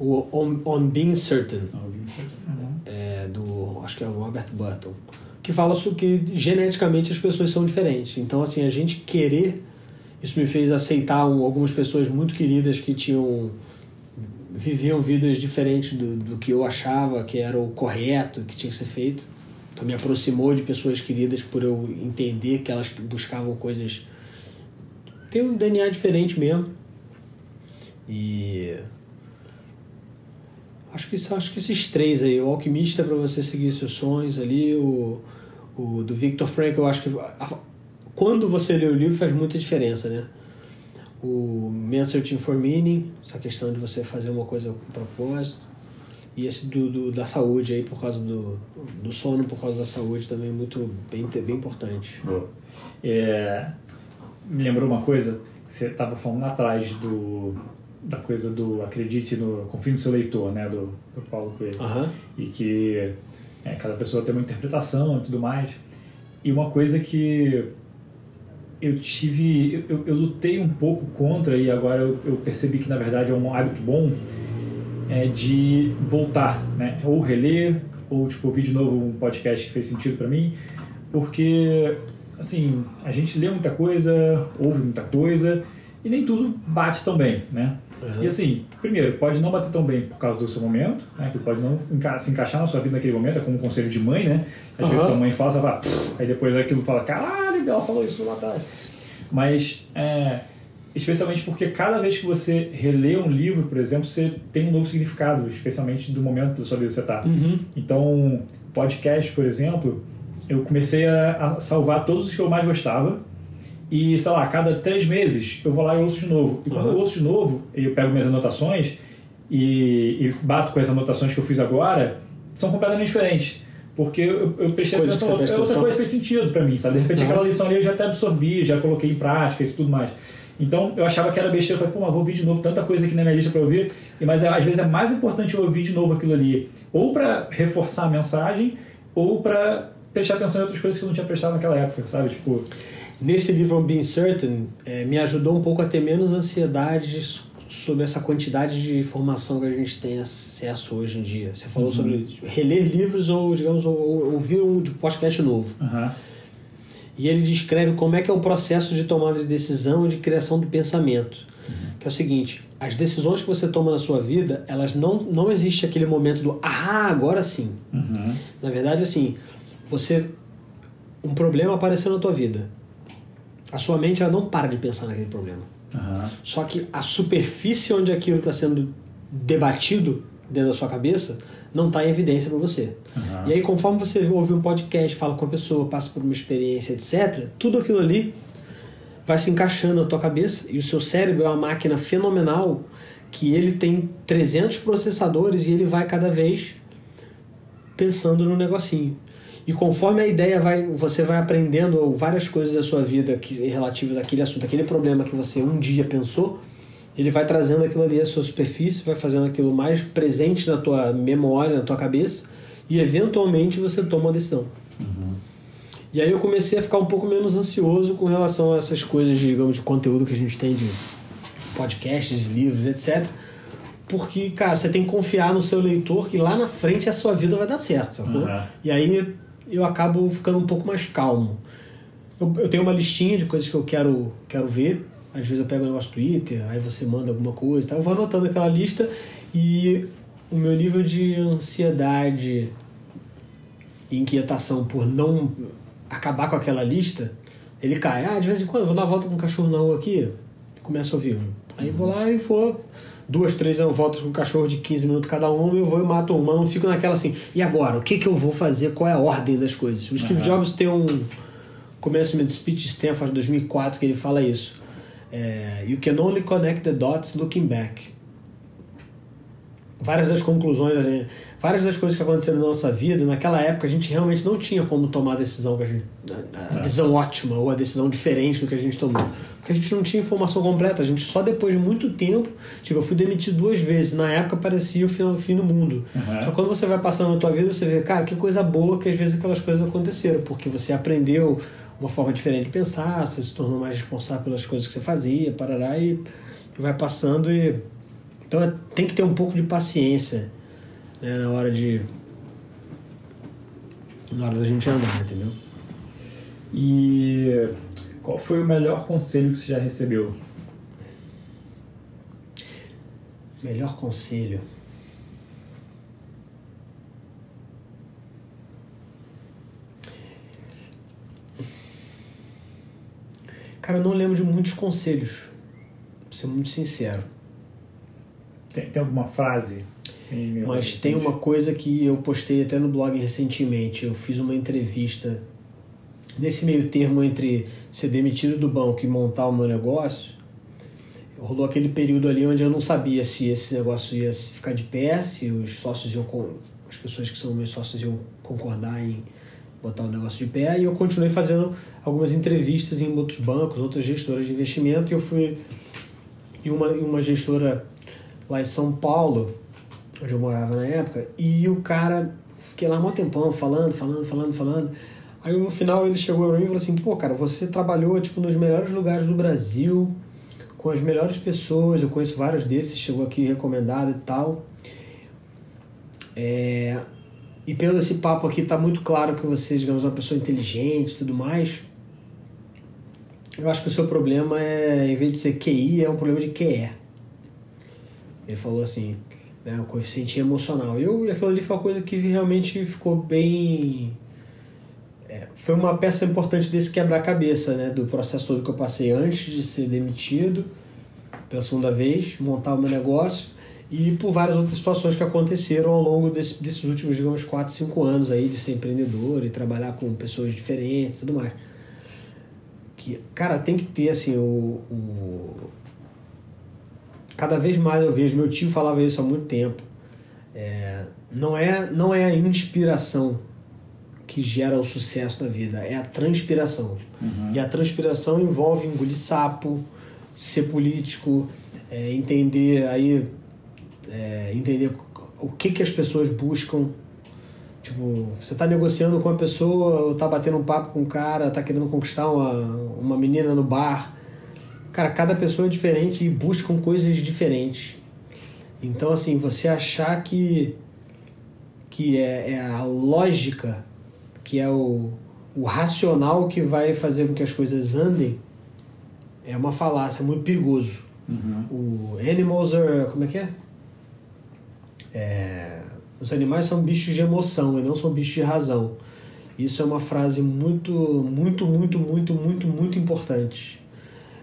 O On, On Being Certain. On Being Certain. Uhum. É, do, acho que é o Robert Button. Que fala sobre que geneticamente as pessoas são diferentes. Então, assim, a gente querer... Isso me fez aceitar um, algumas pessoas muito queridas que tinham viviam vidas diferentes do, do que eu achava que era o correto, que tinha que ser feito então me aproximou de pessoas queridas por eu entender que elas buscavam coisas. Tem um DNA diferente mesmo. E. Acho que, acho que esses três aí, o Alquimista para você seguir seus sonhos ali, o, o do Victor Frank, eu acho que a, quando você lê o livro faz muita diferença, né? O Searching for Meaning, essa questão de você fazer uma coisa com propósito. E esse do, do, da saúde aí, por causa do, do sono, por causa da saúde, também muito bem, bem importante. É, me lembrou uma coisa que você estava falando atrás do, da coisa do acredite no confie no seu leitor, né, do, do Paulo Coelho. Aham. E que é, cada pessoa tem uma interpretação e tudo mais. E uma coisa que eu tive, eu, eu lutei um pouco contra e agora eu, eu percebi que na verdade é um hábito bom, é de voltar, né? Ou reler, ou tipo ouvir de novo um podcast que fez sentido para mim, porque assim a gente lê muita coisa, ouve muita coisa e nem tudo bate tão bem, né? Uhum. E assim, primeiro, pode não bater tão bem por causa do seu momento, né? Que pode não enca- se encaixar na sua vida naquele momento, é como um conselho de mãe, né? Às vezes Uhum. sua mãe fala, você fala, aí depois aquilo fala, caralho, ela falou isso lá atrás. Mas, é, especialmente porque cada vez que você relê um livro, por exemplo, você tem um novo significado, especialmente do momento da sua vida que você está. Uhum. Então, podcast, por exemplo, eu comecei a, a salvar todos os que eu mais gostava. E, sei lá, a cada três meses eu vou lá e ouço de novo. E quando Uhum. eu ouço de novo, eu pego minhas anotações e, e bato com as anotações que eu fiz agora, são completamente diferentes. Porque eu, eu prestei Coisas atenção, presta outra atenção. coisa fez sentido pra mim, sabe? De repente Uhum. aquela lição ali eu já até absorvi, já coloquei em prática e tudo mais. Então eu achava que era besteira, eu falei, pô, mas vou ouvir de novo tanta coisa aqui na minha lista pra ouvir. E, mas é, às vezes é mais importante eu ouvir de novo aquilo ali, ou pra reforçar a mensagem, ou pra prestar atenção em outras coisas que eu não tinha prestado naquela época, sabe? Tipo, Nesse livro On Being Certain, eh, me ajudou um pouco a ter menos ansiedade sobre essa quantidade de informação que a gente tem acesso hoje em dia. Você falou sobre reler livros ou, digamos, ou, ou ouvir um podcast novo. aham, E ele descreve como é que é o processo de tomada de decisão e de criação do pensamento. Que é o seguinte, as decisões que você toma na sua vida, elas não, não existe aquele momento do ah, agora sim. uhum, Na verdade, assim, você um problema apareceu na tua vida. A sua mente ela não para de pensar naquele problema. aham, Só que a superfície onde aquilo está sendo debatido dentro da sua cabeça não está em evidência para você. aham. E aí, conforme você ouve um podcast, fala com a pessoa, passa por uma experiência, etc., tudo aquilo ali vai se encaixando na tua cabeça e o seu cérebro é uma máquina fenomenal que ele tem 300 processadores e ele vai cada vez pensando no negocinho. E conforme a ideia vai, você vai aprendendo várias coisas da sua vida que, relativas àquele assunto, aquele problema que você um dia pensou, ele vai trazendo aquilo ali à sua superfície, vai fazendo aquilo mais presente na tua memória, na tua cabeça, e eventualmente você toma uma decisão. E aí eu comecei a ficar um pouco menos ansioso com relação a essas coisas, de, digamos, de conteúdo que a gente tem de podcasts, de livros, etc. Porque, cara, você tem que confiar no seu leitor que lá na frente a sua vida vai dar certo, sacou? Uhum. E aí eu acabo ficando um pouco mais calmo. Eu, eu tenho uma listinha de coisas que eu quero, quero ver. Às vezes eu pego um negócio do Twitter, aí você manda alguma coisa e tal. Eu vou anotando aquela lista e o meu nível de ansiedade e inquietação por não acabar com aquela lista, ele cai. Ah, de vez em quando eu vou dar uma volta com o cachorro na rua aqui, começo a ouvir. um. Aí vou lá e vou duas, três voltas com o cachorro de 15 minutos cada um, eu vou e mato uma, não fico naquela assim, e agora? O que, que eu vou fazer? Qual é a ordem das coisas? O Steve Aham. Jobs tem um commencement speech de Stanford 2004 que ele fala isso. É, you can only connect the dots looking back. Várias das conclusões, várias das coisas que aconteceram na nossa vida, naquela época a gente realmente não tinha como tomar a decisão que a gente, a- a É. decisão ótima ou a decisão diferente do que a gente tomou, porque a gente não tinha informação completa. A gente só depois de muito tempo, tipo, eu fui demitido duas vezes. Na época parecia o fim, o fim do mundo. Uhum. Só quando você vai passando na tua vida, você vê, cara, que coisa boa que às vezes aquelas coisas aconteceram, porque você aprendeu uma forma diferente de pensar, você se tornou mais responsável pelas coisas que você fazia, parará, e vai passando e... Então tem que ter um pouco de paciência né, na hora de... na hora da gente andar, entendeu? E qual foi o melhor conselho que você já recebeu? Melhor conselho. Cara, eu não lembro de muitos conselhos, pra ser muito sincero. Tem, tem alguma frase? Meio- Mas tem uma coisa que eu postei até no blog recentemente. Eu fiz uma entrevista nesse meio termo entre ser demitido do banco e montar o meu negócio. rolou aquele período ali onde eu não sabia se esse negócio ia ficar de pé, se os sócios iam as pessoas que são meus sócios iam concordar em botar o negócio de pé e eu continuei fazendo algumas entrevistas em outros bancos, outras gestoras de investimento e eu fui em uma, em uma gestora lá em São Paulo, onde eu morava na época, e o cara, fiquei lá um tempão falando, falando, falando, falando. Aí no final ele chegou pra mim e falou assim: pô, cara, você trabalhou tipo, nos melhores lugares do Brasil, com as melhores pessoas, eu conheço vários desses, chegou aqui recomendado e tal. É, e pelo esse papo aqui tá muito claro que você, digamos, é uma pessoa inteligente e tudo mais. Eu acho que o seu problema é, em vez de ser QI, é um problema de QE. Ele falou assim, né, o coeficiente emocional. Eu, e aquilo ali foi uma coisa que realmente ficou bem. É, foi uma peça importante desse quebra-cabeça, né, do processo todo que eu passei antes de ser demitido pela segunda vez, montar o meu negócio e por várias outras situações que aconteceram ao longo desse, desses últimos, digamos, 4, 5 anos aí de ser empreendedor e trabalhar com pessoas diferentes e tudo mais que, cara, tem que ter assim o, o, cada vez mais eu vejo, meu tio falava isso há muito tempo. É, não é não é a inspiração que gera o sucesso na vida, é a transpiração. Uhum. E a transpiração envolve engolir sapo, ser político, é, entender aí é, entender o que, que as pessoas buscam Tipo, você tá negociando com uma pessoa, ou tá batendo um papo com um cara, tá querendo conquistar uma, uma menina no bar. Cara, cada pessoa é diferente e buscam coisas diferentes. Então, assim, você achar que, que é, é a lógica, que é o, o racional que vai fazer com que as coisas andem, é uma falácia, é muito perigoso. Uhum. O animals are. Como é que é? É os animais são bichos de emoção e não são bichos de razão. Isso é uma frase muito, muito, muito, muito, muito, muito importante.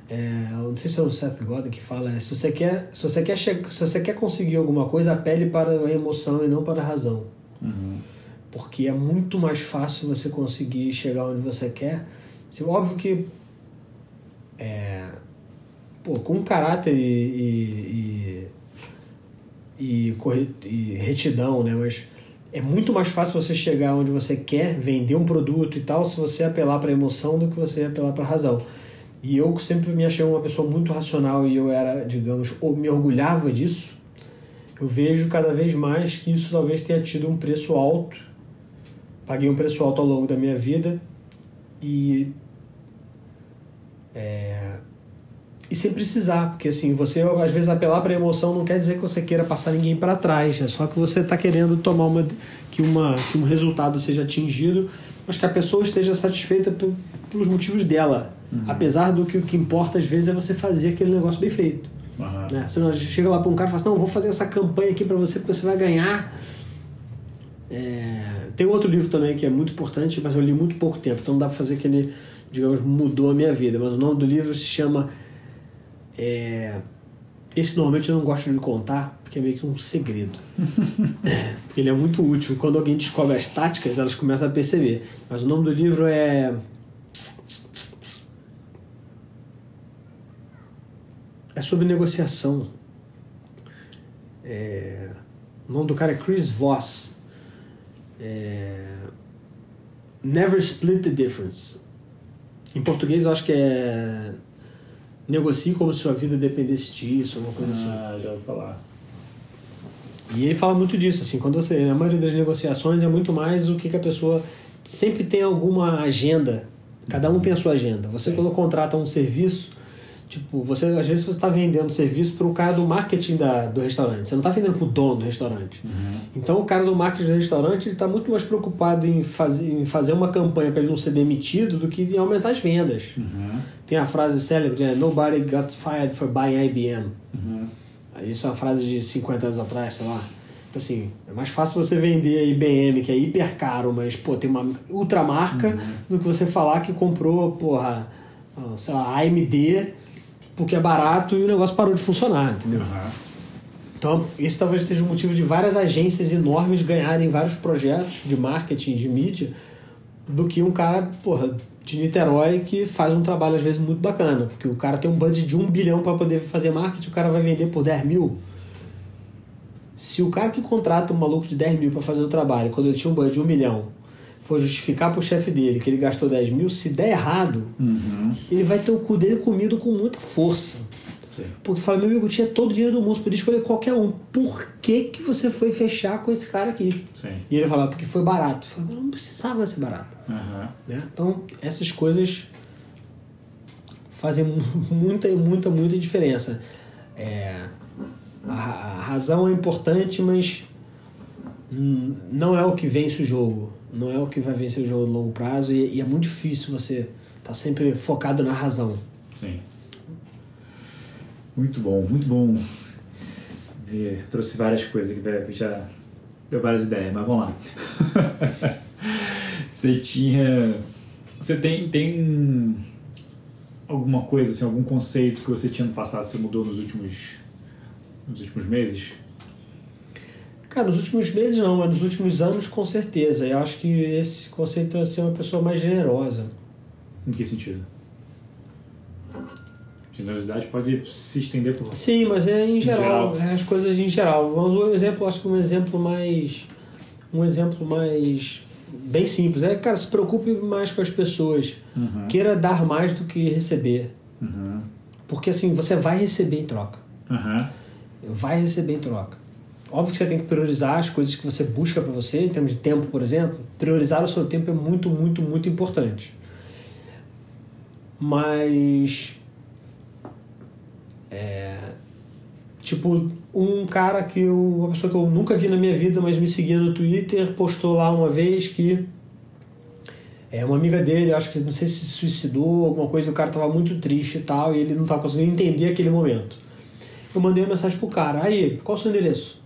É, eu não sei se é o Seth Godin que fala, é, se você quer, se você quer, se você quer conseguir alguma coisa, apele para a emoção e não para a razão. Uhum. Porque é muito mais fácil você conseguir chegar onde você quer. Se, óbvio que é, pô, com caráter e, e, e, e retidão, né? Mas é muito mais fácil você chegar onde você quer, vender um produto e tal, se você apelar para emoção do que você apelar para razão. E eu sempre me achei uma pessoa muito racional e eu era, digamos, ou me orgulhava disso. Eu vejo cada vez mais que isso talvez tenha tido um preço alto. Paguei um preço alto ao longo da minha vida e é, e sem precisar, porque assim, você às vezes apelar para emoção não quer dizer que você queira passar ninguém para trás, é só que você está querendo tomar uma que, uma que um resultado seja atingido, mas que a pessoa esteja satisfeita pelos motivos dela. Uhum. Apesar do que o que importa às vezes é você fazer aquele negócio bem feito. Uhum. Né? Você chega lá para um cara e fala assim, não, vou fazer essa campanha aqui para você porque você vai ganhar. É... Tem outro livro também que é muito importante, mas eu li muito pouco tempo, então não dá para fazer que ele, digamos, mudou a minha vida. Mas o nome do livro se chama é, esse normalmente eu não gosto de contar, porque é meio que um segredo. porque ele é muito útil. Quando alguém descobre as táticas, elas começam a perceber. Mas o nome do livro é. É sobre negociação. É... O nome do cara é Chris Voss. É... Never Split the Difference. Em português eu acho que é negocie como se sua vida dependesse disso, alguma coisa assim. ah, já vou falar. E ele fala muito disso, assim, quando você. A maioria das negociações é muito mais o que, que a pessoa sempre tem alguma agenda. Cada um tem a sua agenda. Você, Sim. quando contrata um serviço, Tipo, você às vezes você está vendendo serviço para o cara do marketing da, do restaurante. Você não está vendendo para o dono do restaurante. Uhum. Então o cara do marketing do restaurante está muito mais preocupado em fazer, em fazer uma campanha para ele não ser demitido do que em aumentar as vendas. Uhum. Tem a frase célebre, né? Nobody got fired for buying IBM. Uhum. Isso é uma frase de 50 anos atrás, sei lá. Tipo assim, é mais fácil você vender a IBM, que é hiper caro, mas pô, tem uma ultramarca, uhum. do que você falar que comprou, porra, sei lá, AMD porque é barato e o negócio parou de funcionar, entendeu? Uhum. Então, esse talvez seja o motivo de várias agências enormes ganharem vários projetos de marketing, de mídia, do que um cara, porra, de Niterói que faz um trabalho às vezes muito bacana. Porque o cara tem um budget de um bilhão para poder fazer marketing, o cara vai vender por 10 mil. Se o cara que contrata um maluco de 10 mil para fazer o trabalho, quando ele tinha um budget de um milhão, for justificar pro chefe dele que ele gastou 10 mil, se der errado, Uhum. ele vai ter o cu dele comido com muita força. Sim. Porque fala, meu amigo, tinha todo o dinheiro do mundo, podia escolher qualquer um. Por que, que você foi fechar com esse cara aqui? Sim. E ele fala, porque foi barato. Eu falo, mas não precisava ser barato. Aham. Né? Então, essas coisas fazem mu- muita, muita, muita diferença. É, a, a razão é importante, mas não é o que vence o jogo. Não é o que vai vencer o jogo no longo prazo e, e é muito difícil você estar sempre focado na razão. Sim. Muito bom, muito bom. Ver, trouxe várias coisas que já deu várias ideias, mas vamos lá. você tinha. Você tem, tem alguma coisa, assim, algum conceito que você tinha no passado, você mudou nos últimos, nos últimos meses? Cara, nos últimos meses não, mas nos últimos anos com certeza. Eu acho que esse conceito é ser uma pessoa mais generosa. Em que sentido? Generosidade pode se estender por. Sim, mas é em geral, geral. é as coisas em geral. Vamos um exemplo, acho que um exemplo mais um exemplo mais bem simples. É, cara, se preocupe mais com as pessoas. Uhum. Queira dar mais do que receber. Uhum. Porque assim, você vai receber em troca. Uhum. Vai receber em troca. Óbvio que você tem que priorizar as coisas que você busca para você, em termos de tempo, por exemplo. Priorizar o seu tempo é muito, muito, muito importante. Mas. É, tipo, um cara que eu. Uma pessoa que eu nunca vi na minha vida, mas me seguia no Twitter, postou lá uma vez que. É uma amiga dele, acho que não sei se suicidou, alguma coisa, o cara tava muito triste e tal, e ele não tava conseguindo entender aquele momento. Eu mandei uma mensagem pro cara, aí, qual o seu endereço?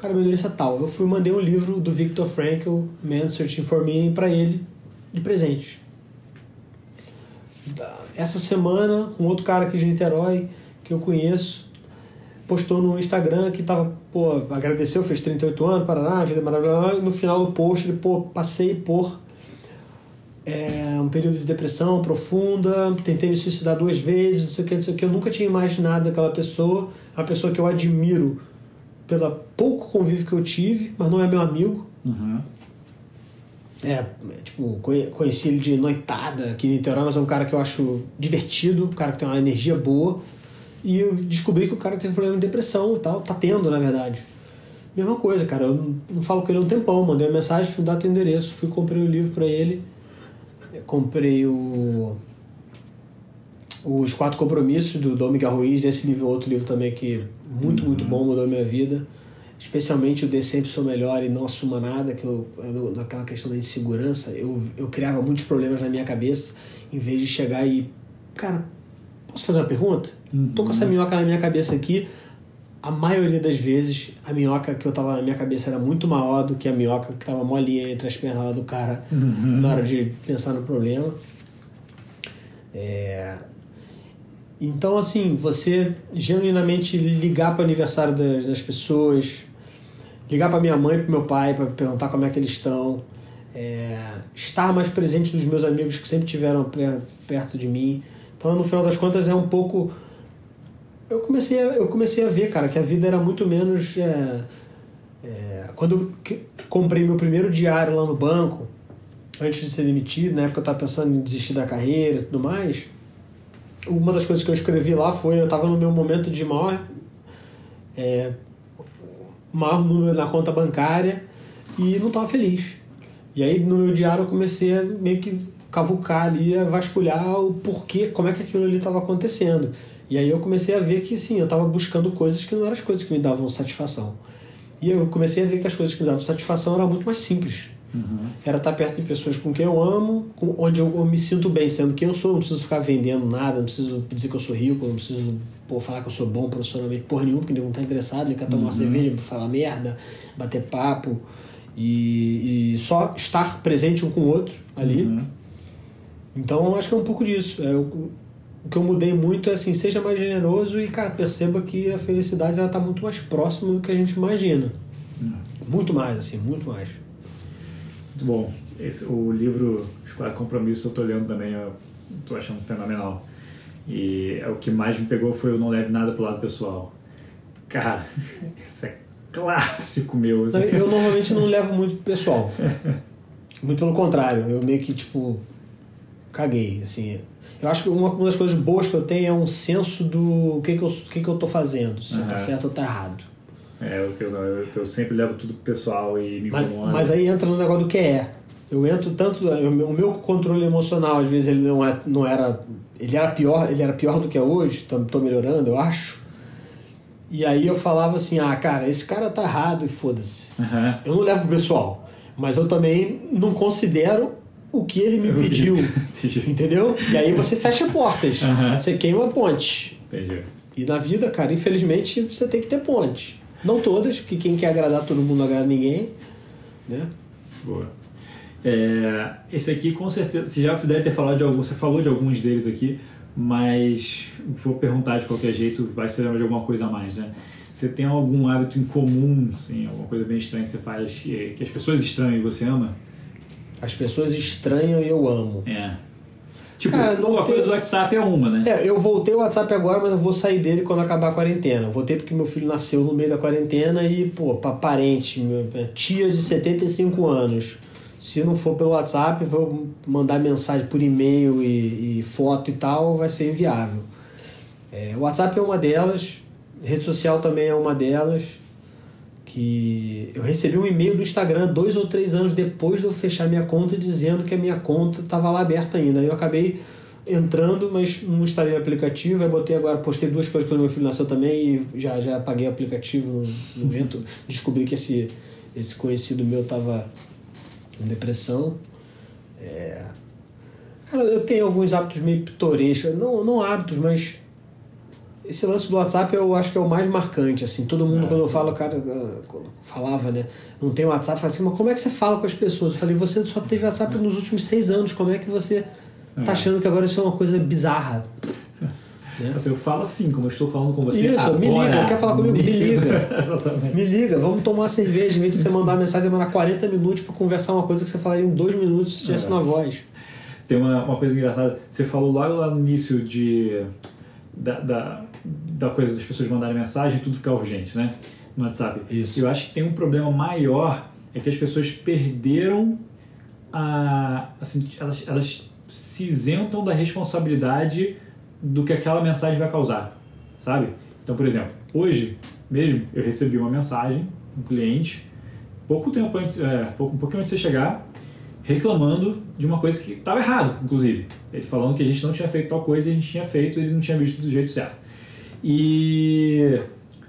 Cara, endereço é tal. Eu fui mandei um livro do Viktor Frankl, Man's Searching for Meaning, pra ele, de presente. Essa semana, um outro cara aqui de Niterói, que eu conheço, postou no Instagram que tava, pô, agradeceu, fez 38 anos, Paraná, vida maravilhosa, e no final do post ele, pô, passei por é, um período de depressão profunda, tentei me suicidar duas vezes, não sei o que, não sei o que. Eu nunca tinha imaginado aquela pessoa, uma pessoa que eu admiro pelo pouco convívio que eu tive, mas não é meu amigo. Uhum. É, tipo, conhe- conheci ele de noitada aqui em Niterói, mas é um cara que eu acho divertido, um cara que tem uma energia boa. E eu descobri que o cara teve problema de depressão e tal, tá tendo, na verdade. Mesma coisa, cara, eu não, não falo com ele há um tempão, mandei uma mensagem, fui dar teu endereço, fui comprei o livro pra ele, comprei o os Quatro Compromissos do Dom Miguel Ruiz, esse livro é outro livro também que muito, muito bom, mudou a minha vida. Especialmente o Dê Sempre Sou Melhor e Não Assuma Nada, que eu, naquela questão da insegurança, eu, eu criava muitos problemas na minha cabeça, em vez de chegar e, cara, posso fazer uma pergunta? Tô com essa minhoca na minha cabeça aqui, a maioria das vezes a minhoca que eu tava na minha cabeça era muito maior do que a minhoca que tava molinha entre as pernas lá do cara na hora de pensar no problema. É, Então, assim, você genuinamente ligar para o aniversário das, das pessoas, ligar para minha mãe para meu pai para perguntar como é que eles estão, é, estar mais presente dos meus amigos que sempre tiveram per- perto de mim. Então, no final das contas, é um pouco. Eu comecei a, eu comecei a ver, cara, que a vida era muito menos. é, é, quando eu comprei meu primeiro diário lá no banco, antes de ser demitido, na época eu estava pensando em desistir da carreira e tudo mais uma das coisas que eu escrevi lá foi eu estava no meu momento de maior é, maior número na conta bancária e não estava feliz. E aí no meu diário eu comecei a meio que cavucar ali a vasculhar o porquê como é que aquilo ali estava acontecendo. E aí eu comecei a ver que sim eu estava buscando coisas que não eram as coisas que me davam satisfação. E eu comecei a ver que as coisas que me davam satisfação eram muito mais simples era estar perto de pessoas com quem eu amo, com, onde eu, eu me sinto bem sendo quem eu sou, não preciso ficar vendendo nada, não preciso dizer que eu sou rico, não preciso pô, falar que eu sou bom profissionalmente, porra nenhuma, porque ninguém não tá interessado, ele quer tomar uma cerveja, falar merda, bater papo e, e só estar presente um com o outro ali. Uhum. Então eu acho que é um pouco disso. É, o, o que eu mudei muito é assim, seja mais generoso e, cara, perceba que a felicidade ela tá muito mais próxima do que a gente imagina. Muito mais, assim, muito mais. Muito bom. esse, o livro Os Quatro Compromissos eu tô lendo também, eu tô achando fenomenal. E é o que mais me pegou foi o Não Leve Nada pro Lado Pessoal. Cara, isso é clássico meu. Assim. Eu normalmente não levo muito pro pessoal. Muito pelo contrário, eu meio que, tipo, caguei, assim. Eu acho que uma, uma das coisas boas que eu tenho é um senso do que, que, eu, que, que eu tô fazendo, se uhum. tá certo ou tá errado. É, eu, eu, eu, sempre levo tudo pro pessoal e me mas, mas aí entra no negócio do que é. Eu entro tanto. O meu controle emocional, às vezes, ele não, é, não era. Ele era pior, ele era pior do que é hoje, tô melhorando, eu acho. E aí eu falava assim, ah, cara, esse cara tá errado e foda-se. Uhum. Eu não levo pro pessoal. Mas eu também não considero o que ele me pediu. entendeu? E aí você fecha portas. Uhum. Você queima a ponte. Entendi. E na vida, cara, infelizmente, você tem que ter ponte. Não todas, porque quem quer agradar todo mundo não agrada ninguém. Né? Boa. É, esse aqui, com certeza, você já deve ter falado de alguns, você falou de alguns deles aqui, mas vou perguntar de qualquer jeito, vai ser de alguma coisa a mais, né? Você tem algum hábito em comum, assim, alguma coisa bem estranha que você faz, que, que as pessoas estranham e você ama? As pessoas estranham e eu amo. É. Tipo, Cara, a coisa do WhatsApp é uma, né? É, eu voltei o WhatsApp agora, mas eu vou sair dele quando acabar a quarentena. Voltei porque meu filho nasceu no meio da quarentena e, pô, pra parente, tia de 75 anos. Se não for pelo WhatsApp, vou mandar mensagem por e-mail e, e foto e tal, vai ser inviável. É, o WhatsApp é uma delas, rede social também é uma delas que eu recebi um e-mail do Instagram dois ou três anos depois de eu fechar minha conta dizendo que a minha conta estava lá aberta ainda. Aí eu acabei entrando, mas não instalei o aplicativo. Aí botei agora, postei duas coisas quando meu filho nasceu também e já, já apaguei o aplicativo no, momento. Descobri que esse, esse conhecido meu estava com depressão. É... Cara, eu tenho alguns hábitos meio pitorescos, não, não hábitos, mas esse lance do WhatsApp eu acho que é o mais marcante, assim, todo mundo é. quando eu falo, cara, falava, né, não tem WhatsApp, fala assim, mas como é que você fala com as pessoas? Eu falei, você só teve WhatsApp é. nos últimos seis anos, como é que você tá é. achando que agora isso é uma coisa bizarra? Né? Assim, eu falo assim, como eu estou falando com você Isso, agora, me liga, quer falar comigo? Me, me liga. Exatamente. Me liga, vamos tomar uma cerveja, em vez de você mandar uma mensagem demorar 40 minutos para conversar uma coisa que você falaria em dois minutos se estivesse é. na voz. Tem uma, uma coisa engraçada, você falou logo lá no início de da, da da coisa das pessoas mandarem mensagem e tudo ficar urgente, né? No WhatsApp. Isso. Eu acho que tem um problema maior, é que as pessoas perderam a... Assim, elas, elas se isentam da responsabilidade do que aquela mensagem vai causar, sabe? Então, por exemplo, hoje mesmo eu recebi uma mensagem, um cliente, pouco tempo antes, é, um pouquinho antes de você chegar, reclamando de uma coisa que estava errado, inclusive. Ele falando que a gente não tinha feito tal coisa e a gente tinha feito e ele não tinha visto do jeito certo. E.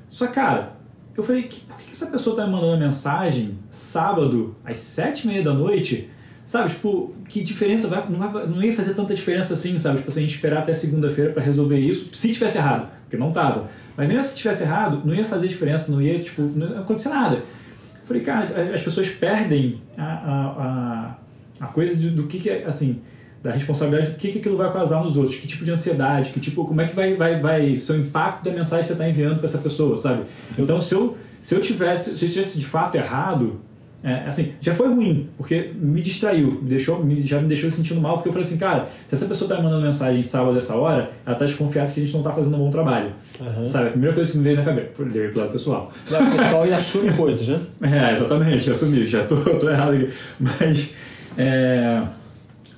Só, cara, eu falei, por que essa pessoa tá me mandando uma mensagem sábado, às sete e meia da noite? Sabe, tipo, que diferença vai não, vai. não ia fazer tanta diferença assim, sabe? Tipo, assim, a gente esperar até segunda-feira para resolver isso, se tivesse errado, porque não tava. Mas mesmo se tivesse errado, não ia fazer diferença, não ia, tipo, não ia acontecer nada. Eu falei, cara, as pessoas perdem a, a, a, a coisa de, do que, que é, assim, da responsabilidade, o que, que aquilo vai causar nos outros, que tipo de ansiedade, que tipo, como é que vai, vai, vai ser o impacto da mensagem que você está enviando para essa pessoa, sabe? Então, se eu, se eu tivesse, se eu tivesse de fato errado, é, assim, já foi ruim, porque me distraiu, me deixou, me, já me deixou sentindo mal, porque eu falei assim, cara, se essa pessoa está mandando mensagem sábado dessa hora, ela está desconfiada que a gente não está fazendo um bom trabalho. Uhum. Sabe? A primeira coisa que me veio na cabeça foi levei pro lado pessoal. Lado pessoal e assume coisas, né? É, exatamente, assumi, já tô, tô errado aqui. Mas. É,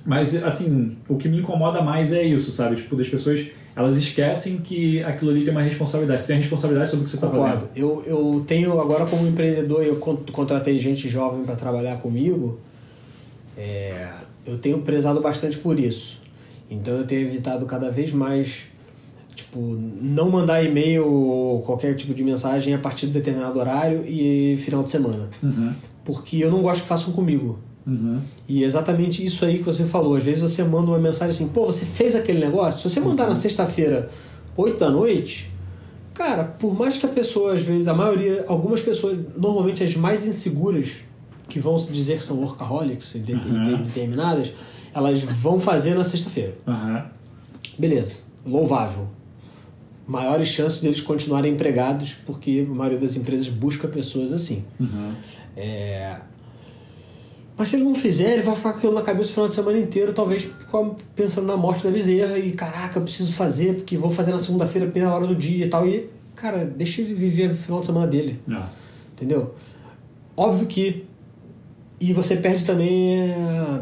mas, assim, o que me incomoda mais é isso, sabe? Tipo, das pessoas, elas esquecem que aquilo ali tem uma responsabilidade. Você tem a responsabilidade sobre o que você está fazendo. Eu, eu tenho, agora como empreendedor, eu contratei gente jovem para trabalhar comigo, é, eu tenho prezado bastante por isso. Então, eu tenho evitado cada vez mais, tipo, não mandar e-mail ou qualquer tipo de mensagem a partir de determinado horário e final de semana. Uhum. Porque eu não gosto que façam comigo. Uhum. E é exatamente isso aí que você falou. Às vezes você manda uma mensagem assim, pô, você fez aquele negócio? Se você mandar uhum. na sexta-feira, 8 da noite, cara, por mais que a pessoa, às vezes, a maioria, algumas pessoas, normalmente as mais inseguras, que vão dizer que são workaholics e, de, uhum. determinadas, elas vão fazer na sexta-feira. Beleza, louvável. Maiores chances deles continuarem empregados, porque a maioria das empresas busca pessoas assim. Uhum. É Mas se ele não fizer, ele vai ficar com aquilo na cabeça o final de semana inteiro, talvez pensando na morte da bezerra e caraca, eu preciso fazer, porque vou fazer na segunda-feira, primeira hora do dia e tal. E, cara, deixa ele viver o final de semana dele. Ah. Entendeu? Óbvio que. E você perde também é,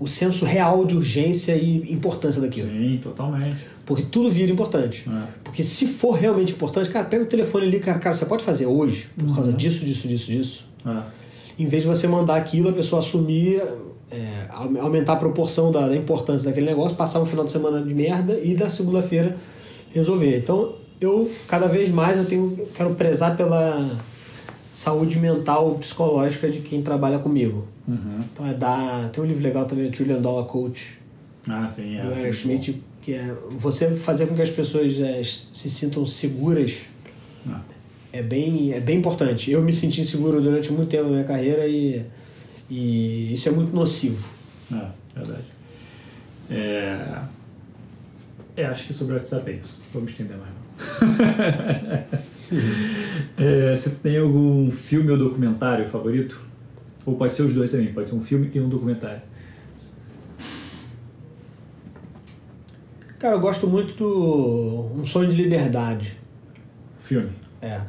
o senso real de urgência e importância daquilo. Sim, totalmente. Porque tudo vira importante. É. Porque se for realmente importante, cara, pega o telefone ali, cara, cara, você pode fazer hoje, por causa disso, disso, disso, disso. É. Em vez de você mandar aquilo, a pessoa assumir, é, au- aumentar a proporção da, da importância daquele negócio, passar um final de semana de merda e da segunda-feira resolver. Então, eu, cada vez mais, eu tenho, quero prezar pela saúde mental, psicológica de quem trabalha comigo. Uhum. Então, é dar... Tem um livro legal também, Trillion Dollar Coach, Ah, sim, é. do Eric Schmidt, que é você fazer com que as pessoas é, se sintam seguras. É bem, é bem importante. Eu me senti inseguro durante muito tempo na minha carreira e, e isso é muito nocivo. É, verdade. É... é, acho que sobre o WhatsApp é isso. Vamos estender mais. É, você tem algum filme ou documentário favorito? Ou pode ser os dois também, pode ser um filme e um documentário. Cara, eu gosto muito do Um Sonho de Liberdade. Filme. É.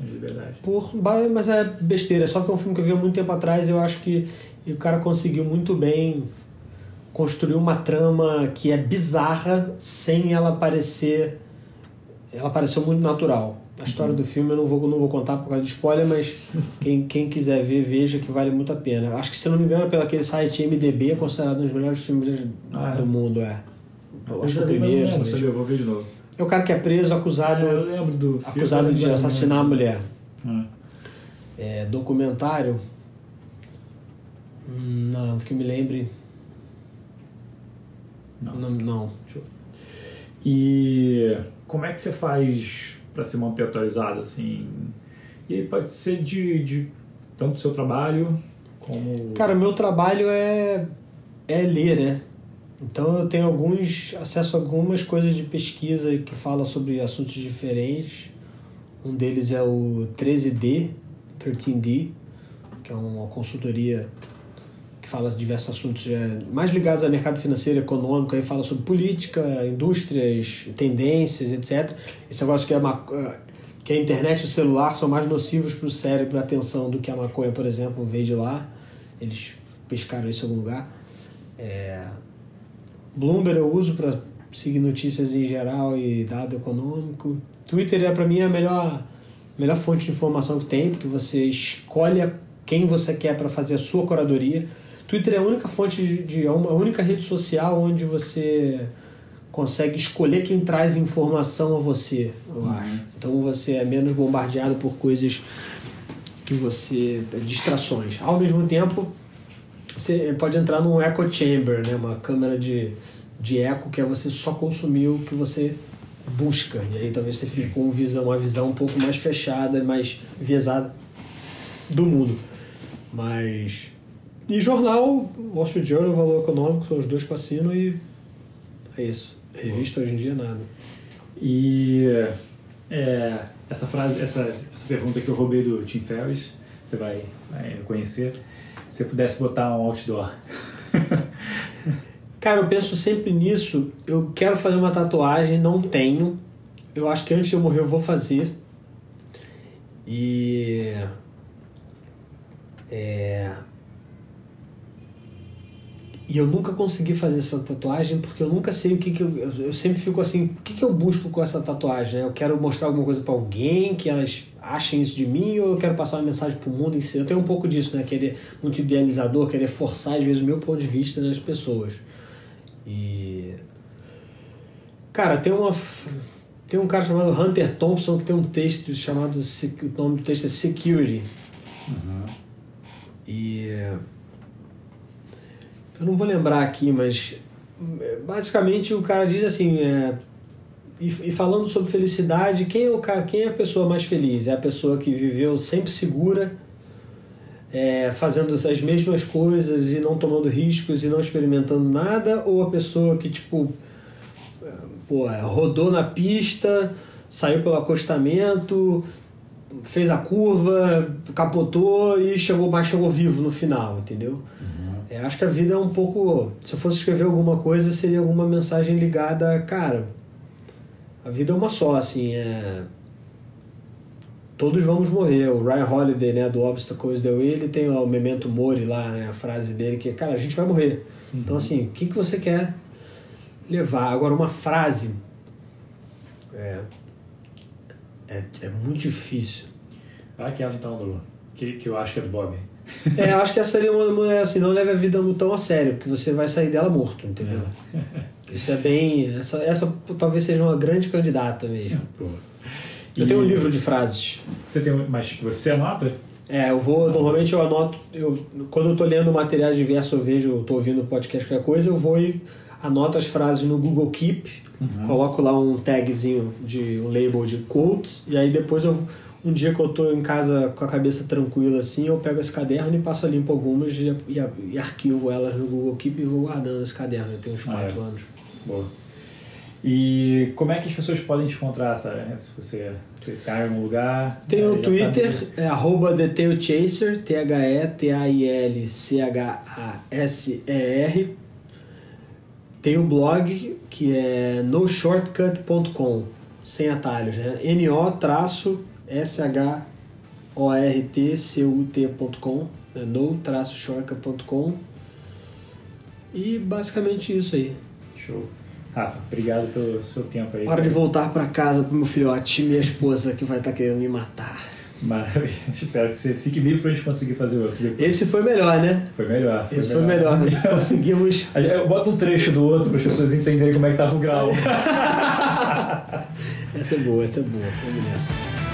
De Liberdade. Por, mas é besteira, só que é um filme que eu vi há muito tempo atrás e eu acho que o cara conseguiu muito bem construir uma trama que é bizarra sem ela parecer. Ela pareceu muito natural. A história do filme eu não vou, não vou contar por causa de spoiler, mas quem, quem quiser ver, veja que vale muito a pena. Acho que, se não me engano, pelo aquele site MDB, é considerado um dos melhores filmes Ah, é? do mundo. É. Eu Acho que o primeiro. Não sabia? Eu vou ver de novo. É o cara que é preso, acusado, É, eu lembro do acusado de não assassinar a mulher. Ah. É, documentário. Não, que me lembre. Não. Não. não. E como é que você faz para se manter atualizado assim? E aí pode ser de, de tanto do seu trabalho como Cara, meu trabalho é, é ler, né? Então eu tenho alguns acesso a algumas coisas de pesquisa que fala sobre assuntos diferentes. Um deles é o 13D, 13D, que é uma consultoria que fala de diversos assuntos é, mais ligados ao mercado financeiro, econômico, aí fala sobre política, indústrias, tendências, etc. Esse negócio que, é ma- que a internet e o celular são mais nocivos para o cérebro e a atenção do que a maconha, por exemplo, veio de lá. Eles pescaram isso em algum lugar. É, Bloomberg eu uso para seguir notícias em geral e dado econômico. Twitter é para mim a melhor, melhor fonte de informação que tem, porque você escolhe quem você quer para fazer a sua curadoria. Twitter é a única fonte de, de é a única rede social onde você consegue escolher quem traz informação a você, eu acho. Então você é menos bombardeado por coisas que você distrações. Ao mesmo tempo, você pode entrar num echo chamber, né? uma câmera de, de eco que é você só consumir o que você busca. E aí talvez você fique com visão, uma visão um pouco mais fechada, mais viesada do mundo. Mas. E jornal, Wall Street Journal, Valor Econômico, são os dois que eu assino e é isso. Revista hoje em dia nada. E é, essa frase, essa, essa pergunta que eu roubei do Tim Ferriss, você vai, vai conhecer. Se você pudesse botar um outdoor. Cara, eu penso sempre nisso. Eu quero fazer uma tatuagem, não tenho. Eu acho que antes de eu morrer eu vou fazer. E. É. E eu nunca consegui fazer essa tatuagem porque eu nunca sei o que, que eu. Eu sempre fico assim: o que, que eu busco com essa tatuagem? né? Eu quero mostrar alguma coisa pra alguém, que elas achem isso de mim, ou eu quero passar uma mensagem pro mundo em si? Eu tenho um pouco disso, né? Querer muito idealizador, querer forçar, às vezes, o meu ponto de vista nas pessoas. E. Cara, tem uma. Tem um cara chamado Hunter Thompson que tem um texto chamado. O nome do texto é Security. E. Eu não vou lembrar aqui, mas. Basicamente o cara diz assim. é, e, e falando sobre felicidade, quem é o quem é a pessoa mais feliz? É a pessoa que viveu sempre segura, é, fazendo as mesmas coisas e não tomando riscos e não experimentando nada, ou a pessoa que tipo pô, rodou na pista, saiu pelo acostamento, fez a curva, capotou e chegou, mas chegou vivo no final, entendeu? Uhum. É, acho que a vida é um pouco. Se eu fosse escrever alguma coisa, seria alguma mensagem ligada, cara. A vida é uma só, assim, é. Todos vamos morrer. O Ryan Holiday, né, do Obstacles the Way, ele tem o Memento Mori lá, né, a frase dele que é, cara, a gente vai morrer. Uhum. Então, assim, o que, que você quer levar? Agora, uma frase. É. É, é muito difícil. Ah, aquela então do. Que, que eu acho que é do Bob. É, eu acho que essa seria uma, uma assim, não leve a vida tão a sério, porque você vai sair dela morto, entendeu? Isso é bem. Essa, essa talvez seja uma grande candidata mesmo. Pô. Eu tenho um livro de frases. Você tem mas você anota? É, eu vou, normalmente eu anoto, eu, quando eu tô lendo material diverso, eu vejo, eu tô ouvindo podcast, qualquer coisa, eu vou e anoto as frases no Google Keep, coloco lá um tagzinho de um label de quotes, e aí depois eu um dia que eu tô em casa com a cabeça tranquila assim, eu pego esse caderno e passo a limpo algumas e, e, e arquivo elas no Google Keep e vou guardando esse caderno, eu tenho uns Ah, quatro é. anos. Boa. E como é que as pessoas podem te encontrar, Sara? Se você, você tá em algum lugar. Tem eh, o Twitter, sabe- é arroba TheTailChaser, T-H-E-T-A-I-L-C-H-A-S-E-R. Tem o blog, que é noshortcut.com, sem atalhos, né? N-O-S-H-O-R-T-C-U-T.com, né? no-shortcut.com. E basicamente isso aí. Show. Rafa, obrigado pelo seu tempo aí. Hora de voltar para casa pro meu filhote e minha esposa que vai estar querendo me matar. Maravilha. Espero que você fique vivo pra gente conseguir fazer outro. depois. Esse foi melhor, né? Foi melhor. Esse foi melhor. Conseguimos. Eu boto um trecho do outro para as pessoas entenderem como é que tava o grau. Essa é boa, essa é boa. Vamos nessa.